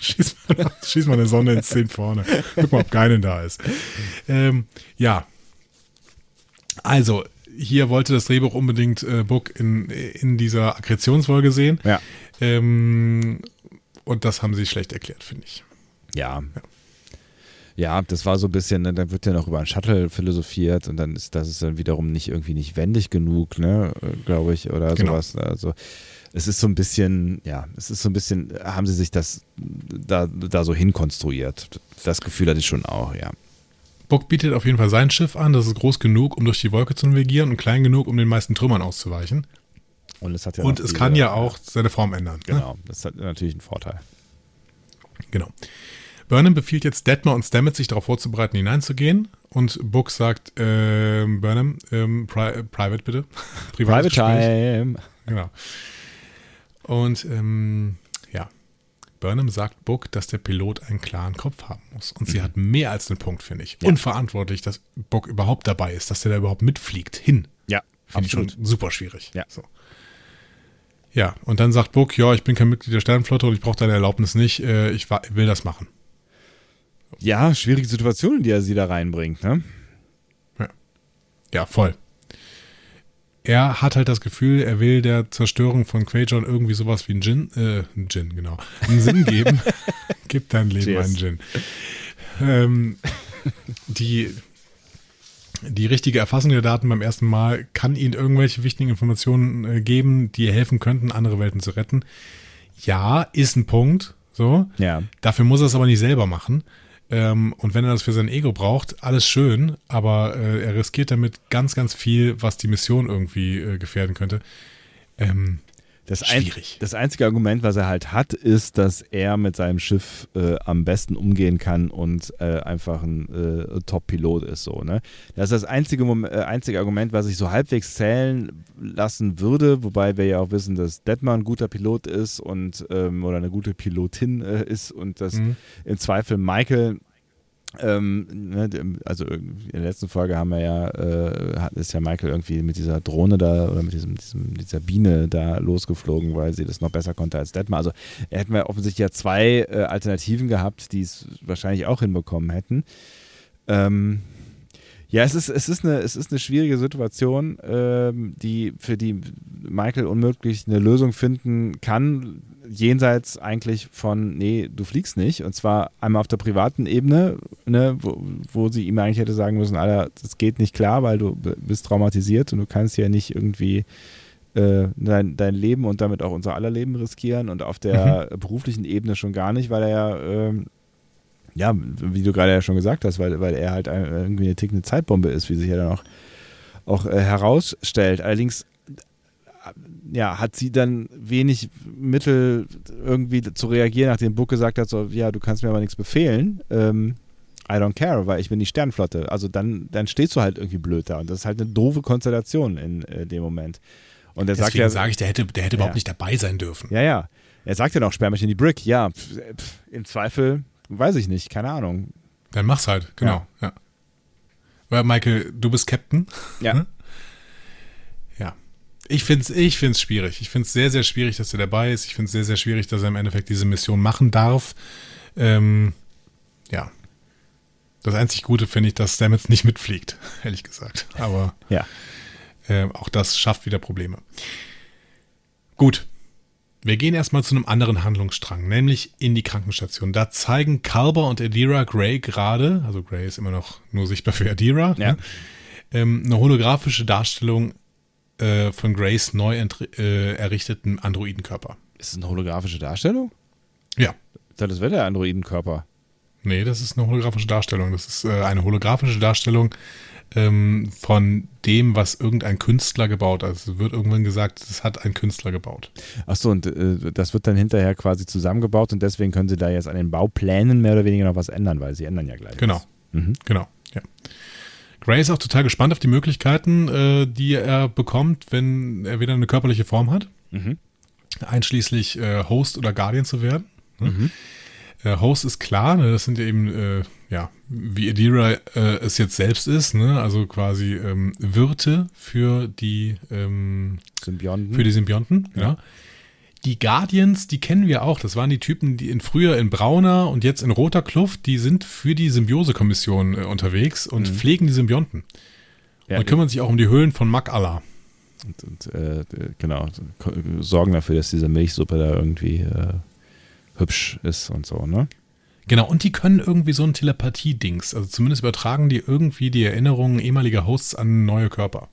Schieß mal, schieß mal eine Sonne ins 10 vorne. Guck mal, ob keine da ist. Ähm, ja. Also, hier wollte das Drehbuch unbedingt äh, Book in, in dieser Akkretionsfolge sehen. Ja. Ähm, und das haben sie schlecht erklärt, finde ich. Ja. Ja, das war so ein bisschen, ne, dann wird ja noch über ein Shuttle philosophiert und dann ist das ist dann wiederum nicht irgendwie nicht wendig genug, ne, glaube ich, oder Genau. sowas. Also es ist so ein bisschen, ja, es ist so ein bisschen, haben sie sich das da, da so hinkonstruiert. Das Gefühl hatte ich schon auch, ja. Book bietet auf jeden Fall sein Schiff an. Das ist groß genug, um durch die Wolke zu navigieren und klein genug, um den meisten Trümmern auszuweichen. Und es hat ja und es kann ja auch seine Form ändern. Ne? Genau, das hat natürlich einen Vorteil. Genau. Burnham befiehlt jetzt Detmer und Stamets, sich darauf vorzubereiten, hineinzugehen. Und Book sagt, ähm, Burnham, ähm, Pri Private bitte. Private Gespräch. Time. Genau. Und ähm, ja, Burnham sagt Book, dass der Pilot einen klaren Kopf haben muss. Und sie Mhm. hat mehr als einen Punkt, finde ich. Unverantwortlich, dass Book überhaupt dabei ist, dass der da überhaupt mitfliegt. Hin. Ja, Finde ich schon super schwierig. Ja. So. Ja, und dann sagt Book, ja, ich bin kein Mitglied der Sternenflotte und ich brauche deine Erlaubnis nicht. Äh, ich will das machen. Ja, schwierige Situation, in die er sie da reinbringt, ne? Ja, voll. Er hat halt das Gefühl, er will der Zerstörung von Quajon irgendwie sowas wie einen Gin, äh, einen Gin, genau, einen Sinn geben. Gib dein Leben Cheers. einen Gin. Ähm, die, die richtige Erfassung der Daten beim ersten Mal kann ihnen irgendwelche wichtigen Informationen äh, geben, die helfen könnten, andere Welten zu retten. Ja, ist ein Punkt. So. Ja. Dafür muss er es aber nicht selber machen. Ähm, und wenn er das für sein Ego braucht, alles schön, aber äh, er riskiert damit ganz, ganz viel, was die Mission irgendwie äh, gefährden könnte. Ähm, Das, ein, Schwierig. das einzige Argument, was er halt hat, ist, dass er mit seinem Schiff äh, am besten umgehen kann und äh, einfach ein äh, Top-Pilot ist. So, ne? Das ist das einzige, äh, einzige Argument, was ich so halbwegs zählen lassen würde, wobei wir ja auch wissen, dass Detmar ein guter Pilot ist und ähm, oder eine gute Pilotin äh, ist und dass Mhm. im Zweifel Michael ähm, ne, also in der letzten Folge haben wir ja, äh, ist ja Michael irgendwie mit dieser Drohne da oder mit diesem, diesem, dieser Biene da losgeflogen, weil sie das noch besser konnte als Detmar. Also hätten wir offensichtlich ja zwei äh, Alternativen gehabt, die es wahrscheinlich auch hinbekommen hätten. Ähm, ja, es ist, es ist eine, es ist eine schwierige Situation, ähm, die, für die Michael unmöglich eine Lösung finden kann, jenseits eigentlich von, nee, du fliegst nicht. Und zwar einmal auf der privaten Ebene, ne, wo, wo sie ihm eigentlich hätte sagen müssen, Alter, das geht nicht klar, weil du bist traumatisiert und du kannst ja nicht irgendwie äh, dein, dein Leben und damit auch unser aller Leben riskieren und auf der beruflichen Ebene schon gar nicht, weil er ja ähm, ja, wie du gerade ja schon gesagt hast, weil, weil er halt irgendwie eine tickende Zeitbombe ist, wie sich ja dann auch, auch äh, herausstellt. Allerdings äh, ja, hat sie dann wenig Mittel irgendwie zu reagieren, nachdem Book gesagt hat, so, ja, du kannst mir aber nichts befehlen. Ähm, I don't care, weil ich bin die Sternflotte. Also dann, dann stehst du halt irgendwie blöd da. Und das ist halt eine doofe Konstellation in äh, dem Moment. Und er sagt Deswegen ja, sage ich, der hätte, der hätte Ja. überhaupt nicht dabei sein dürfen. ja, ja. Er sagt ja noch, sperr mich in die Brick. Ja, pf, pf, im Zweifel, weiß ich nicht, keine Ahnung. Dann mach's halt, genau. Ja. Weil Michael, du bist Captain. Ja. Hm? Ja. Ich finde es ich find's schwierig. Ich finde es sehr, sehr schwierig, dass er dabei ist. Ich finde es sehr, sehr schwierig, dass er im Endeffekt diese Mission machen darf. Ähm, ja. Das einzig Gute finde ich, dass Stamets nicht mitfliegt, ehrlich gesagt. Aber Ja. äh, auch das schafft wieder Probleme. Gut. Wir gehen erstmal zu einem anderen Handlungsstrang, nämlich in die Krankenstation. Da zeigen Kalber und Adira Gray gerade, also Gray ist immer noch nur sichtbar für Adira, Ja. ne? ähm, eine holographische Darstellung äh, von Grays neu äh, errichteten Androidenkörper. Ist es eine holographische Darstellung? Ja. Das wäre der Androidenkörper. Nee, das ist eine holographische Darstellung. Das ist äh, eine holographische Darstellung ähm, von dem, was irgendein Künstler gebaut hat. Also es wird irgendwann gesagt, das hat ein Künstler gebaut. Achso, und äh, das wird dann hinterher quasi zusammengebaut und deswegen können sie da jetzt an den Bauplänen mehr oder weniger noch was ändern, weil sie ändern ja gleich. Genau. Mhm. Genau, ja. Gray ist auch total gespannt auf die Möglichkeiten, äh, die er bekommt, wenn er wieder eine körperliche Form hat. Mhm. Einschließlich äh, Host oder Guardian zu werden. Ne? Mhm. Äh, Host ist klar, ne? das sind ja eben, äh, ja, wie Adira äh, es jetzt selbst ist, ne? also quasi ähm, Wirte für die, ähm, Symbionten. für die Symbionten. Ja. Ja. Die Guardians, die kennen wir auch. Das waren die Typen, die in früher in brauner und jetzt in roter Kluft, die sind für die Symbiose-Kommission äh, unterwegs und Mhm. pflegen die Symbionten. ja, und kümmern sich auch um die Höhlen von Mak Allah. und, und äh, genau, sorgen dafür, dass diese Milchsuppe da irgendwie äh, hübsch ist und so, ne? Genau, und die können irgendwie so ein Telepathie-Dings. Also zumindest übertragen die irgendwie die Erinnerungen ehemaliger Hosts an neue Körper.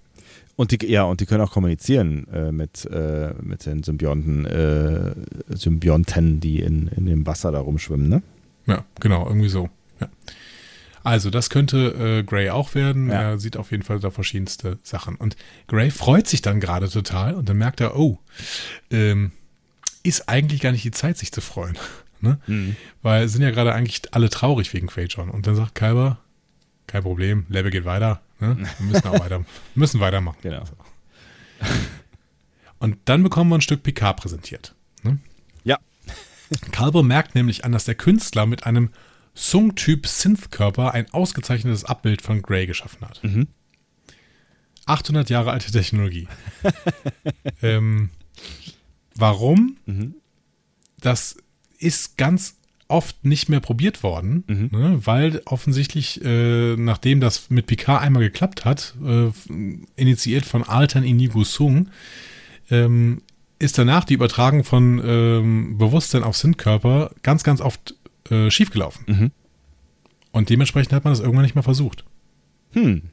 Und die, ja, und die können auch kommunizieren äh, mit, äh, mit den Symbionten, äh, Symbionten, die in, in dem Wasser da rumschwimmen, ne? Ja, genau, irgendwie so. Ja. Also, das könnte äh, Gray auch werden. Ja. Er sieht auf jeden Fall da verschiedenste Sachen. Und Gray freut sich dann gerade total und dann merkt er, oh, ähm, ist eigentlich gar nicht die Zeit, sich zu freuen. ne? Weil es sind ja gerade eigentlich alle traurig wegen Quajon. Und dann sagt Kyber, kein Problem, Level geht weiter. Ne? Wir müssen auch weiter, müssen weitermachen. Genau. Und dann bekommen wir ein Stück Picard präsentiert. Ne? Ja. Kalber merkt nämlich an, dass der Künstler mit einem Sung-Typ Synth-Körper ein ausgezeichnetes Abbild von Grey geschaffen hat. 800 Jahre alte Technologie. ähm, warum? Das ist ganz oft nicht mehr probiert worden, ne, weil offensichtlich, äh, nachdem das mit Picard einmal geklappt hat, äh, initiiert von Altan Inigo Sung, ähm, ist danach die Übertragung von ähm, Bewusstsein auf Sinntkörper ganz, ganz oft äh, schiefgelaufen. Mhm. Und dementsprechend hat man das irgendwann nicht mehr versucht. Hm.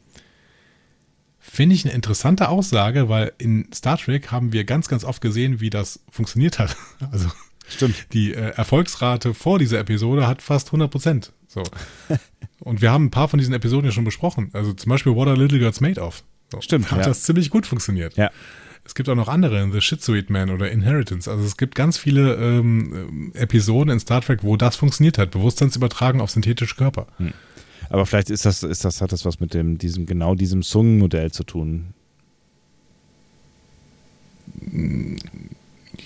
Finde ich eine interessante Aussage, weil in Star Trek haben wir ganz, ganz oft gesehen, wie das funktioniert hat. Also Stimmt. die äh, Erfolgsrate vor dieser Episode hat fast 100 Prozent. So. Und wir haben ein paar von diesen Episoden ja schon besprochen. Also zum Beispiel What Are Little Girls Made Of. So. Stimmt, Hat ja. das ziemlich gut funktioniert. Ja. Es gibt auch noch andere, The Shitsuit Man oder Inheritance. Also es gibt ganz viele ähm, Episoden in Star Trek, wo das funktioniert hat. Bewusstseinsübertragen auf synthetische Körper. Aber vielleicht ist das, ist das, hat das was mit dem, diesem, genau diesem Sung-Modell zu tun.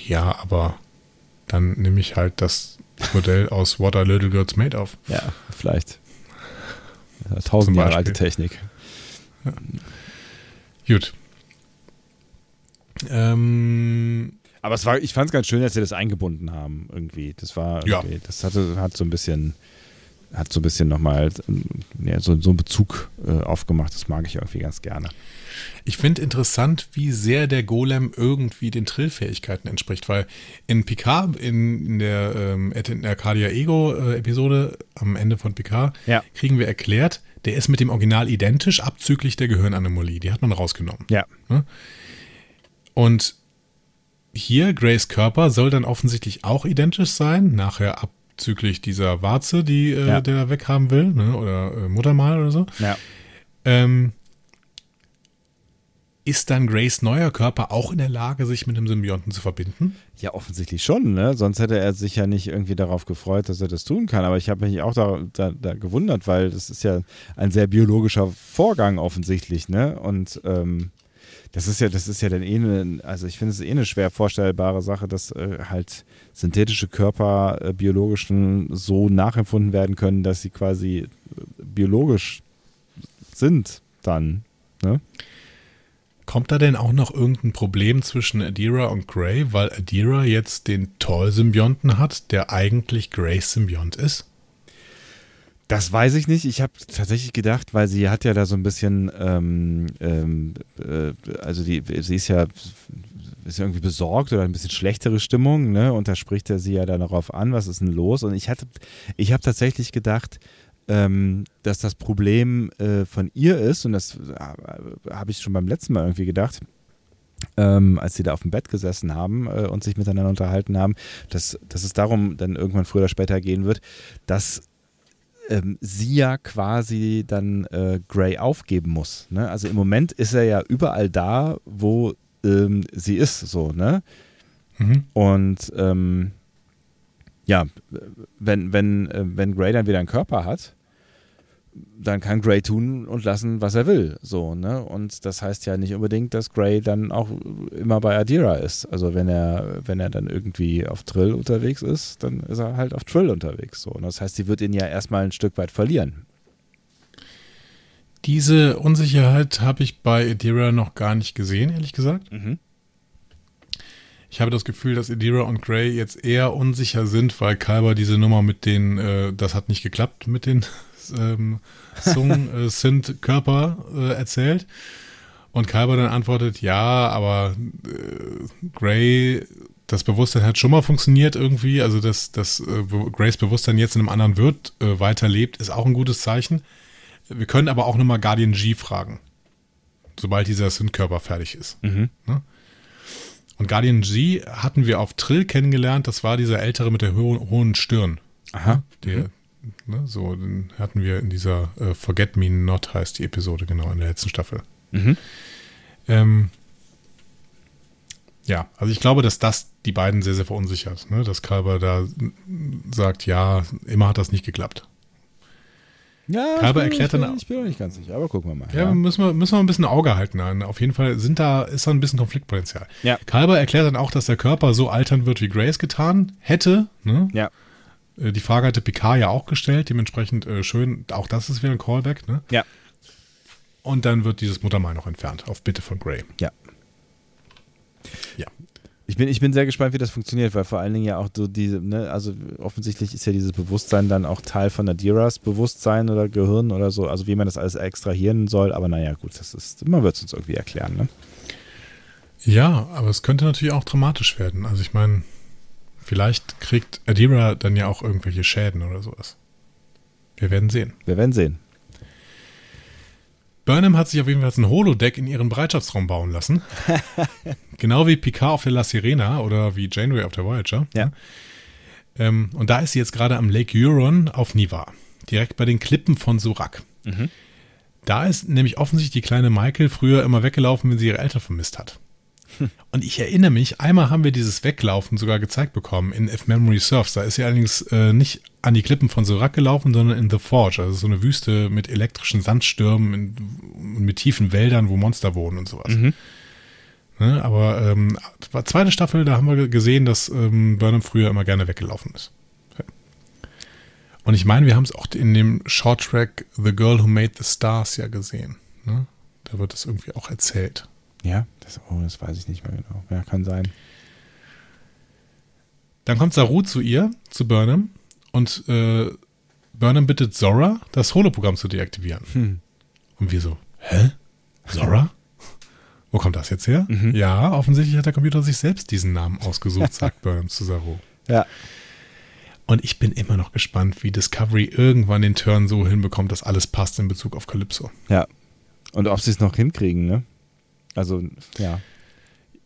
Ja, aber dann nehme ich halt das Modell aus What Are Little Girls Made Of. Ja, vielleicht. Ja, tausend Jahre alte. Technik. Gut. Ähm, Aber es war, ich fand es ganz schön, dass sie das eingebunden haben, irgendwie. Das war Ja. irgendwie, das hatte, hat so ein bisschen, hat so ein bisschen nochmal ja, so, so einen Bezug äh, aufgemacht. Das mag ich irgendwie ganz gerne. Ich finde interessant, wie sehr der Golem irgendwie den Trillfähigkeiten entspricht, weil in Picard, in, in der ähm, in Arcadia Ego äh, am Ende von Picard, Ja. kriegen wir erklärt, der ist mit dem Original identisch, abzüglich der Gehirnanomalie. Die hat man rausgenommen. Ja. Und hier, Grays Körper soll dann offensichtlich auch identisch sein, nachher abzüglich dieser Warze, die äh, Ja. der da weghaben will, ne? oder äh, Muttermal oder so. Ja. Ähm, ist dann Grays neuer Körper auch in der Lage, sich mit einem Symbionten zu verbinden? Ja, offensichtlich schon, ne? Sonst hätte er sich ja nicht irgendwie darauf gefreut, dass er das tun kann. Aber ich habe mich auch da, da, da gewundert, weil das ist ja ein sehr biologischer Vorgang offensichtlich, ne? Und ähm, das ist ja, das ist ja dann eh eine, also ich finde es eh eine schwer vorstellbare Sache, dass äh, halt synthetische Körper äh, biologischen so nachempfunden werden können, dass sie quasi äh, biologisch sind dann, ne? Kommt da denn auch noch irgendein Problem zwischen Adira und Gray, weil Adira jetzt den Toll-Symbionten hat, der eigentlich Grays Symbiont ist? Das weiß ich nicht. Ich habe tatsächlich gedacht, weil sie hat ja da so ein bisschen, ähm, ähm, äh, also die, sie ist ja ist irgendwie besorgt oder ein bisschen schlechtere Stimmung, ne? Und da spricht er sie ja dann darauf an, was ist denn los? Und ich hatte, ich habe tatsächlich gedacht, ähm, dass das Problem äh, von ihr ist, und das äh, habe ich schon beim letzten Mal irgendwie gedacht, ähm, als sie da auf dem Bett gesessen haben äh, und sich miteinander unterhalten haben, dass, dass es darum dann irgendwann früher oder später gehen wird, dass ähm, sie ja quasi dann äh, Gray aufgeben muss. Ne? Also im Moment ist er ja überall da, wo ähm, sie ist, so, ne? Mhm. Und ähm, ja, wenn, wenn, äh, wenn Gray dann wieder einen Körper hat, dann kann Gray tun und lassen, was er will. So, ne? Und das heißt ja nicht unbedingt, dass Gray dann auch immer bei Adira ist. Also wenn er, wenn er dann irgendwie auf Trill unterwegs ist, dann ist er halt auf Trill unterwegs. So. Und das heißt, sie wird ihn ja erstmal ein Stück weit verlieren. Diese Unsicherheit habe ich bei Adira noch gar nicht gesehen, ehrlich gesagt. Mhm. Ich habe das Gefühl, dass Adira und Gray jetzt eher unsicher sind, weil Kalber diese Nummer mit den, äh, das hat nicht geklappt mit den ähm, Sung äh, sind Körper äh, erzählt. Und Kalber dann antwortet, ja, aber äh, Gray, das Bewusstsein hat schon mal funktioniert irgendwie. Also, dass, dass äh, Grays Bewusstsein jetzt in einem anderen Wirt äh, weiterlebt, ist auch ein gutes Zeichen. Wir können aber auch nochmal Guardian G fragen, sobald dieser Synth-Körper fertig ist. Mhm. Ne? Und Guardian G hatten wir auf Trill kennengelernt, das war dieser ältere mit der ho hohen Stirn. Aha. Der, ne, so, den hatten wir in dieser äh, Forget Me Not heißt die Episode, genau, in der letzten Staffel. Mhm. Ähm, ja, also ich glaube, dass das die beiden sehr, sehr verunsichert, ne? dass Kalber da sagt, ja, immer hat das nicht geklappt. Ja, Kalber ich bin, erklärt ich bin, dann- Ich bin auch nicht ganz sicher, aber gucken wir mal. Ja, müssen wir, müssen wir ein bisschen Auge halten. An. Auf jeden Fall sind da, ist da ein bisschen Konfliktpotenzial. Ja. Kalber erklärt dann auch, dass der Körper so altern wird, wie Grace getan hätte. Ne? ja. Äh, Die Frage hatte Picard ja auch gestellt, dementsprechend äh, schön, auch das ist wieder ein Callback. Ne? Ja. Und dann wird dieses Muttermal noch entfernt, auf Bitte von Grey. Ja. Ja. Ich bin, ich bin sehr gespannt, wie das funktioniert, weil vor allen Dingen ja auch so diese, ne, also offensichtlich ist ja dieses Bewusstsein dann auch Teil von Nadiras Bewusstsein oder Gehirn oder so, also wie man das alles extrahieren soll, aber naja, gut, das ist, man wird es uns irgendwie erklären, ne? Ja, aber es könnte natürlich auch dramatisch werden. Also ich meine, vielleicht kriegt Adira dann ja auch irgendwelche Schäden oder sowas. Wir werden sehen. Wir werden sehen. Burnham hat sich auf jeden Fall ein Holodeck in ihren Bereitschaftsraum bauen lassen. genau wie Picard auf der La Sirena oder wie Janeway auf der Voyager. Ja. Ähm, und da ist sie jetzt gerade am Lake Huron auf Niva, direkt bei den Klippen von Surak. Da ist nämlich offensichtlich die kleine Michael früher immer weggelaufen, wenn sie ihre Eltern vermisst hat. Und ich erinnere mich, einmal haben wir dieses Weglaufen sogar gezeigt bekommen in If Memory Serves. Da ist sie allerdings äh, nicht an die Klippen von Surak gelaufen, sondern in The Forge, also so eine Wüste mit elektrischen Sandstürmen in, mit tiefen Wäldern, wo Monster wohnen und sowas. Ne, aber ähm, zweite Staffel, da haben wir gesehen, dass ähm, Burnham früher immer gerne weggelaufen ist. Und ich meine, wir haben es auch in dem Shorttrack The Girl Who Made the Stars ja gesehen. Ne? Da wird es irgendwie auch erzählt. Ja, das, oh, das weiß ich nicht mehr genau. Ja, kann sein. Dann kommt Saru zu ihr, zu Burnham, und äh, Burnham bittet Zora, das Holoprogramm zu deaktivieren. Hm. Und wir so, hä? Zora? Wo kommt das jetzt her? Ja, offensichtlich hat der Computer sich selbst diesen Namen ausgesucht, sagt Burnham zu Saru. Ja. Und ich bin immer noch gespannt, wie Discovery irgendwann den Turn so hinbekommt, dass alles passt in Bezug auf Calypso. Ja. Und ob sie es noch hinkriegen, ne? Also, ja.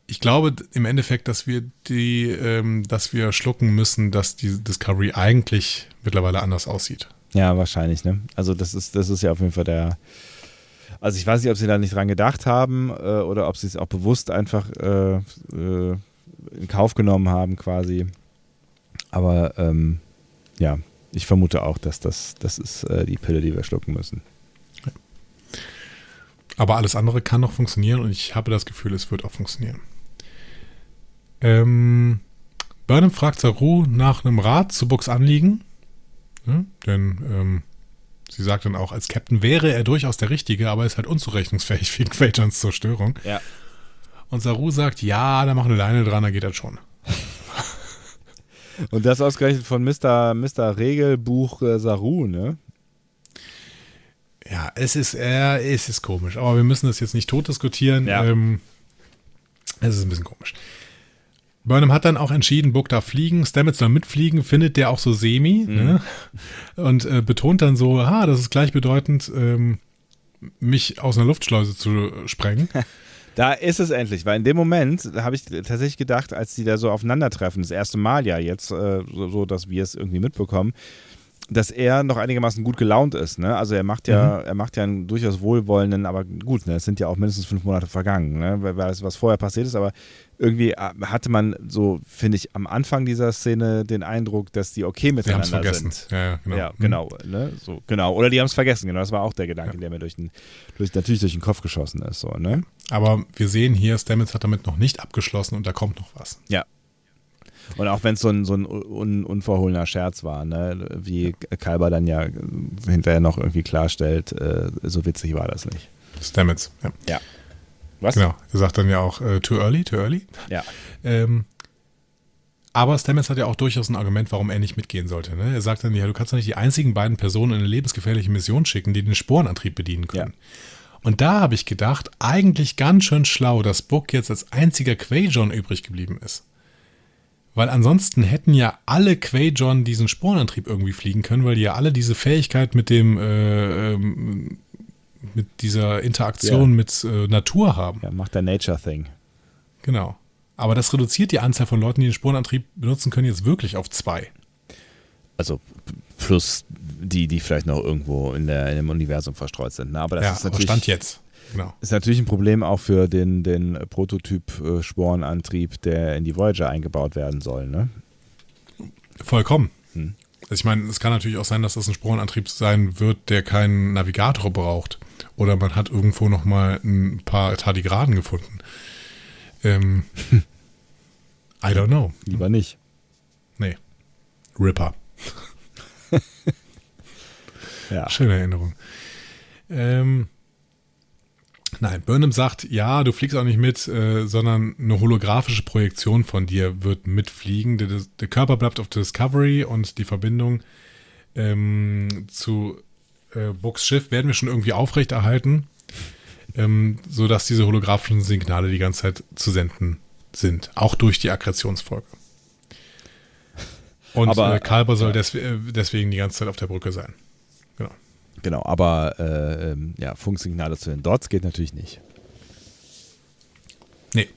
Ich glaube im Endeffekt, dass wir die, ähm, dass wir schlucken müssen, dass die Discovery eigentlich mittlerweile anders aussieht. Ja, wahrscheinlich, ne? Also das ist, das ist ja auf jeden Fall der. Also ich weiß nicht, ob sie da nicht dran gedacht haben äh, oder ob sie es auch bewusst einfach äh, äh, in Kauf genommen haben, quasi. Aber ähm, ja, ich vermute auch, dass das, das ist äh, die Pille, die wir schlucken müssen. Aber alles andere kann noch funktionieren und ich habe das Gefühl, es wird auch funktionieren. Ähm, Burnham fragt Saru nach einem Rat zu Books Anliegen. Ne? Denn ähm, sie sagt dann auch, als Captain wäre er durchaus der Richtige, aber ist halt unzurechnungsfähig wegen Quajans Zerstörung. Ja. Und Saru sagt, ja, da mach eine Leine dran, da geht das schon. Und das ausgerechnet von Mr. Mr. Regelbuch äh, Saru, ne? Ja, es ist, äh, es ist komisch, aber wir müssen das jetzt nicht tot diskutieren. Ja. Ähm, es ist ein bisschen komisch. Burnham hat dann auch entschieden, Book darf fliegen, Stamets soll mitfliegen, findet der auch so semi ne? und äh, betont dann so, ha, das ist gleichbedeutend, ähm, mich aus einer Luftschleuse zu sprengen. Da ist es endlich, weil in dem Moment habe ich tatsächlich gedacht, als die da so aufeinandertreffen, das erste Mal ja jetzt, äh, so, so, dass wir es irgendwie mitbekommen, dass er noch einigermaßen gut gelaunt ist. Ne? Also er macht ja, er macht ja einen durchaus wohlwollenden, aber gut, ne? es sind ja auch mindestens fünf Monate vergangen, ne? wer weiß, was vorher passiert ist, aber irgendwie äh, hatte man so, finde ich, am Anfang dieser Szene den Eindruck, dass die okay Wir haben es miteinander vergessen. sind. Ja, ja, genau. Ja, Hm. genau, ne? so, genau. Oder die haben es vergessen, genau. Das war auch der Gedanke, der mir durch den, durch, natürlich durch den Kopf geschossen ist. So, ne? Aber wir sehen hier, Stamets hat damit noch nicht abgeschlossen und da kommt noch was. Ja. Und auch wenn es so ein, so ein un, unverhohlener Scherz war, ne? wie Kalber dann ja hinterher noch irgendwie klarstellt, äh, so witzig war das nicht. Stamets, ja. Ja. Was? Genau. Er sagt dann ja auch, äh, too early, too early. Ja. Ähm, aber Stamets hat ja auch durchaus ein Argument, warum er nicht mitgehen sollte. Ne? Er sagt dann, ja, du kannst doch nicht die einzigen beiden Personen in eine lebensgefährliche Mission schicken, die den Sporenantrieb bedienen können. Und da habe ich gedacht, eigentlich ganz schön schlau, dass Book jetzt als einziger Quajon übrig geblieben ist. Weil ansonsten hätten ja alle Quajon diesen Sporenantrieb irgendwie fliegen können, weil die ja alle diese Fähigkeit mit dem äh, ähm, mit dieser Interaktion Ja. mit äh, Natur haben. Ja, macht der Nature-Thing. Genau. Aber das reduziert die Anzahl von Leuten, die den Spurenantrieb benutzen können, jetzt wirklich auf zwei. Also plus die, die vielleicht noch irgendwo in, der, in dem Universum verstreut sind. Ne? Aber das ja, ist aber natürlich. Stand jetzt. Genau. Ist natürlich ein Problem auch für den, den Prototyp-Sporenantrieb, der in die Voyager eingebaut werden soll. Ne? Vollkommen. Hm. Also ich meine, es kann natürlich auch sein, dass das ein Sporenantrieb sein wird, der keinen Navigator braucht. Oder man hat irgendwo noch mal ein paar Tardigraden gefunden. Ähm, I don't know. Lieber nicht. Nee. Ripper. Ja. Schöne Erinnerung. Ähm, nein, Burnham sagt, ja, du fliegst auch nicht mit, äh, sondern eine holographische Projektion von dir wird mitfliegen. Der, der Körper bleibt auf Discovery und die Verbindung ähm, zu äh, Books Schiff werden wir schon irgendwie aufrechterhalten, ähm, sodass diese holographischen Signale die ganze Zeit zu senden sind, auch durch die Aggressionsfolge. Und Aber- äh, Kalber soll des, äh, deswegen die ganze Zeit auf der Brücke sein. Genau. Aber äh, ähm, ja, Funksignale zu den Dots geht natürlich nicht. Nee.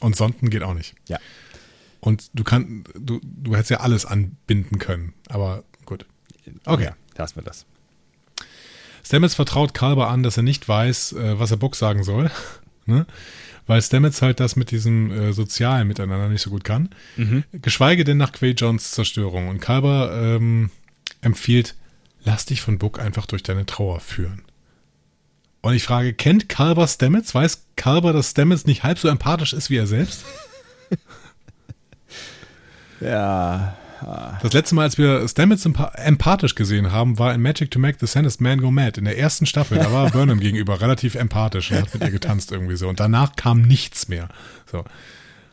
Und Sonden geht auch nicht. Ja. Und du kannst, du, du hättest ja alles anbinden können, aber gut. Okay. Ja, lassen wir das. Stamets vertraut Kalber an, dass er nicht weiß, äh, was er Bock sagen soll. ne? Weil Stamets halt das mit diesem äh, sozialen Miteinander nicht so gut kann. Geschweige denn nach Quay Johns Zerstörung. Und Kalber ähm, empfiehlt, lass dich von Book einfach durch deine Trauer führen. Und ich frage, kennt Kalber Stamets? Weiß Kalber, dass Stamets nicht halb so empathisch ist wie er selbst? Ja, Das letzte Mal, als wir Stamets empa- empathisch gesehen haben, war in Magic to Make the Sandest Man Go Mad. In der ersten Staffel, da war Burnham gegenüber relativ empathisch und hat mit ihr getanzt irgendwie so. Und danach kam nichts mehr. So.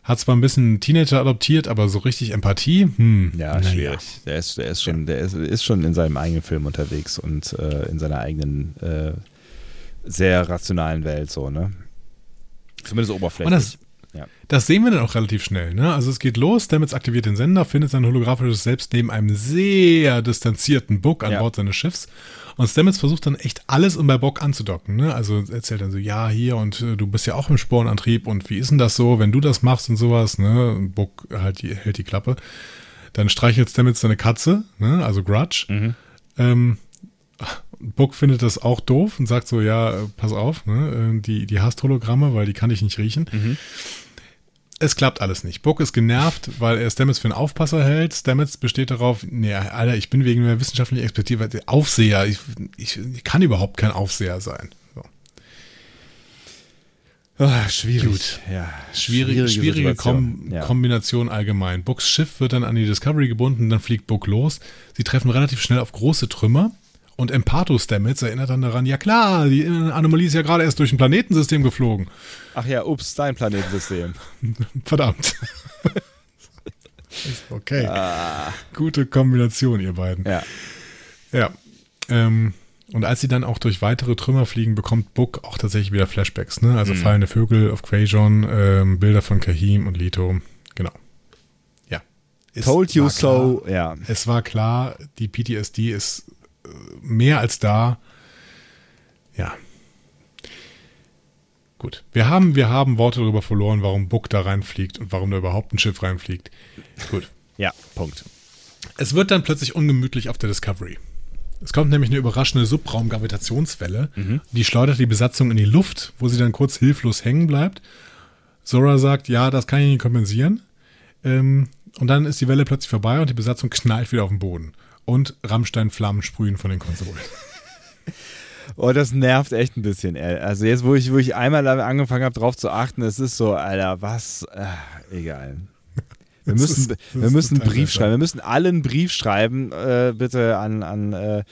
Hat zwar ein bisschen Teenager adoptiert, aber so richtig Empathie, hm, ja, schwierig. Der ist, der ist schon, der ist, ist schon in seinem eigenen Film unterwegs und äh, in seiner eigenen äh, sehr rationalen Welt so, ne? Zumindest oberflächlich. das, Ja. das sehen wir dann auch relativ schnell. Ne? Also es geht los, Stamets aktiviert den Sender, findet sein holographisches Selbst neben einem sehr distanzierten Book an Ja. Bord seines Schiffs. Und Stamets versucht dann echt alles, um bei Bock anzudocken. Ne? Also erzählt dann so, ja, hier und äh, du bist ja auch im Sporenantrieb und wie ist denn das so, wenn du das machst und sowas. Ne? Und Book halt die, hält die Klappe. Dann streichelt Stamets seine Katze, ne? also Grudge. Ähm, Book findet das auch doof und sagt so, ja, äh, pass auf, ne? äh, die, die hasst Hologramme, weil die kann ich nicht riechen. Es klappt alles nicht. Book ist genervt, weil er Stamets für einen Aufpasser hält. Stamets besteht darauf, nee, Alter, ich bin wegen der wissenschaftlichen Expertise Aufseher. Ich, ich, ich kann überhaupt kein Aufseher sein. So. Ah, schwierig. Gut. Ja, Schwierige, schwierige. Kom ja. Kombination allgemein. Books Schiff wird dann an die Discovery gebunden, dann fliegt Book los. Sie treffen relativ schnell auf große Trümmer. Und Empatho Stamets erinnert dann daran, ja klar, die Anomalie ist ja gerade erst durch ein Planetensystem geflogen. Ach ja, ups, dein Planetensystem. Verdammt. Okay. Gute Kombination, ihr beiden. Ja. Ja. Ähm, und als sie dann auch durch weitere Trümmer fliegen, bekommt Book auch tatsächlich wieder Flashbacks. Ne? Also fallende Vögel auf Quajon, ähm, Bilder von Kahim und Lito. Genau. Ja. Es Told you so, Klar. ja. Es war klar, die PTSD ist mehr als da. Ja. Gut. Wir haben, wir haben Worte darüber verloren, warum Book da reinfliegt und warum da überhaupt ein Schiff reinfliegt. Gut. Ja, Punkt. Es wird dann plötzlich ungemütlich auf der Discovery. Es kommt nämlich eine überraschende Subraumgravitationswelle, die schleudert die Besatzung in die Luft, wo sie dann kurz hilflos hängen bleibt. Zora sagt, ja, das kann ich nicht kompensieren. Ähm, und dann ist die Welle plötzlich vorbei und die Besatzung knallt wieder auf den Boden. Und Rammstein-Flammen sprühen von den Konsolen. Oh, das nervt echt ein bisschen. ey. Also jetzt, wo ich, wo ich einmal damit angefangen habe, drauf zu achten, es ist so, Alter, was, ah, egal. Wir Das müssen, ist- wir müssen einen Brief schreiben. Wir müssen alle einen Brief schreiben, äh, bitte an, an äh,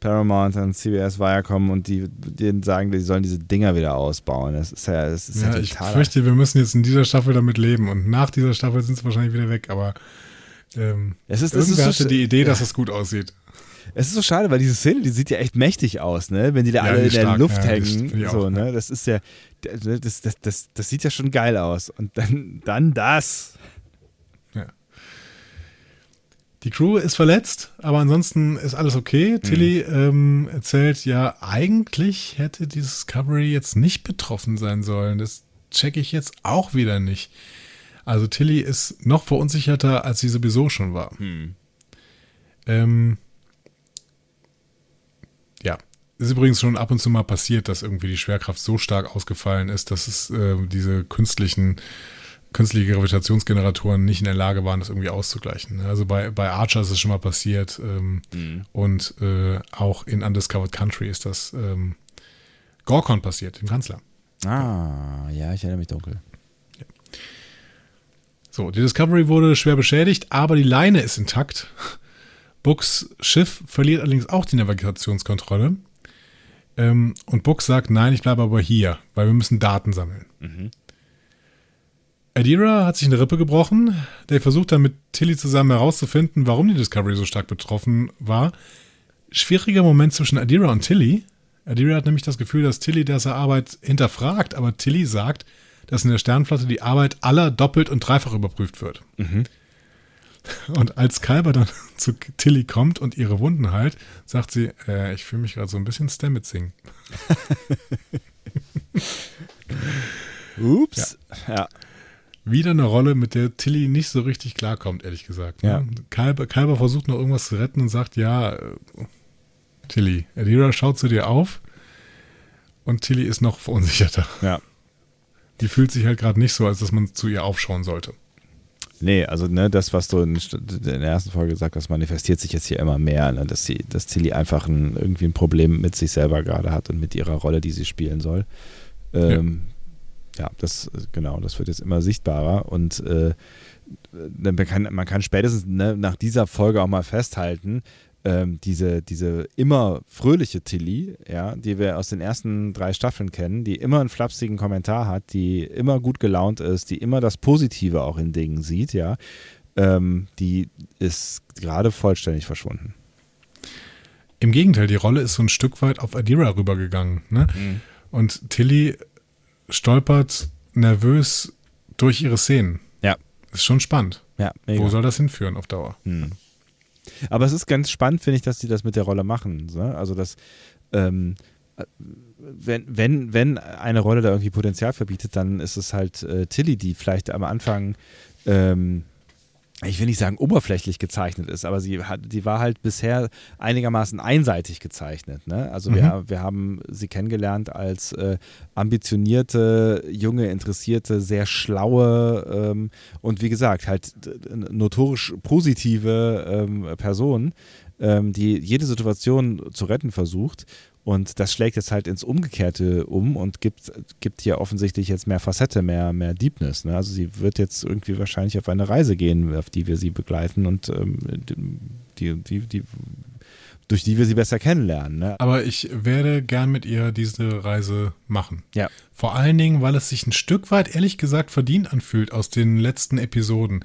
Paramount, an CBS Viacom und die denen sagen, die sollen diese Dinger wieder ausbauen. Das ist ja, das ist ja, Ja, ich fürchte, wir müssen jetzt in dieser Staffel damit leben und nach dieser Staffel sind sie wahrscheinlich wieder weg, aber ähm, Es ist- es ist so hatte sch- die Idee, dass es gut aussieht. Es ist so schade, weil diese Szene, die sieht ja echt mächtig aus, ne? Wenn die da Ja, alle die in der stark, Luft ja, die hängen. ich so, auch, ne? Das ist ja, das, das, das, das sieht ja schon geil aus. Und dann, dann das. Die Crew ist verletzt, aber ansonsten ist alles okay. Tilly ähm, erzählt ja, eigentlich hätte die Discovery jetzt nicht betroffen sein sollen. Das checke ich jetzt auch wieder nicht. Also Tilly ist noch verunsicherter, als sie sowieso schon war. Ähm, ja, ist übrigens schon ab und zu mal passiert, dass irgendwie die Schwerkraft so stark ausgefallen ist, dass es äh, diese künstlichen künstliche Gravitationsgeneratoren nicht in der Lage waren, das irgendwie auszugleichen. Also bei, bei Archer ist es schon mal passiert ähm, Mhm. und äh, auch in Undiscovered Country ist das ähm, Gorkon passiert, dem Kanzler. Ah, ja, ich erinnere mich dunkel. So, die Discovery wurde schwer beschädigt, aber die Leine ist intakt. Books Schiff verliert allerdings auch die Navigationskontrolle. Ähm, und Book sagt, nein, ich bleibe aber hier, weil wir müssen Daten sammeln. Adira hat sich eine Rippe gebrochen. Der versucht dann mit Tilly zusammen herauszufinden, warum die Discovery so stark betroffen war. Schwieriger Moment zwischen Adira und Tilly. Adira hat nämlich das Gefühl, dass Tilly diese Arbeit hinterfragt, aber Tilly sagt, dass in der Sternflotte die Arbeit aller doppelt und dreifach überprüft wird. Und als Kalber dann zu Tilly kommt und ihre Wunden heilt, sagt sie, äh, ich fühle mich gerade so ein bisschen Stammetzing. Ups. Ja. Wieder eine Rolle, mit der Tilly nicht so richtig klarkommt, ehrlich gesagt. ne? Ja. Kalber, Kalber versucht noch irgendwas zu retten und sagt, ja, äh, Tilly, Adira schaut zu dir auf und Tilly ist noch verunsicherter. ja. Die fühlt sich halt gerade nicht so, als dass man zu ihr aufschauen sollte. Nee, also ne, das, was du in, der ersten Folge gesagt hast, manifestiert sich jetzt hier immer mehr, ne, dass, sie, dass Tilly einfach ein, irgendwie ein Problem mit sich selber gerade hat und mit ihrer Rolle, die sie spielen soll. Ähm, ja. das genau, das wird jetzt immer sichtbarer und äh, man, kann, man kann spätestens ne, nach dieser Folge auch mal festhalten, ähm, diese, diese immer fröhliche Tilly, ja, die wir aus den ersten drei Staffeln kennen, die immer einen flapsigen Kommentar hat, die immer gut gelaunt ist, die immer das Positive auch in Dingen sieht, ja, ähm, die ist gerade vollständig verschwunden. Im Gegenteil, die Rolle ist so ein Stück weit auf Adira rübergegangen. Ne? Und Tilly stolpert nervös durch ihre Szenen. Ja. Ist schon spannend. Ja, mega. Wo soll das hinführen auf Dauer? Hm. Aber es ist ganz spannend, finde ich, dass sie das mit der Rolle machen. Ne? Also, dass, ähm, äh, wenn, wenn, wenn eine Rolle da irgendwie Potenzial verbietet, dann ist es halt äh, Tilly, die vielleicht am Anfang, ähm, ich will nicht sagen oberflächlich gezeichnet ist, aber sie hat, die war halt bisher einigermaßen einseitig gezeichnet. Ne? Also wir, wir haben sie kennengelernt als äh, ambitionierte, junge, interessierte, sehr schlaue ähm, und wie gesagt halt notorisch positive ähm, Person, ähm, die jede Situation zu retten versucht. Und das schlägt jetzt halt ins Umgekehrte um und gibt, gibt hier offensichtlich jetzt mehr Facette, mehr, mehr Deepness. Ne? Also sie wird jetzt irgendwie wahrscheinlich auf eine Reise gehen, auf die wir sie begleiten und ähm, die, die, die, durch die wir sie besser kennenlernen. Ne? Aber ich werde gern mit ihr diese Reise machen. Ja. Vor allen Dingen, weil es sich ein Stück weit, ehrlich gesagt, verdient anfühlt aus den letzten Episoden,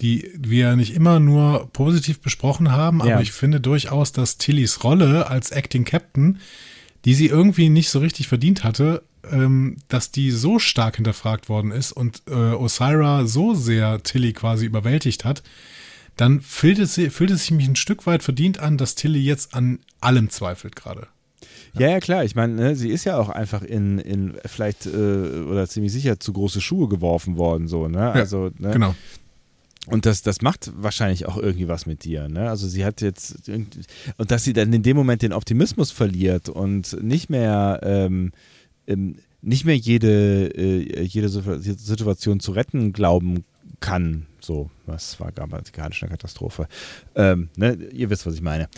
die wir nicht immer nur positiv besprochen haben, Ja. aber ich finde durchaus, dass Tillys Rolle als Acting Captain, die sie irgendwie nicht so richtig verdient hatte, ähm, dass die so stark hinterfragt worden ist und äh, Osira so sehr Tilly quasi überwältigt hat, dann fühlt es, fühlt es sich mich ein Stück weit verdient an, dass Tilly jetzt an allem zweifelt gerade. Ja, ja, klar. Ich meine, ne, sie ist ja auch einfach in, in vielleicht äh, oder ziemlich sicher zu große Schuhe geworfen worden, so, ne? Also, ne? Genau. Und das, das macht wahrscheinlich auch irgendwie was mit dir. Ne? Also sie hat jetzt und dass sie dann in dem Moment den Optimismus verliert und nicht mehr, ähm, ähm, nicht mehr jede, äh, jede Situ- Situation zu retten glauben kann. So, was war grammatikalisch eine Katastrophe. Ähm, ne? Ihr wisst, was ich meine.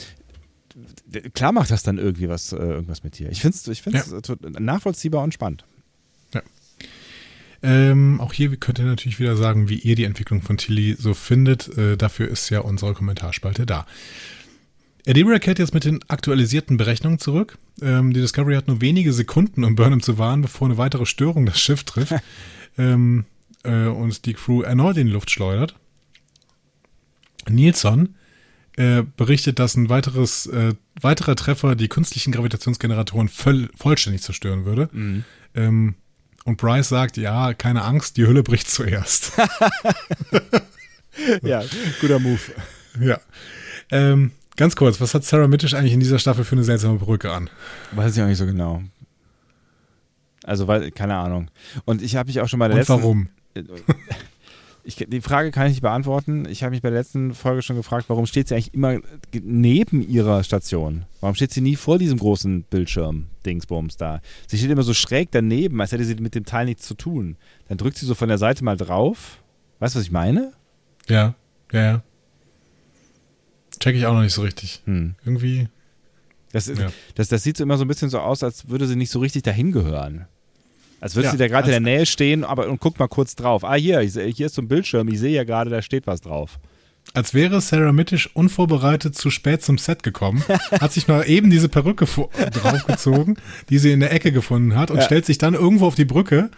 Klar macht das dann irgendwie was, äh, irgendwas mit dir. Ich finde es ich find's nachvollziehbar und spannend. Ähm, auch hier könnt ihr natürlich wieder sagen, wie ihr die Entwicklung von Tilly so findet. Äh, dafür ist ja unsere Kommentarspalte da. Adira kehrt jetzt mit den aktualisierten Berechnungen zurück. Ähm, die Discovery hat nur wenige Sekunden, um Burnham zu warnen, bevor eine weitere Störung das Schiff trifft ähm, äh, und die Crew erneut in die Luft schleudert. Nilsson äh, berichtet, dass ein weiteres, äh, weiterer Treffer die künstlichen Gravitationsgeneratoren voll, vollständig zerstören würde. Ähm, und Bryce sagt, ja, keine Angst, die Hülle bricht zuerst. Ja, guter Move. ja. Ähm, ganz kurz, was hat Sarah Mittisch eigentlich in dieser Staffel für eine seltsame Brücke an? Weiß ich auch nicht so genau. Also, weil, keine Ahnung. Und ich habe mich auch schon bei der Und letzten. warum? Ich, die Frage kann ich nicht beantworten. Ich habe mich bei der letzten Folge schon gefragt, warum steht sie eigentlich immer neben ihrer Station? Warum steht sie nie vor diesem großen Bildschirm-Dingsbums da? Sie steht immer so schräg daneben, als hätte sie mit dem Teil nichts zu tun. Dann drückt sie so von der Seite mal drauf. Weißt du, was ich meine? Ja, ja, ja. Check ich auch noch nicht so richtig. Hm. Irgendwie. Das, ist, Ja. das, das sieht so immer so ein bisschen so aus, als würde sie nicht so richtig dahin gehören. Als würde Ja, sie da gerade in der Nähe stehen, aber und guck mal kurz drauf. Ah, hier, ich, hier ist so ein Bildschirm, ich sehe ja gerade, da steht was drauf. Als wäre Sarah Mittisch unvorbereitet zu spät zum Set gekommen, hat sich mal eben diese Perücke draufgezogen, die sie in der Ecke gefunden hat und Ja. stellt sich dann irgendwo auf die Brücke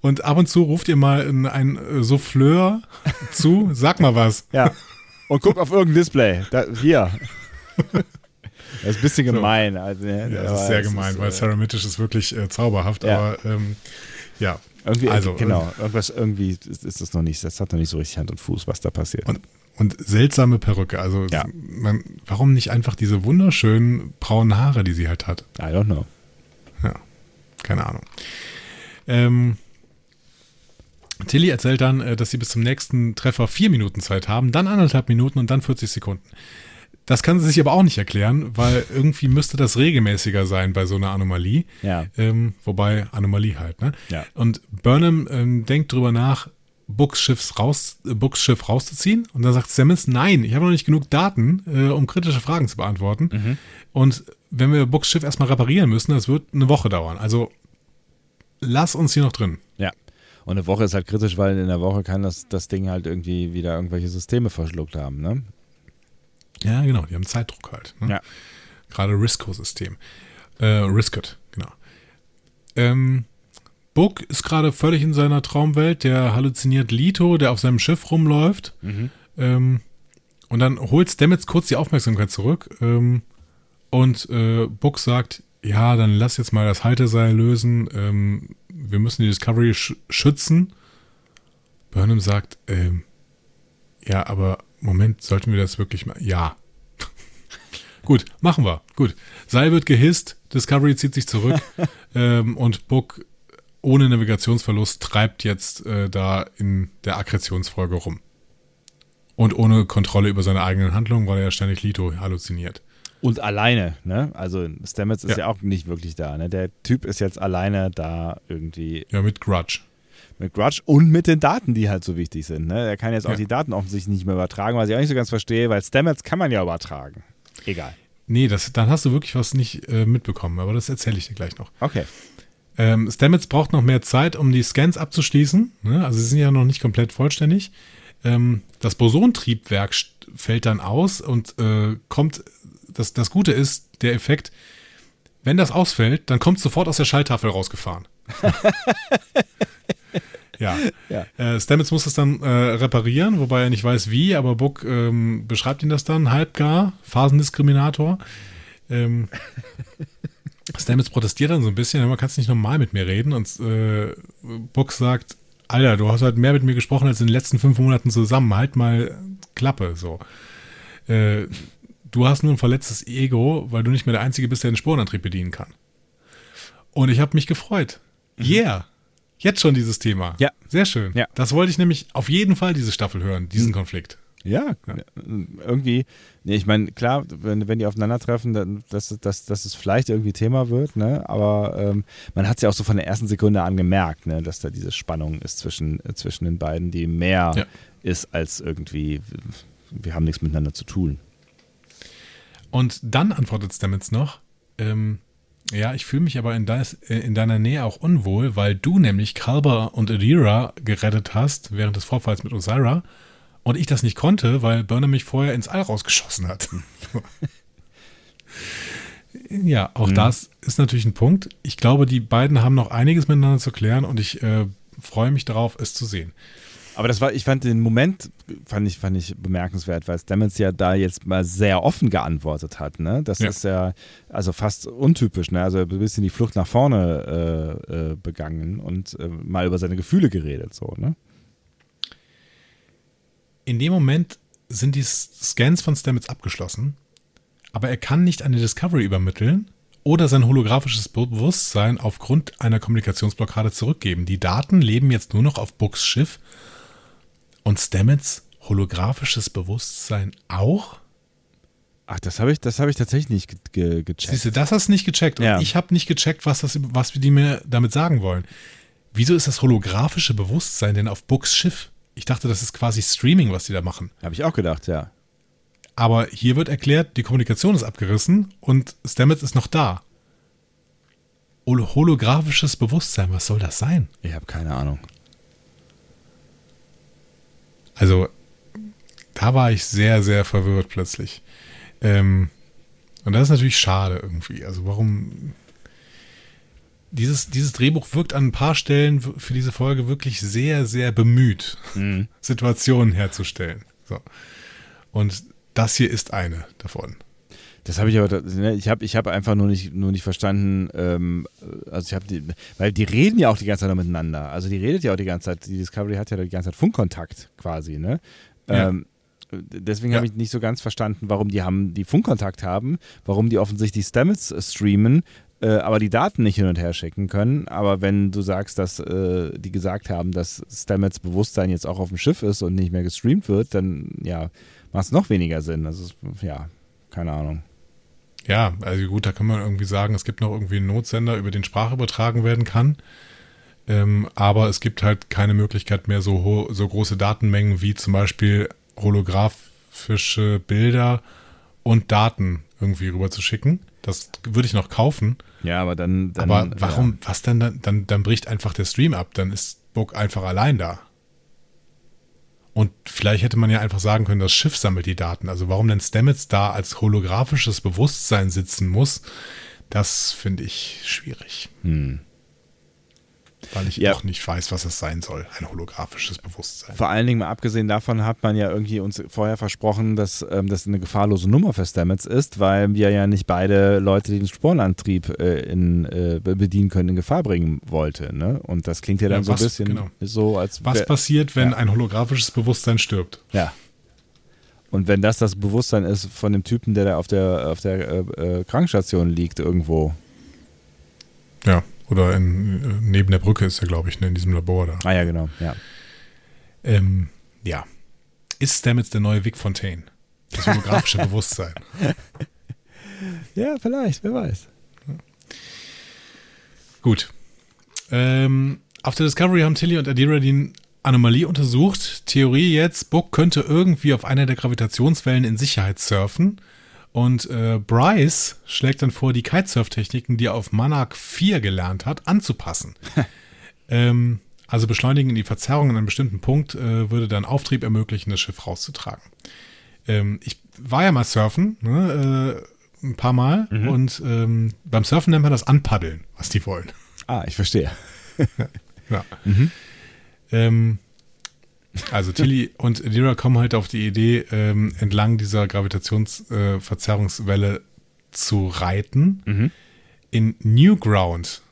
und ab und zu ruft ihr mal ein, ein äh, Souffleur zu, sag mal was. Ja. Und guck auf irgendein Display. Da, hier. Das ist ein bisschen gemein. Also, ne, Ja, aber das ist sehr gemein, ist, weil äh, Sarah Mittisch ist wirklich äh, zauberhaft, Ja. aber ähm, ja. Irgendwie, Also, genau, irgendwas, irgendwie ist, ist das noch nicht, das hat noch nicht so richtig Hand und Fuß, was da passiert. Und, und seltsame Perücke. Also Ja. man, warum nicht einfach diese wunderschönen braunen Haare, die sie halt hat? I don't know. Ja, keine Ahnung. Ähm, Tilly erzählt dann, äh, dass sie bis zum nächsten Treffer vier Minuten Zeit haben, dann anderthalb Minuten und dann 40 Sekunden. Das kann sie sich aber auch nicht erklären, weil irgendwie müsste das regelmäßiger sein bei so einer Anomalie. Ja. Ähm, wobei Anomalie halt, ne? Ja. Und Burnham ähm, denkt drüber nach, Books, Schiffs raus, äh, Books Schiff rauszuziehen. Und dann sagt Sammons, nein, ich habe noch nicht genug Daten, äh, um kritische Fragen zu beantworten. Mhm. Und wenn wir Books Schiff erstmal reparieren müssen, das wird eine Woche dauern. Also lass uns hier noch drin. Ja. Und eine Woche ist halt kritisch, weil in der Woche kann das, das Ding halt irgendwie wieder irgendwelche Systeme verschluckt haben, ne? Ja, genau, die haben Zeitdruck halt. Ne? Ja. Gerade Risco-System. Äh, Risket, genau. Ähm, Book ist gerade völlig in seiner Traumwelt. Der halluziniert Lito, der auf seinem Schiff rumläuft. Ähm, und dann holt Stamets kurz die Aufmerksamkeit zurück. Ähm, und äh, Book sagt, ja, dann lass jetzt mal das Halteseil lösen. Ähm, wir müssen die Discovery sch schützen. Burnham sagt, ähm, ja, aber Moment, sollten wir das wirklich mal? Ja. Gut, machen wir. Gut. Seil wird gehisst, Discovery zieht sich zurück ähm, und Book ohne Navigationsverlust treibt jetzt äh, da in der Akkretionsfolge rum. Und ohne Kontrolle über seine eigenen Handlungen, weil er ja ständig Lito halluziniert. Und alleine, ne? Also Stamets ist ja. Ja. auch nicht wirklich da, ne? Der Typ ist jetzt alleine da irgendwie Ja, mit Grudge. Mit Grudge und mit den Daten, die halt so wichtig sind, ne? Er kann jetzt auch Ja. die Daten offensichtlich nicht mehr übertragen, was ich auch nicht so ganz verstehe, weil Stamets kann man ja übertragen. Egal. Nee, das, dann hast du wirklich was nicht äh, mitbekommen, aber das erzähle ich dir gleich noch. Okay. Ähm, Stamets braucht noch mehr Zeit, um die Scans abzuschließen. Ne? Also sie sind ja noch nicht komplett vollständig. Ähm, das Bosontriebwerk fällt dann aus und äh, kommt, das, das Gute ist, der Effekt, wenn das ausfällt, dann kommt sofort aus der Schalltafel rausgefahren. ja. Ja. Äh, Stamets muss es dann äh, reparieren, wobei er nicht weiß wie, aber Book ähm, beschreibt ihn das dann halbgar, Phasendiskriminator. Ähm, Stamets protestiert dann so ein bisschen, man kannst nicht normal mit mir reden und äh, Book sagt, Alter, du hast halt mehr mit mir gesprochen als in den letzten fünf Monaten zusammen, halt mal Klappe, so. Äh, du hast nur ein verletztes Ego, weil du nicht mehr der Einzige bist, der den Sporenantrieb bedienen kann. Und ich habe mich gefreut. Yeah! Jetzt schon dieses Thema. Ja. Sehr schön. Ja. Das wollte ich nämlich auf jeden Fall diese Staffel hören, diesen Konflikt. Ja, irgendwie, nee, ich meine, klar, wenn, wenn die aufeinandertreffen, dann, dass, dass, dass es vielleicht irgendwie Thema wird, ne? aber ähm, man hat es ja auch so von der ersten Sekunde an gemerkt, ne? dass da diese Spannung ist zwischen, äh, zwischen den beiden, die mehr Ja. ist als irgendwie, wir haben nichts miteinander zu tun. Und dann antwortet Stamets noch, ähm, ja, ich fühle mich aber in, deis, äh, in deiner Nähe auch unwohl, weil du nämlich Kalber und Adira gerettet hast während des Vorfalls mit Osira und ich das nicht konnte, weil Burnham mich vorher ins All rausgeschossen hat. ja, auch das ist natürlich ein Punkt. Ich glaube, die beiden haben noch einiges miteinander zu klären und ich äh, freue mich darauf, es zu sehen. Aber das war, ich fand den Moment, fand ich, fand ich bemerkenswert, weil Stamets ja da jetzt mal sehr offen geantwortet hat. Ne? Das Ja. ist ja also fast untypisch. Ne? Also ein bisschen die Flucht nach vorne äh, äh, begangen und äh, mal über seine Gefühle geredet. So, ne? In dem Moment sind die Scans von Stamets abgeschlossen, aber er kann nicht eine Discovery übermitteln oder sein holographisches Bewusstsein aufgrund einer Kommunikationsblockade zurückgeben. Die Daten leben jetzt nur noch auf Books Schiff Und Stamets holographisches Bewusstsein auch? Ach, das habe ich, das hab ich tatsächlich nicht ge ge gecheckt. Siehst du, das hast du nicht gecheckt. Und Ja. ich habe nicht gecheckt, was, das, was wir die mir damit sagen wollen. Wieso ist das holographische Bewusstsein denn auf Books Schiff? Ich dachte, das ist quasi Streaming, was die da machen. Habe ich auch gedacht, ja. Aber hier wird erklärt, die Kommunikation ist abgerissen und Stamets ist noch da. Hol- Holographisches Bewusstsein, was soll das sein? Ich habe keine Ahnung. Also, da war ich sehr, sehr verwirrt plötzlich. Ähm, und das ist natürlich schade irgendwie. Also, warum. Dieses, dieses Drehbuch wirkt an ein paar Stellen für diese Folge wirklich sehr, sehr bemüht, Situationen herzustellen. So. Und das hier ist eine davon. Das habe ich aber, ne, ich habe ich hab einfach nur nicht, nur nicht verstanden, ähm, also ich habe die, weil die reden ja auch die ganze Zeit noch miteinander. Also die redet ja auch die ganze Zeit, die Discovery hat ja die ganze Zeit Funkkontakt quasi, ne? Ja. Ähm, deswegen Ja. habe ich nicht so ganz verstanden, warum die haben, die Funkkontakt haben, warum die offensichtlich Stamets äh, streamen, äh, aber die Daten nicht hin und her schicken können. Aber wenn du sagst, dass äh, die gesagt haben, dass Stamets Bewusstsein jetzt auch auf dem Schiff ist und nicht mehr gestreamt wird, dann ja, macht es noch weniger Sinn. Also es- ja, keine Ahnung. Ja, also gut, da kann man irgendwie sagen, es gibt noch irgendwie einen Notsender, über den Sprache übertragen werden kann. Ähm, aber es gibt halt keine Möglichkeit mehr, so, so große Datenmengen wie zum Beispiel holographische Bilder und Daten irgendwie rüber zu schicken. Das würde ich noch kaufen. Ja, aber dann. dann aber warum, was denn dann, dann? Dann bricht einfach der Stream ab. Dann ist Book einfach allein da. Und vielleicht hätte man ja einfach sagen können, das Schiff sammelt die Daten. Also warum denn Stamets da als holographisches Bewusstsein sitzen muss, das finde ich schwierig. Hm. Weil ich Ja. auch nicht weiß, was es sein soll. Ein holographisches Bewusstsein. Vor allen Dingen mal abgesehen davon hat man ja irgendwie uns vorher versprochen, dass ähm, das eine gefahrlose Nummer für Stamets ist, weil wir ja nicht beide Leute, die den Sporenantrieb äh, in, äh, be- bedienen können, in Gefahr bringen wollte. Ne? Und das klingt ja dann Ja, so ein bisschen genau. so, als Was passiert, wenn ja. ein holographisches Bewusstsein stirbt? Ja. Und wenn das das Bewusstsein ist von dem Typen, der da auf der, auf der äh, äh, Krankenstation liegt irgendwo. Ja, oder in, äh, neben der Brücke ist er, glaube ich, ne, in diesem Labor da. Ah ja, genau. Ja. Ähm, ja. Ist Stamets der neue Vic Fontaine? Das holographische Bewusstsein. ja, vielleicht, wer weiß. Gut. Ähm, auf der Discovery haben Tilly und Adira die Anomalie untersucht. Theorie jetzt, Book könnte irgendwie auf einer der Gravitationswellen in Sicherheit surfen. Und äh, Bryce schlägt dann vor, die Kitesurf-Techniken, die er auf Monarch 4 gelernt hat, anzupassen. ähm, also beschleunigen in die Verzerrung an einem bestimmten Punkt äh, würde dann Auftrieb ermöglichen, das Schiff rauszutragen. Ähm, ich war ja mal surfen, ne, äh, ein paar Mal. Und ähm, beim Surfen nennt man das Anpaddeln, was die wollen. Ah, ich verstehe. Ja. Ähm, also Tilly und Adira kommen halt auf die Idee, ähm, entlang dieser Gravitationsverzerrungswelle zu reiten. In Newground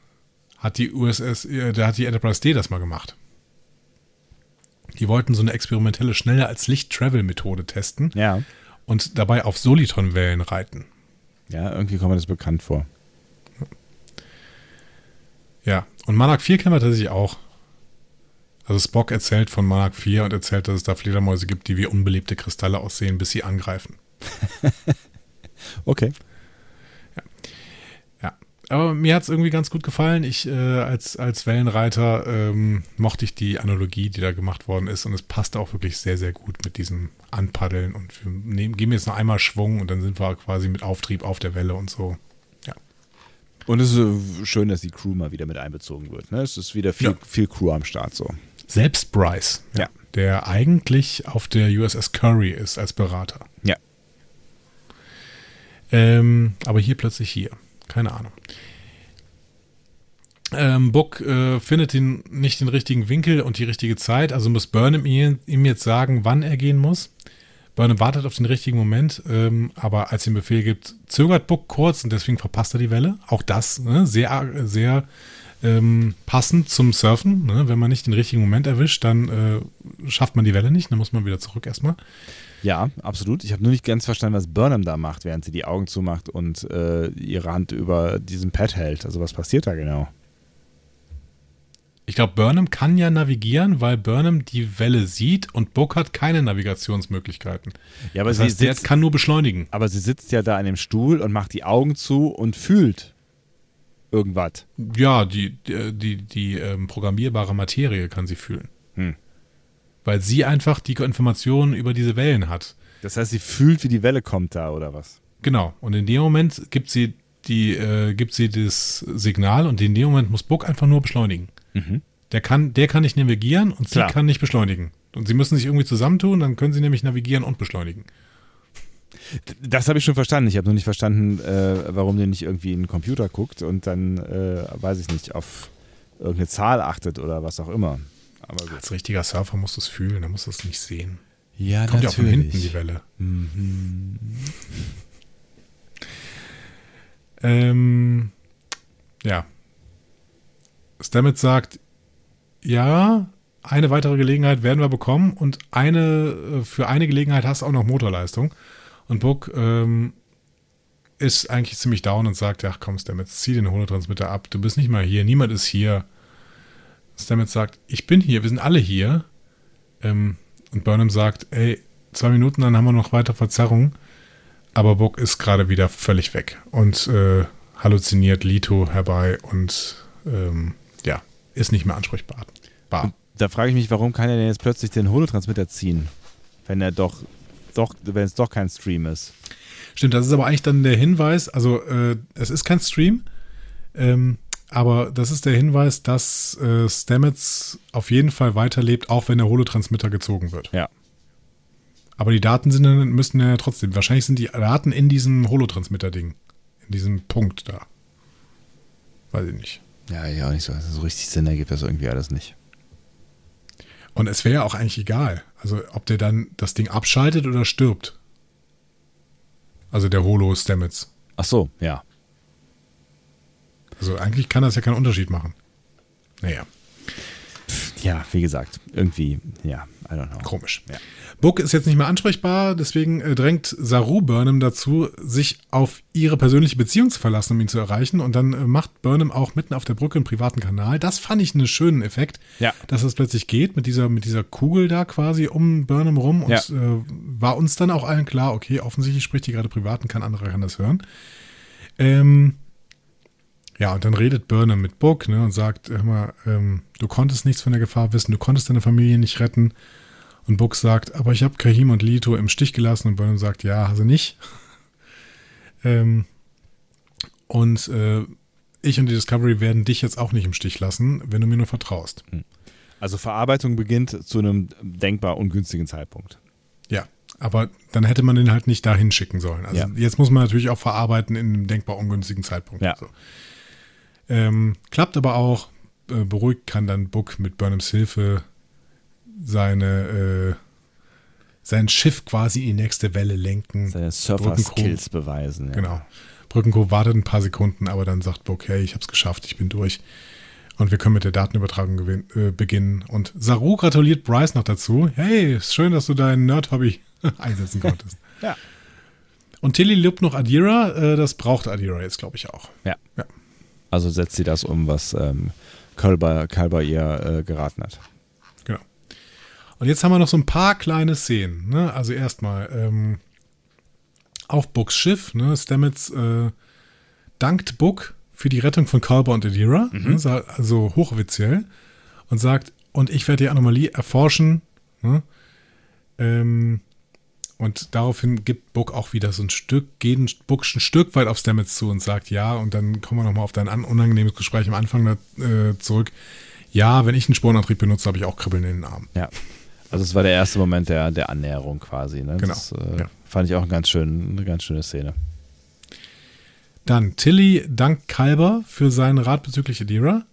hat die USS, äh, da hat die Enterprise D das mal gemacht. Die wollten so eine experimentelle schnelle als Licht-Travel-Methode testen Ja. und dabei auf Soliton-Wellen reiten. Ja, irgendwie kommt mir das bekannt vor. Ja, und Monarch 4 kennen wir tatsächlich auch. Also Spock erzählt von Monarch 4 und erzählt, dass es da Fledermäuse gibt, die wie unbelebte Kristalle aussehen, bis sie angreifen. Okay. Ja. Aber mir hat es irgendwie ganz gut gefallen. Ich äh, als, als Wellenreiter ähm, mochte ich die Analogie, die da gemacht worden ist. Und es passte auch wirklich sehr, sehr gut mit diesem Anpaddeln. Und wir nehmen, geben jetzt noch einmal Schwung und dann sind wir quasi mit Auftrieb auf der Welle und so. Und es ist schön, dass die Crew mal wieder mit einbezogen wird. Ne? Es ist wieder viel, Ja. viel Crew am Start so. Selbst Bryce, Ja. der eigentlich auf der USS Curry ist als Berater. Ja. Ähm, aber hier plötzlich hier. Keine Ahnung. Ähm, Book äh, findet den, nicht den richtigen Winkel und die richtige Zeit, also muss Burnham ihm, ihm jetzt sagen, wann er gehen muss. Burnham wartet auf den richtigen Moment, ähm, aber als er den Befehl gibt, zögert Book kurz und deswegen verpasst er die Welle. Auch das ne, sehr, sehr ähm, passend zum Surfen. Ne? Wenn man nicht den richtigen Moment erwischt, dann äh, schafft man die Welle nicht, dann muss man wieder zurück erstmal. Ja, absolut. Ich habe nur nicht ganz verstanden, was Burnham da macht, während sie die Augen zumacht und äh, ihre Hand über diesem Pad hält. Also was passiert da genau? Ich glaube, Burnham kann ja navigieren, weil Burnham die Welle sieht und Book hat keine Navigationsmöglichkeiten. Ja, aber Das sie heißt, sitzt, kann nur beschleunigen. aber sie sitzt ja da an dem Stuhl und macht die Augen zu und fühlt irgendwas. Ja, die, die, die, die ähm, programmierbare Materie kann sie fühlen. Hm. Weil sie einfach die Informationen über diese Wellen hat. Das heißt, sie fühlt, wie die Welle kommt da oder was? Genau. Und in dem Moment gibt sie die, äh, gibt sie das Signal und in dem Moment muss Book einfach nur beschleunigen. Der kann, der kann nicht navigieren und sie Klar. kann nicht beschleunigen. Und sie müssen sich irgendwie zusammentun, dann können sie nämlich navigieren und beschleunigen. Das habe ich schon verstanden. Ich habe nur nicht verstanden, äh, warum der nicht irgendwie in den Computer guckt und dann, äh, weiß ich nicht, auf irgendeine Zahl achtet oder was auch immer. Als richtiger Surfer musst du es fühlen, da musst du es nicht sehen. Ja, Kommt ja auch von hinten die Welle. Ähm, ja. Stamets sagt, ja, eine weitere Gelegenheit werden wir bekommen und eine, äh, für eine Gelegenheit hast du auch noch Motorleistung. Und Book ähm, ist eigentlich ziemlich down und sagt, ach komm Stamets, zieh den Holotransmitter ab, du bist nicht mal hier, niemand ist hier. Stamets sagt, ich bin hier, wir sind alle hier. Ähm, und Burnham sagt, ey, zwei Minuten, dann haben wir noch weiter Verzerrung. Aber Book ist gerade wieder völlig weg und äh, halluziniert Lito herbei und ähm, ja, ist nicht mehr ansprechbar. Bar. Da frage ich mich, warum kann er denn jetzt plötzlich den Holotransmitter ziehen, wenn er doch, doch wenn es doch kein Stream ist? Stimmt, das ist aber eigentlich dann der Hinweis, also äh, es ist kein Stream, ähm, aber das ist der Hinweis, dass äh, Stamets auf jeden Fall weiterlebt, auch wenn der Holotransmitter gezogen wird. Ja. Aber die Daten sind, dann- müssten ja trotzdem, wahrscheinlich sind die Daten in diesem Holotransmitter-Ding, in diesem Punkt da. Weiß ich nicht. Ja, ja, auch nicht so. So richtig Sinn ergibt das irgendwie alles nicht. Und es wäre ja auch eigentlich egal, also ob der dann das Ding abschaltet oder stirbt. Also der Holo Stamets. Ach so, ja. Also eigentlich kann das ja keinen Unterschied machen. Naja, Ja, wie gesagt, irgendwie, ja, I don't know. komisch. Ja. Book ist jetzt nicht mehr ansprechbar, deswegen äh, drängt Saru Burnham dazu, sich auf ihre persönliche Beziehung zu verlassen, um ihn zu erreichen. Und dann äh, macht Burnham auch mitten auf der Brücke einen privaten Kanal. Das fand ich einen schönen Effekt, Ja. dass das plötzlich geht mit dieser, mit dieser Kugel da quasi um Burnham rum. Und Ja. äh, war uns dann auch allen klar, okay, offensichtlich spricht die gerade privat und kein anderer kann das hören. Ähm, ja, und dann redet Burnham mit Book ne, und sagt, hör mal, ähm, du konntest nichts von der Gefahr wissen, du konntest deine Familie nicht retten. Und Book sagt, aber ich habe Kahim und Lito im Stich gelassen. Und Burnham sagt, ja, also nicht. ähm, und äh, ich und die Discovery werden dich jetzt auch nicht im Stich lassen, wenn du mir nur vertraust. Also Verarbeitung beginnt zu einem denkbar ungünstigen Zeitpunkt. Ja, aber dann hätte man den halt nicht dahin schicken sollen. Also Ja. jetzt muss man natürlich auch verarbeiten in einem denkbar ungünstigen Zeitpunkt. Ja. So. Ähm, klappt aber auch. Äh, beruhigt kann dann Book mit Burnhams Hilfe seine äh, sein Schiff quasi in die nächste Welle lenken. Seine Surfer-Skills beweisen. Ja. Genau. Brückencrew wartet ein paar Sekunden, aber dann sagt Book, hey, ich hab's geschafft, ich bin durch. Und wir können mit der Datenübertragung äh, beginnen. Und Saru gratuliert Bryce noch dazu. Hey, schön, dass du dein Nerd-Hobby einsetzen konntest. Ja. Und Tilly lobt noch Adira. Äh, das braucht Adira jetzt, glaube ich, auch. Ja. Ja. Also setzt sie das um, was ähm, Kalber, Kalber ihr äh, geraten hat. Und jetzt haben wir noch so ein paar kleine Szenen. Ne? Also erstmal ähm, auf Books Schiff. Ne? Stamets äh, dankt Book für die Rettung von Kalber und Adira. Ne? Sa- Also hochoffiziell. Und sagt, und ich werde die Anomalie erforschen. Ne? Ähm, und daraufhin gibt Book auch wieder so ein Stück, geht ein Book ein Stück weit auf Stamets zu und sagt, ja, und dann kommen wir nochmal auf dein an- unangenehmes Gespräch am Anfang da, äh, zurück. Ja, wenn ich einen Sporenantrieb benutze, habe ich auch Kribbeln in den Armen. Ja. Also es war der erste Moment der, der Annäherung quasi. Ne? Genau, Das äh, ja. fand ich auch ein ganz schön, eine ganz schöne Szene. Dann Tilly dankt Kalber für seinen Rat bezüglich Adira.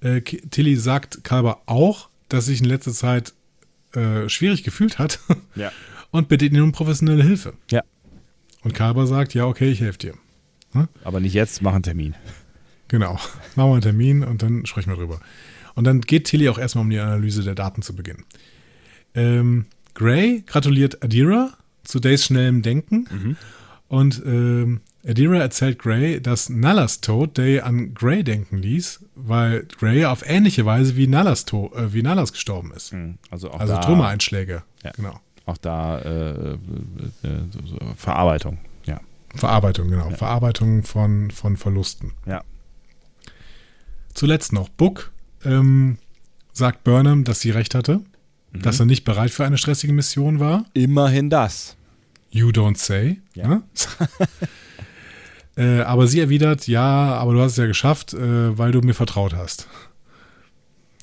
Äh, Tilly sagt Kalber auch, dass sich in letzter Zeit äh, schwierig gefühlt hat Ja. und bittet ihn um professionelle Hilfe. Ja. Und Kalber sagt, ja, okay, ich helfe dir. Aber nicht jetzt, mach einen Termin. Genau. Machen wir einen Termin und dann sprechen wir drüber. Und dann geht Tilly auch erstmal um die Analyse der Daten zu beginnen. Ähm, Gray gratuliert Adira zu Days schnellem Denken und ähm, Adira erzählt Gray, dass Nallas Tod Day an Gray denken ließ, weil Gray auf ähnliche Weise wie Nallas, to äh, wie Nallas gestorben ist. Hm, Also auch Also da, Trümmereinschläge. Ja. Genau. auch da äh, äh, so, so Verarbeitung. Ja. Verarbeitung, genau. Verarbeitung von, von Verlusten. Ja. Zuletzt noch, Book ähm, sagt Burnham, dass sie recht hatte, dass er nicht bereit für eine stressige Mission war. Immerhin das. You don't say. Ja. Ne? äh, aber sie erwidert, ja, aber du hast es ja geschafft, äh, weil du mir vertraut hast.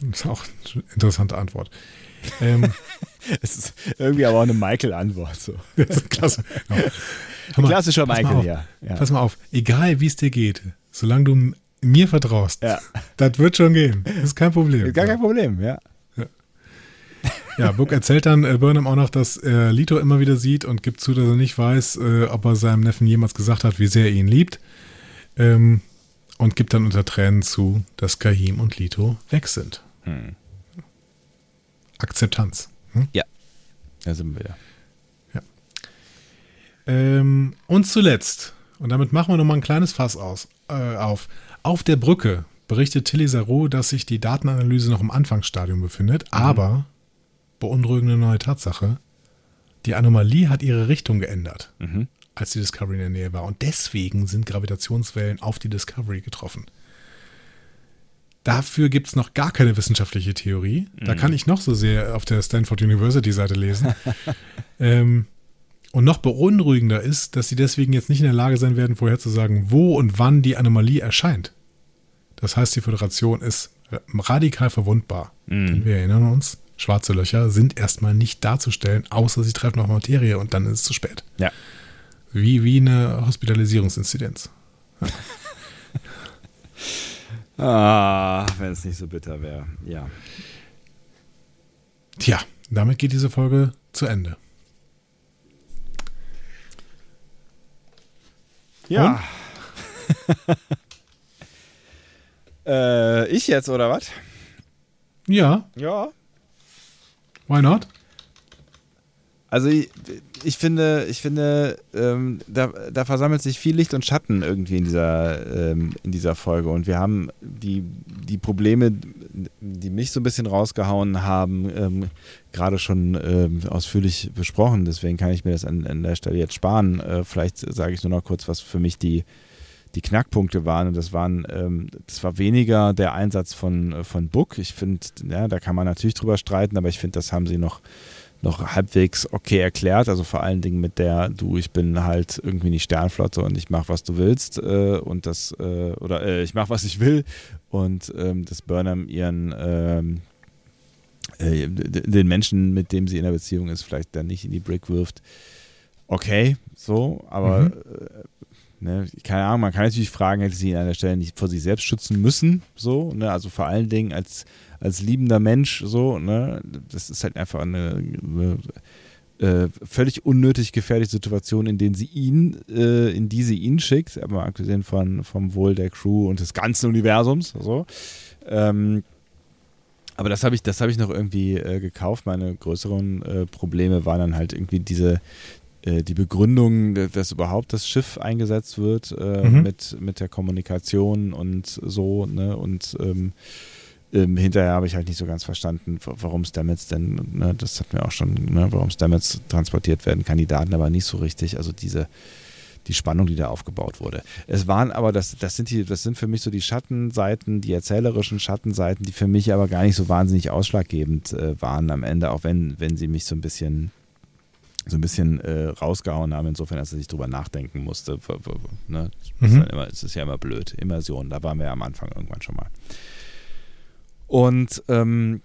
Das ist auch eine interessante Antwort. Ähm, Es ist irgendwie aber auch eine Michael-Antwort. So. ist klasse. Genau. Mal, Klassischer Michael, auf, ja. ja. Pass mal auf, egal wie es dir geht, solange du mir vertraust, Ja. das wird schon gehen. Das ist kein Problem. Gar kein Problem, ja. Ja, Book erzählt dann äh, Burnham auch noch, dass er Lito immer wieder sieht und gibt zu, dass er nicht weiß, äh, ob er seinem Neffen jemals gesagt hat, wie sehr er ihn liebt. Ähm, und gibt dann unter Tränen zu, dass Kahim und Lito weg sind. Hm. Akzeptanz. Hm? Da sind wir wieder. Ähm, und zuletzt, und damit machen wir nochmal ein kleines Fass aus, äh, auf. Auf der Brücke berichtet Tilly Sarou, dass sich die Datenanalyse noch im Anfangsstadium befindet, aber beunruhigende neue Tatsache, die Anomalie hat ihre Richtung geändert, Mhm. als die Discovery in der Nähe war. Und deswegen sind Gravitationswellen auf die Discovery getroffen. Dafür gibt es noch gar keine wissenschaftliche Theorie. Da kann ich noch so sehr auf der Stanford University Seite lesen. ähm, und noch beunruhigender ist, dass sie deswegen jetzt nicht in der Lage sein werden, vorherzusagen, wo und wann die Anomalie erscheint. Das heißt, die Föderation ist radikal verwundbar. Denn wir erinnern uns, schwarze Löcher sind erstmal nicht darzustellen, außer sie treffen auf Materie und dann ist es zu spät. Ja. Wie, wie eine Hospitalisierungsinzidenz. Ah, wenn es nicht so bitter wäre. Ja. Tja, damit geht diese Folge zu Ende. Ja. äh, ich jetzt, oder was? Ja, Ja. Why not? Also ich, ich finde, ich finde, ähm, da, da versammelt sich viel Licht und Schatten irgendwie in dieser, ähm, in dieser Folge. Und wir haben die, die Probleme, die mich so ein bisschen rausgehauen haben, ähm, gerade schon ähm, ausführlich besprochen. Deswegen kann ich mir das an, an der Stelle jetzt sparen. Äh, vielleicht sage ich nur noch kurz, was für mich die, die Knackpunkte waren. Und das waren, ähm, das war weniger der Einsatz von, äh, von Book. Ich finde, ja, da kann man natürlich drüber streiten, aber ich finde, das haben sie noch noch halbwegs okay erklärt. Also vor allen Dingen mit der, du, ich bin halt irgendwie die Sternflotte und ich mache, was du willst äh, und das, äh, oder äh, ich mache, was ich will und ähm, dass Burnham ihren ähm, äh, den Menschen, mit dem sie in der Beziehung ist, vielleicht dann nicht in die Brick wirft. Okay, so, aber Mhm. Ne, keine Ahnung, man kann natürlich fragen, hätte sie ihn an der Stelle nicht vor sich selbst schützen müssen, so, ne, also vor allen Dingen als, als liebender Mensch, so, ne, das ist halt einfach eine, eine äh, völlig unnötig gefährliche Situation, in denen sie ihn, äh, in die sie ihn schickt, aber abgesehen von, vom Wohl der Crew und des ganzen Universums, so. Ähm, aber das habe ich, habe ich noch irgendwie äh, gekauft. Meine größeren äh, Probleme waren dann halt irgendwie diese, die Begründung, dass- überhaupt das Schiff eingesetzt wird äh, Mhm. mit, mit der Kommunikation und so, ne? Und ähm, ähm, hinterher habe ich halt nicht so ganz verstanden, wa- warum Stamets denn, ne, das hat mir auch schon, ne, warum Stamets transportiert werden, Kandidaten aber nicht so richtig. Also diese, die Spannung, die da aufgebaut wurde. Es waren aber, das, das sind die, das sind für mich so die Schattenseiten, die erzählerischen Schattenseiten, die für mich aber gar nicht so wahnsinnig ausschlaggebend äh, waren am Ende, auch wenn, wenn sie mich so ein bisschen so ein bisschen äh, rausgehauen haben, insofern, dass ich drüber nachdenken musste. Ne? Es, ist Mhm. halt immer, ist ja immer blöd. Immersion, da waren wir ja am Anfang irgendwann schon mal. Und ähm,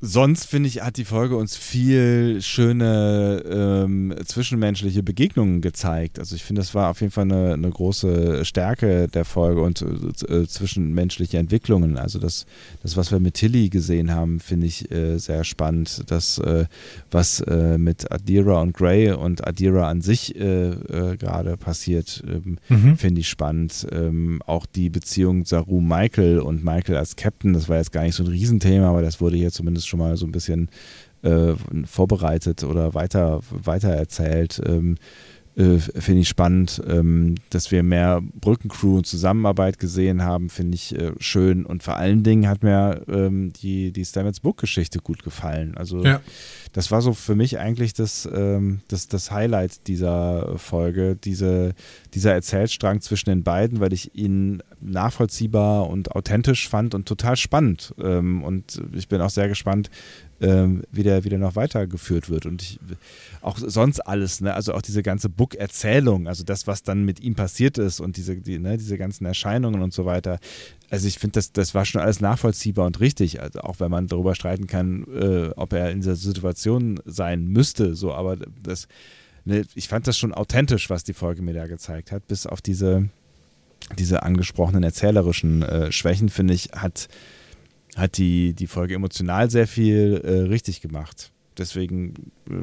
sonst finde ich, hat die Folge uns viel schöne ähm, zwischenmenschliche Begegnungen gezeigt. Also ich finde, das war auf jeden Fall eine, eine große Stärke der Folge und äh, zwischenmenschliche Entwicklungen. Also das, das, was wir mit Tilly gesehen haben, finde ich äh, sehr spannend. Das, äh, was äh, mit Adira und Gray und Adira an sich äh, äh, gerade passiert, ähm, Mhm. finde ich spannend. Ähm, auch die Beziehung Saru-Michael und Michael als Captain, das war jetzt gar nicht so ein Riesenthema, aber das wurde hier zumindest schon mal so ein bisschen äh, vorbereitet oder weiter, weiter erzählt. Ähm, äh, finde ich spannend. Ähm, dass wir mehr Brückencrew und Zusammenarbeit gesehen haben, finde ich äh, schön. Und vor allen Dingen hat mir ähm, die, die Stamets Book-Geschichte gut gefallen. Also Ja. das war so für mich eigentlich das, ähm, das, das Highlight dieser Folge, diese, dieser Erzählstrang zwischen den beiden, weil ich ihn nachvollziehbar und authentisch fand und total spannend. Ähm, und ich bin auch sehr gespannt, ähm, wie, der, wie der noch weitergeführt wird. Und ich, auch sonst alles, ne? also auch diese ganze Book-Erzählung, also das, was dann mit ihm passiert ist und diese, die, ne, diese ganzen Erscheinungen und so weiter. Also ich finde, das, das war schon alles nachvollziehbar und richtig, also auch wenn man darüber streiten kann, äh, ob er in dieser Situation sein müsste, so, aber das, ne, ich fand das schon authentisch, was die Folge mir da gezeigt hat, bis auf diese, diese angesprochenen erzählerischen äh, Schwächen, finde ich, hat, hat die, die Folge emotional sehr viel äh, richtig gemacht. Deswegen äh,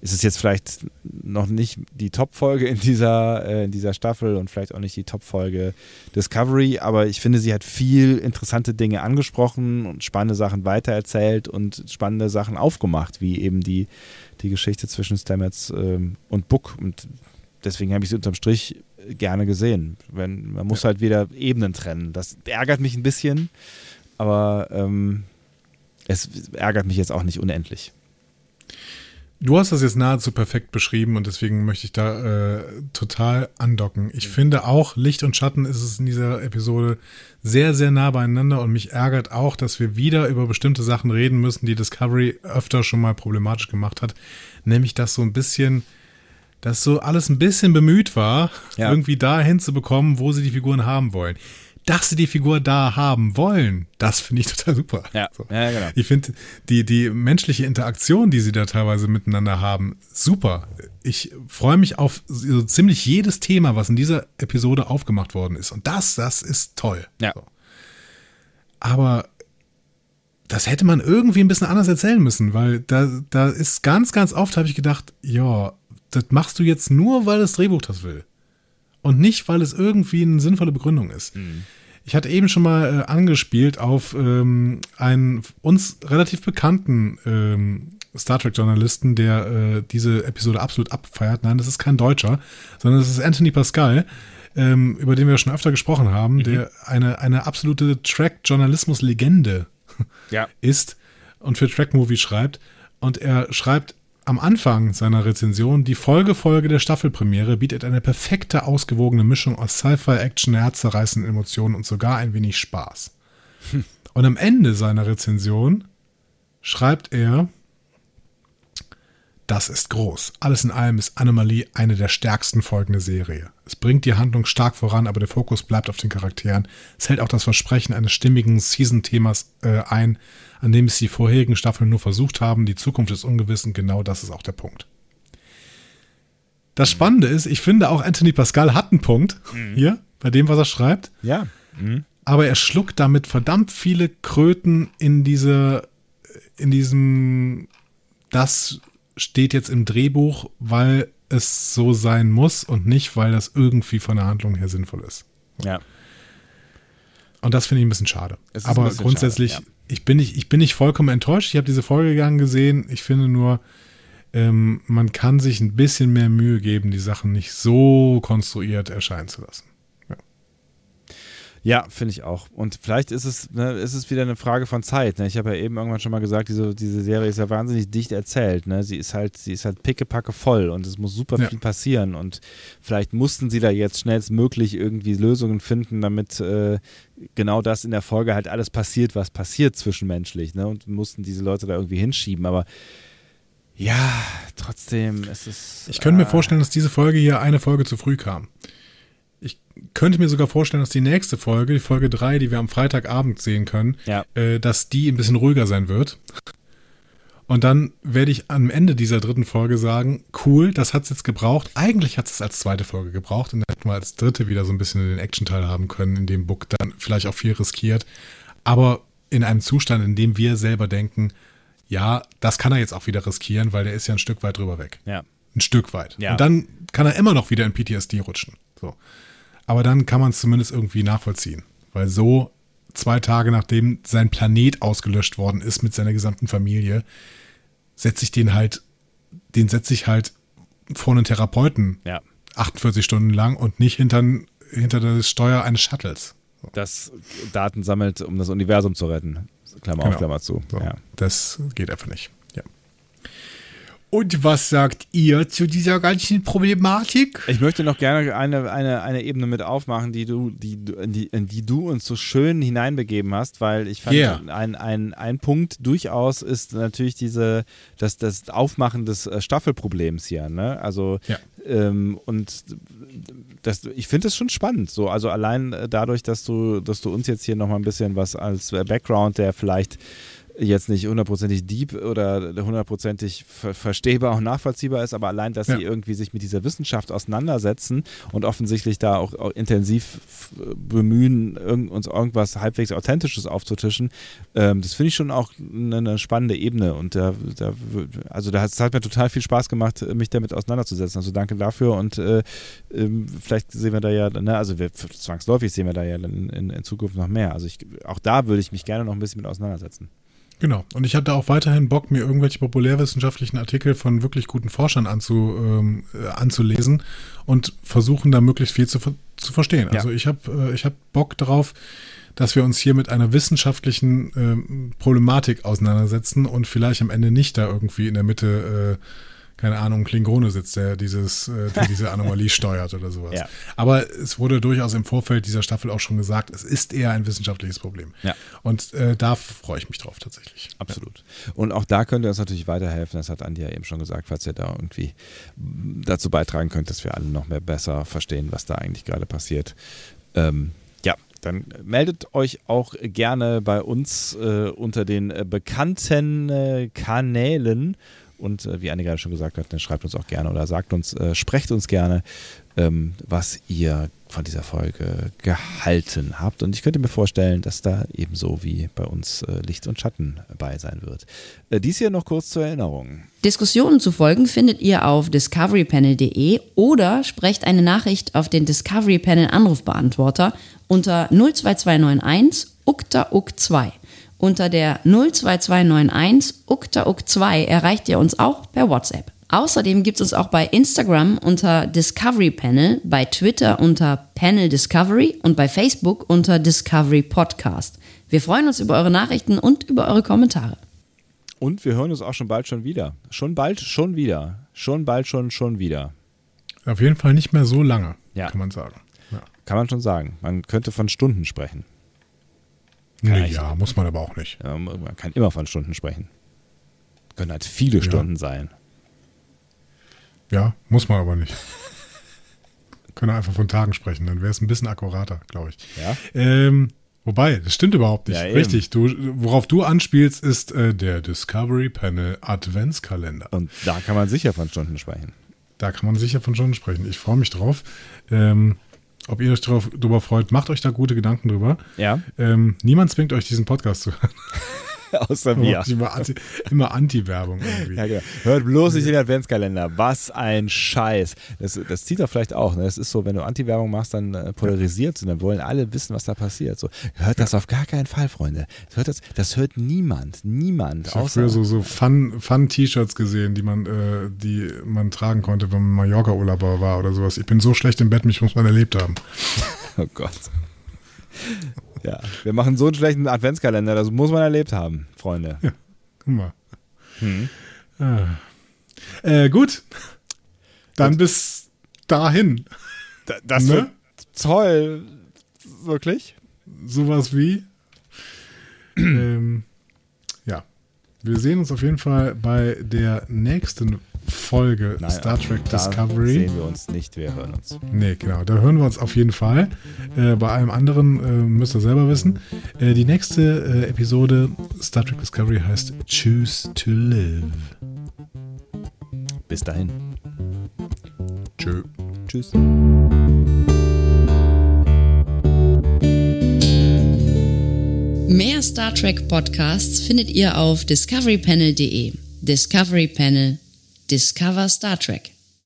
ist es jetzt vielleicht noch nicht die Top-Folge in dieser, äh, in dieser Staffel und vielleicht auch nicht die Top-Folge Discovery, aber ich finde, sie hat viel interessante Dinge angesprochen und spannende Sachen weitererzählt und spannende Sachen aufgemacht, wie eben die, die Geschichte zwischen Stamets ähm, und Book. Und deswegen habe ich sie unterm Strich gerne gesehen. Wenn, man muss halt wieder Ebenen trennen. Das ärgert mich ein bisschen, aber ähm, es ärgert mich jetzt auch nicht unendlich. Du hast das jetzt nahezu perfekt beschrieben und deswegen möchte ich da äh, total andocken. Ich finde auch, Licht und Schatten ist es in dieser Episode sehr, sehr nah beieinander und mich ärgert auch, dass wir wieder über bestimmte Sachen reden müssen, die Discovery öfter schon mal problematisch gemacht hat. Nämlich, dass so ein bisschen, dass so alles ein bisschen bemüht war, Ja. irgendwie dahin zu bekommen, wo sie die Figuren haben wollen. Dass sie die Figur da haben wollen, das finde ich total super. Ja, So. ja genau. Ich finde die, die menschliche Interaktion, die sie da teilweise miteinander haben, super. Ich freue mich auf so ziemlich jedes Thema, was in dieser Episode aufgemacht worden ist. Und das, das ist toll. Ja. So. Aber das hätte man irgendwie ein bisschen anders erzählen müssen, weil da, da ist ganz, ganz oft, habe ich gedacht, ja, das machst du jetzt nur, weil das Drehbuch das will. Und nicht, weil es irgendwie eine sinnvolle Begründung ist. Ich hatte eben schon mal äh, angespielt auf ähm, einen uns relativ bekannten ähm, Star Trek-Journalisten, der äh, diese Episode absolut abfeiert. Nein, das ist kein Deutscher, sondern das ist Anthony Pascal, ähm, über den wir schon öfter gesprochen haben, der eine, eine absolute Track-Journalismus-Legende Ja. ist und für Track-Movie schreibt. Und er schreibt am Anfang seiner Rezension, die Folgefolge der Staffelpremiere bietet eine perfekte, ausgewogene Mischung aus Sci-Fi, Action, herzzerreißenden Emotionen und sogar ein wenig Spaß. Und am Ende seiner Rezension schreibt er, das ist groß. Alles in allem ist Anomalie eine der stärksten Folgen der Serie. Es bringt die Handlung stark voran, aber der Fokus bleibt auf den Charakteren. Es hält auch das Versprechen eines stimmigen Season-Themas äh, ein, an dem es die vorherigen Staffeln nur versucht haben. Die Zukunft ist ungewiss und genau das ist auch der Punkt. Das Spannende ist, ich finde auch Anthony Pascal hat einen Punkt hier, bei dem, was er schreibt Ja. Mhm. aber er schluckt damit verdammt viele Kröten in diese, in diesem, das steht jetzt im Drehbuch, weil es so sein muss und nicht, weil das irgendwie von der Handlung her sinnvoll ist. Ja. Und das finde ich ein bisschen schade. Aber bisschen grundsätzlich, schade, ja. ich, bin nicht, ich bin nicht vollkommen enttäuscht. Ich habe diese Folge gern gesehen. Ich finde nur, ähm, man kann sich ein bisschen mehr Mühe geben, die Sachen nicht so konstruiert erscheinen zu lassen. Ja, finde ich auch. Und vielleicht ist es, ne, ist es wieder eine Frage von Zeit. Ne? Ich habe ja eben irgendwann schon mal gesagt, diese, diese Serie ist ja wahnsinnig dicht erzählt. Ne? Sie ist halt, sie ist halt pickepacke voll und es muss super Ja. viel passieren. Und vielleicht mussten sie da jetzt schnellstmöglich irgendwie Lösungen finden, damit äh, genau das in der Folge halt alles passiert, was passiert zwischenmenschlich. Ne? Und mussten diese Leute da irgendwie hinschieben. Aber ja, trotzdem ist es. Ich könnte mir ah, vorstellen, dass diese Folge hier eine Folge zu früh kam. Ich könnte mir sogar vorstellen, dass die nächste Folge, die Folge 3, die wir am Freitagabend sehen können, Ja. äh, dass die ein bisschen ruhiger sein wird. Und dann werde ich am Ende dieser dritten Folge sagen, cool, das hat es jetzt gebraucht. Eigentlich hat es als zweite Folge gebraucht und dann hätten wir als dritte wieder so ein bisschen den Action-Teil haben können, in dem Book dann vielleicht auch viel riskiert. Aber in einem Zustand, in dem wir selber denken, ja, das kann er jetzt auch wieder riskieren, weil der ist ja ein Stück weit drüber weg. Ja. Ein Stück weit. Ja. Und dann kann er immer noch wieder in PTSD rutschen. So. Aber dann kann man es zumindest irgendwie nachvollziehen. Weil so zwei Tage nachdem sein Planet ausgelöscht worden ist mit seiner gesamten Familie, setze ich den halt, den setze ich halt vor einen Therapeuten Ja. 48 Stunden lang und nicht hinter, hinter das Steuer eines Shuttles. Das Daten sammelt, um das Universum zu retten. Klammer auf, Genau. Klammer zu. So, Ja. Das geht einfach nicht. Und was sagt ihr zu dieser ganzen Problematik? Ich möchte noch gerne eine, eine, eine Ebene mit aufmachen, die du, die, die, in die du uns so schön hineinbegeben hast, weil ich fand, Yeah. ein, ein, ein Punkt durchaus ist natürlich diese, das, das Aufmachen des äh, Staffelproblems hier. Ne? Also Ja. ähm, und das, ich finde es schon spannend. So, also allein äh, dadurch, dass du, dass du uns jetzt hier nochmal ein bisschen was als äh, Background, der vielleicht jetzt nicht hundertprozentig deep oder hundertprozentig ver verstehbar und nachvollziehbar ist, aber allein, dass Ja. sie irgendwie sich mit dieser Wissenschaft auseinandersetzen und offensichtlich da auch, auch intensiv f- bemühen, irgend, uns irgendwas halbwegs Authentisches aufzutischen, ähm, das finde ich schon auch eine, eine spannende Ebene und da, da also da hat es hat mir total viel Spaß gemacht, mich damit auseinanderzusetzen. Also danke dafür und äh, ähm, vielleicht sehen wir da ja, ne, also wir, zwangsläufig sehen wir da ja dann in, in Zukunft noch mehr. Also ich, auch da würde ich mich gerne noch ein bisschen mit auseinandersetzen. Genau. Und ich hatte auch weiterhin Bock, mir irgendwelche populärwissenschaftlichen Artikel von wirklich guten Forschern anzu, ähm, äh, anzulesen und versuchen da möglichst viel zu, zu verstehen. Ja. Also ich habe äh, ich hab Bock darauf, dass wir uns hier mit einer wissenschaftlichen ähm, Problematik auseinandersetzen und vielleicht am Ende nicht da irgendwie in der Mitte, äh, keine Ahnung, Klingone sitzt, der dieses, äh, der diese Anomalie steuert oder sowas. Ja. Aber es wurde durchaus im Vorfeld dieser Staffel auch schon gesagt, es ist eher ein wissenschaftliches Problem. Ja. Und äh, da freue ich mich drauf tatsächlich. Absolut. Und auch da könnt ihr uns natürlich weiterhelfen. Das hat Andi ja eben schon gesagt, falls ihr da irgendwie dazu beitragen könnt, dass wir alle noch mehr besser verstehen, was da eigentlich gerade passiert. Ähm, ja, dann meldet euch auch gerne bei uns äh, unter den äh, bekannten äh, Kanälen. Und äh, wie gerade schon gesagt hat, dann schreibt uns auch gerne oder sagt uns, äh, sprecht uns gerne, ähm, was ihr von dieser Folge gehalten habt. Und ich könnte mir vorstellen, dass da ebenso wie bei uns äh, Licht und Schatten bei sein wird. Äh, dies hier noch kurz zur Erinnerung. Diskussionen zu folgen findet ihr auf discoverypanel.de oder sprecht eine Nachricht auf den Discovery Panel Anrufbeantworter unter 02291 ukta uk 2. Unter der 02291 ukta uk 2 erreicht ihr uns auch per WhatsApp. Außerdem gibt es uns auch bei Instagram unter Discovery Panel, bei Twitter unter Panel Discovery und bei Facebook unter Discovery Podcast. Wir freuen uns über eure Nachrichten und über eure Kommentare. Und wir hören uns auch schon bald schon wieder. Schon bald schon wieder. Schon bald schon schon wieder. Auf jeden Fall nicht mehr so lange, Ja. kann man sagen. Ja, Kann man schon sagen. Man könnte von Stunden sprechen. Nee, ich- ja muss man aber auch nicht. Ja, man kann immer von Stunden sprechen. Können halt viele Stunden sein. Ja, muss man aber nicht. Können einfach von Tagen sprechen, dann wäre es ein bisschen akkurater, glaube ich. Ja. Ähm, wobei, das stimmt überhaupt nicht. Ja. Richtig, du, worauf du anspielst, ist äh, der Discovery Panel Adventskalender. Und da kann man sicher von Stunden sprechen. Da kann man sicher von schon sprechen. Ich freue mich drauf. Ähm, ob ihr euch drauf, drüber freut, macht euch da gute Gedanken drüber. Ja. Ähm, niemand zwingt euch, diesen Podcast zu hören. Außer mir. Immer Anti- Immer Anti-Werbung irgendwie. Ja, genau. Hört bloß nicht den Adventskalender. Was ein Scheiß. Das, das zieht doch vielleicht auch. Ne? Das ist so, wenn du Anti-Werbung machst, dann äh, polarisiert es und dann wollen alle wissen, was da passiert. So, hört das auf gar keinen Fall, Freunde. Das hört, das, das hört niemand. Niemand. Ich habe früher so, so Fun- Fun-T-Shirts gesehen, die man, äh, die man tragen konnte, wenn man Mallorca-Urlauber war oder sowas. Ich bin so schlecht im Bett, mich muss man erlebt haben. Oh Gott. Ja, wir machen so einen schlechten Adventskalender, das muss man erlebt haben, Freunde. Guck mal. Hm. Ah. Äh, gut. Dann bis dahin. Da- Das Ne? wird toll. Wirklich? Sowas wie. ähm, ja. Wir sehen uns auf jeden Fall bei der nächsten Folge Star Trek da Discovery. sehen wir uns nicht, wir hören uns. Nee, genau. Da hören wir uns auf jeden Fall. Äh, bei allem anderen äh, müsst ihr selber wissen. Äh, die nächste äh, Episode Star Trek Discovery heißt Choose to Live. Bis dahin. Tschö. Tschüss. Mehr Star Trek Podcasts findet ihr auf discoverypanel.de. Discovery Panel. Discover Star Trek.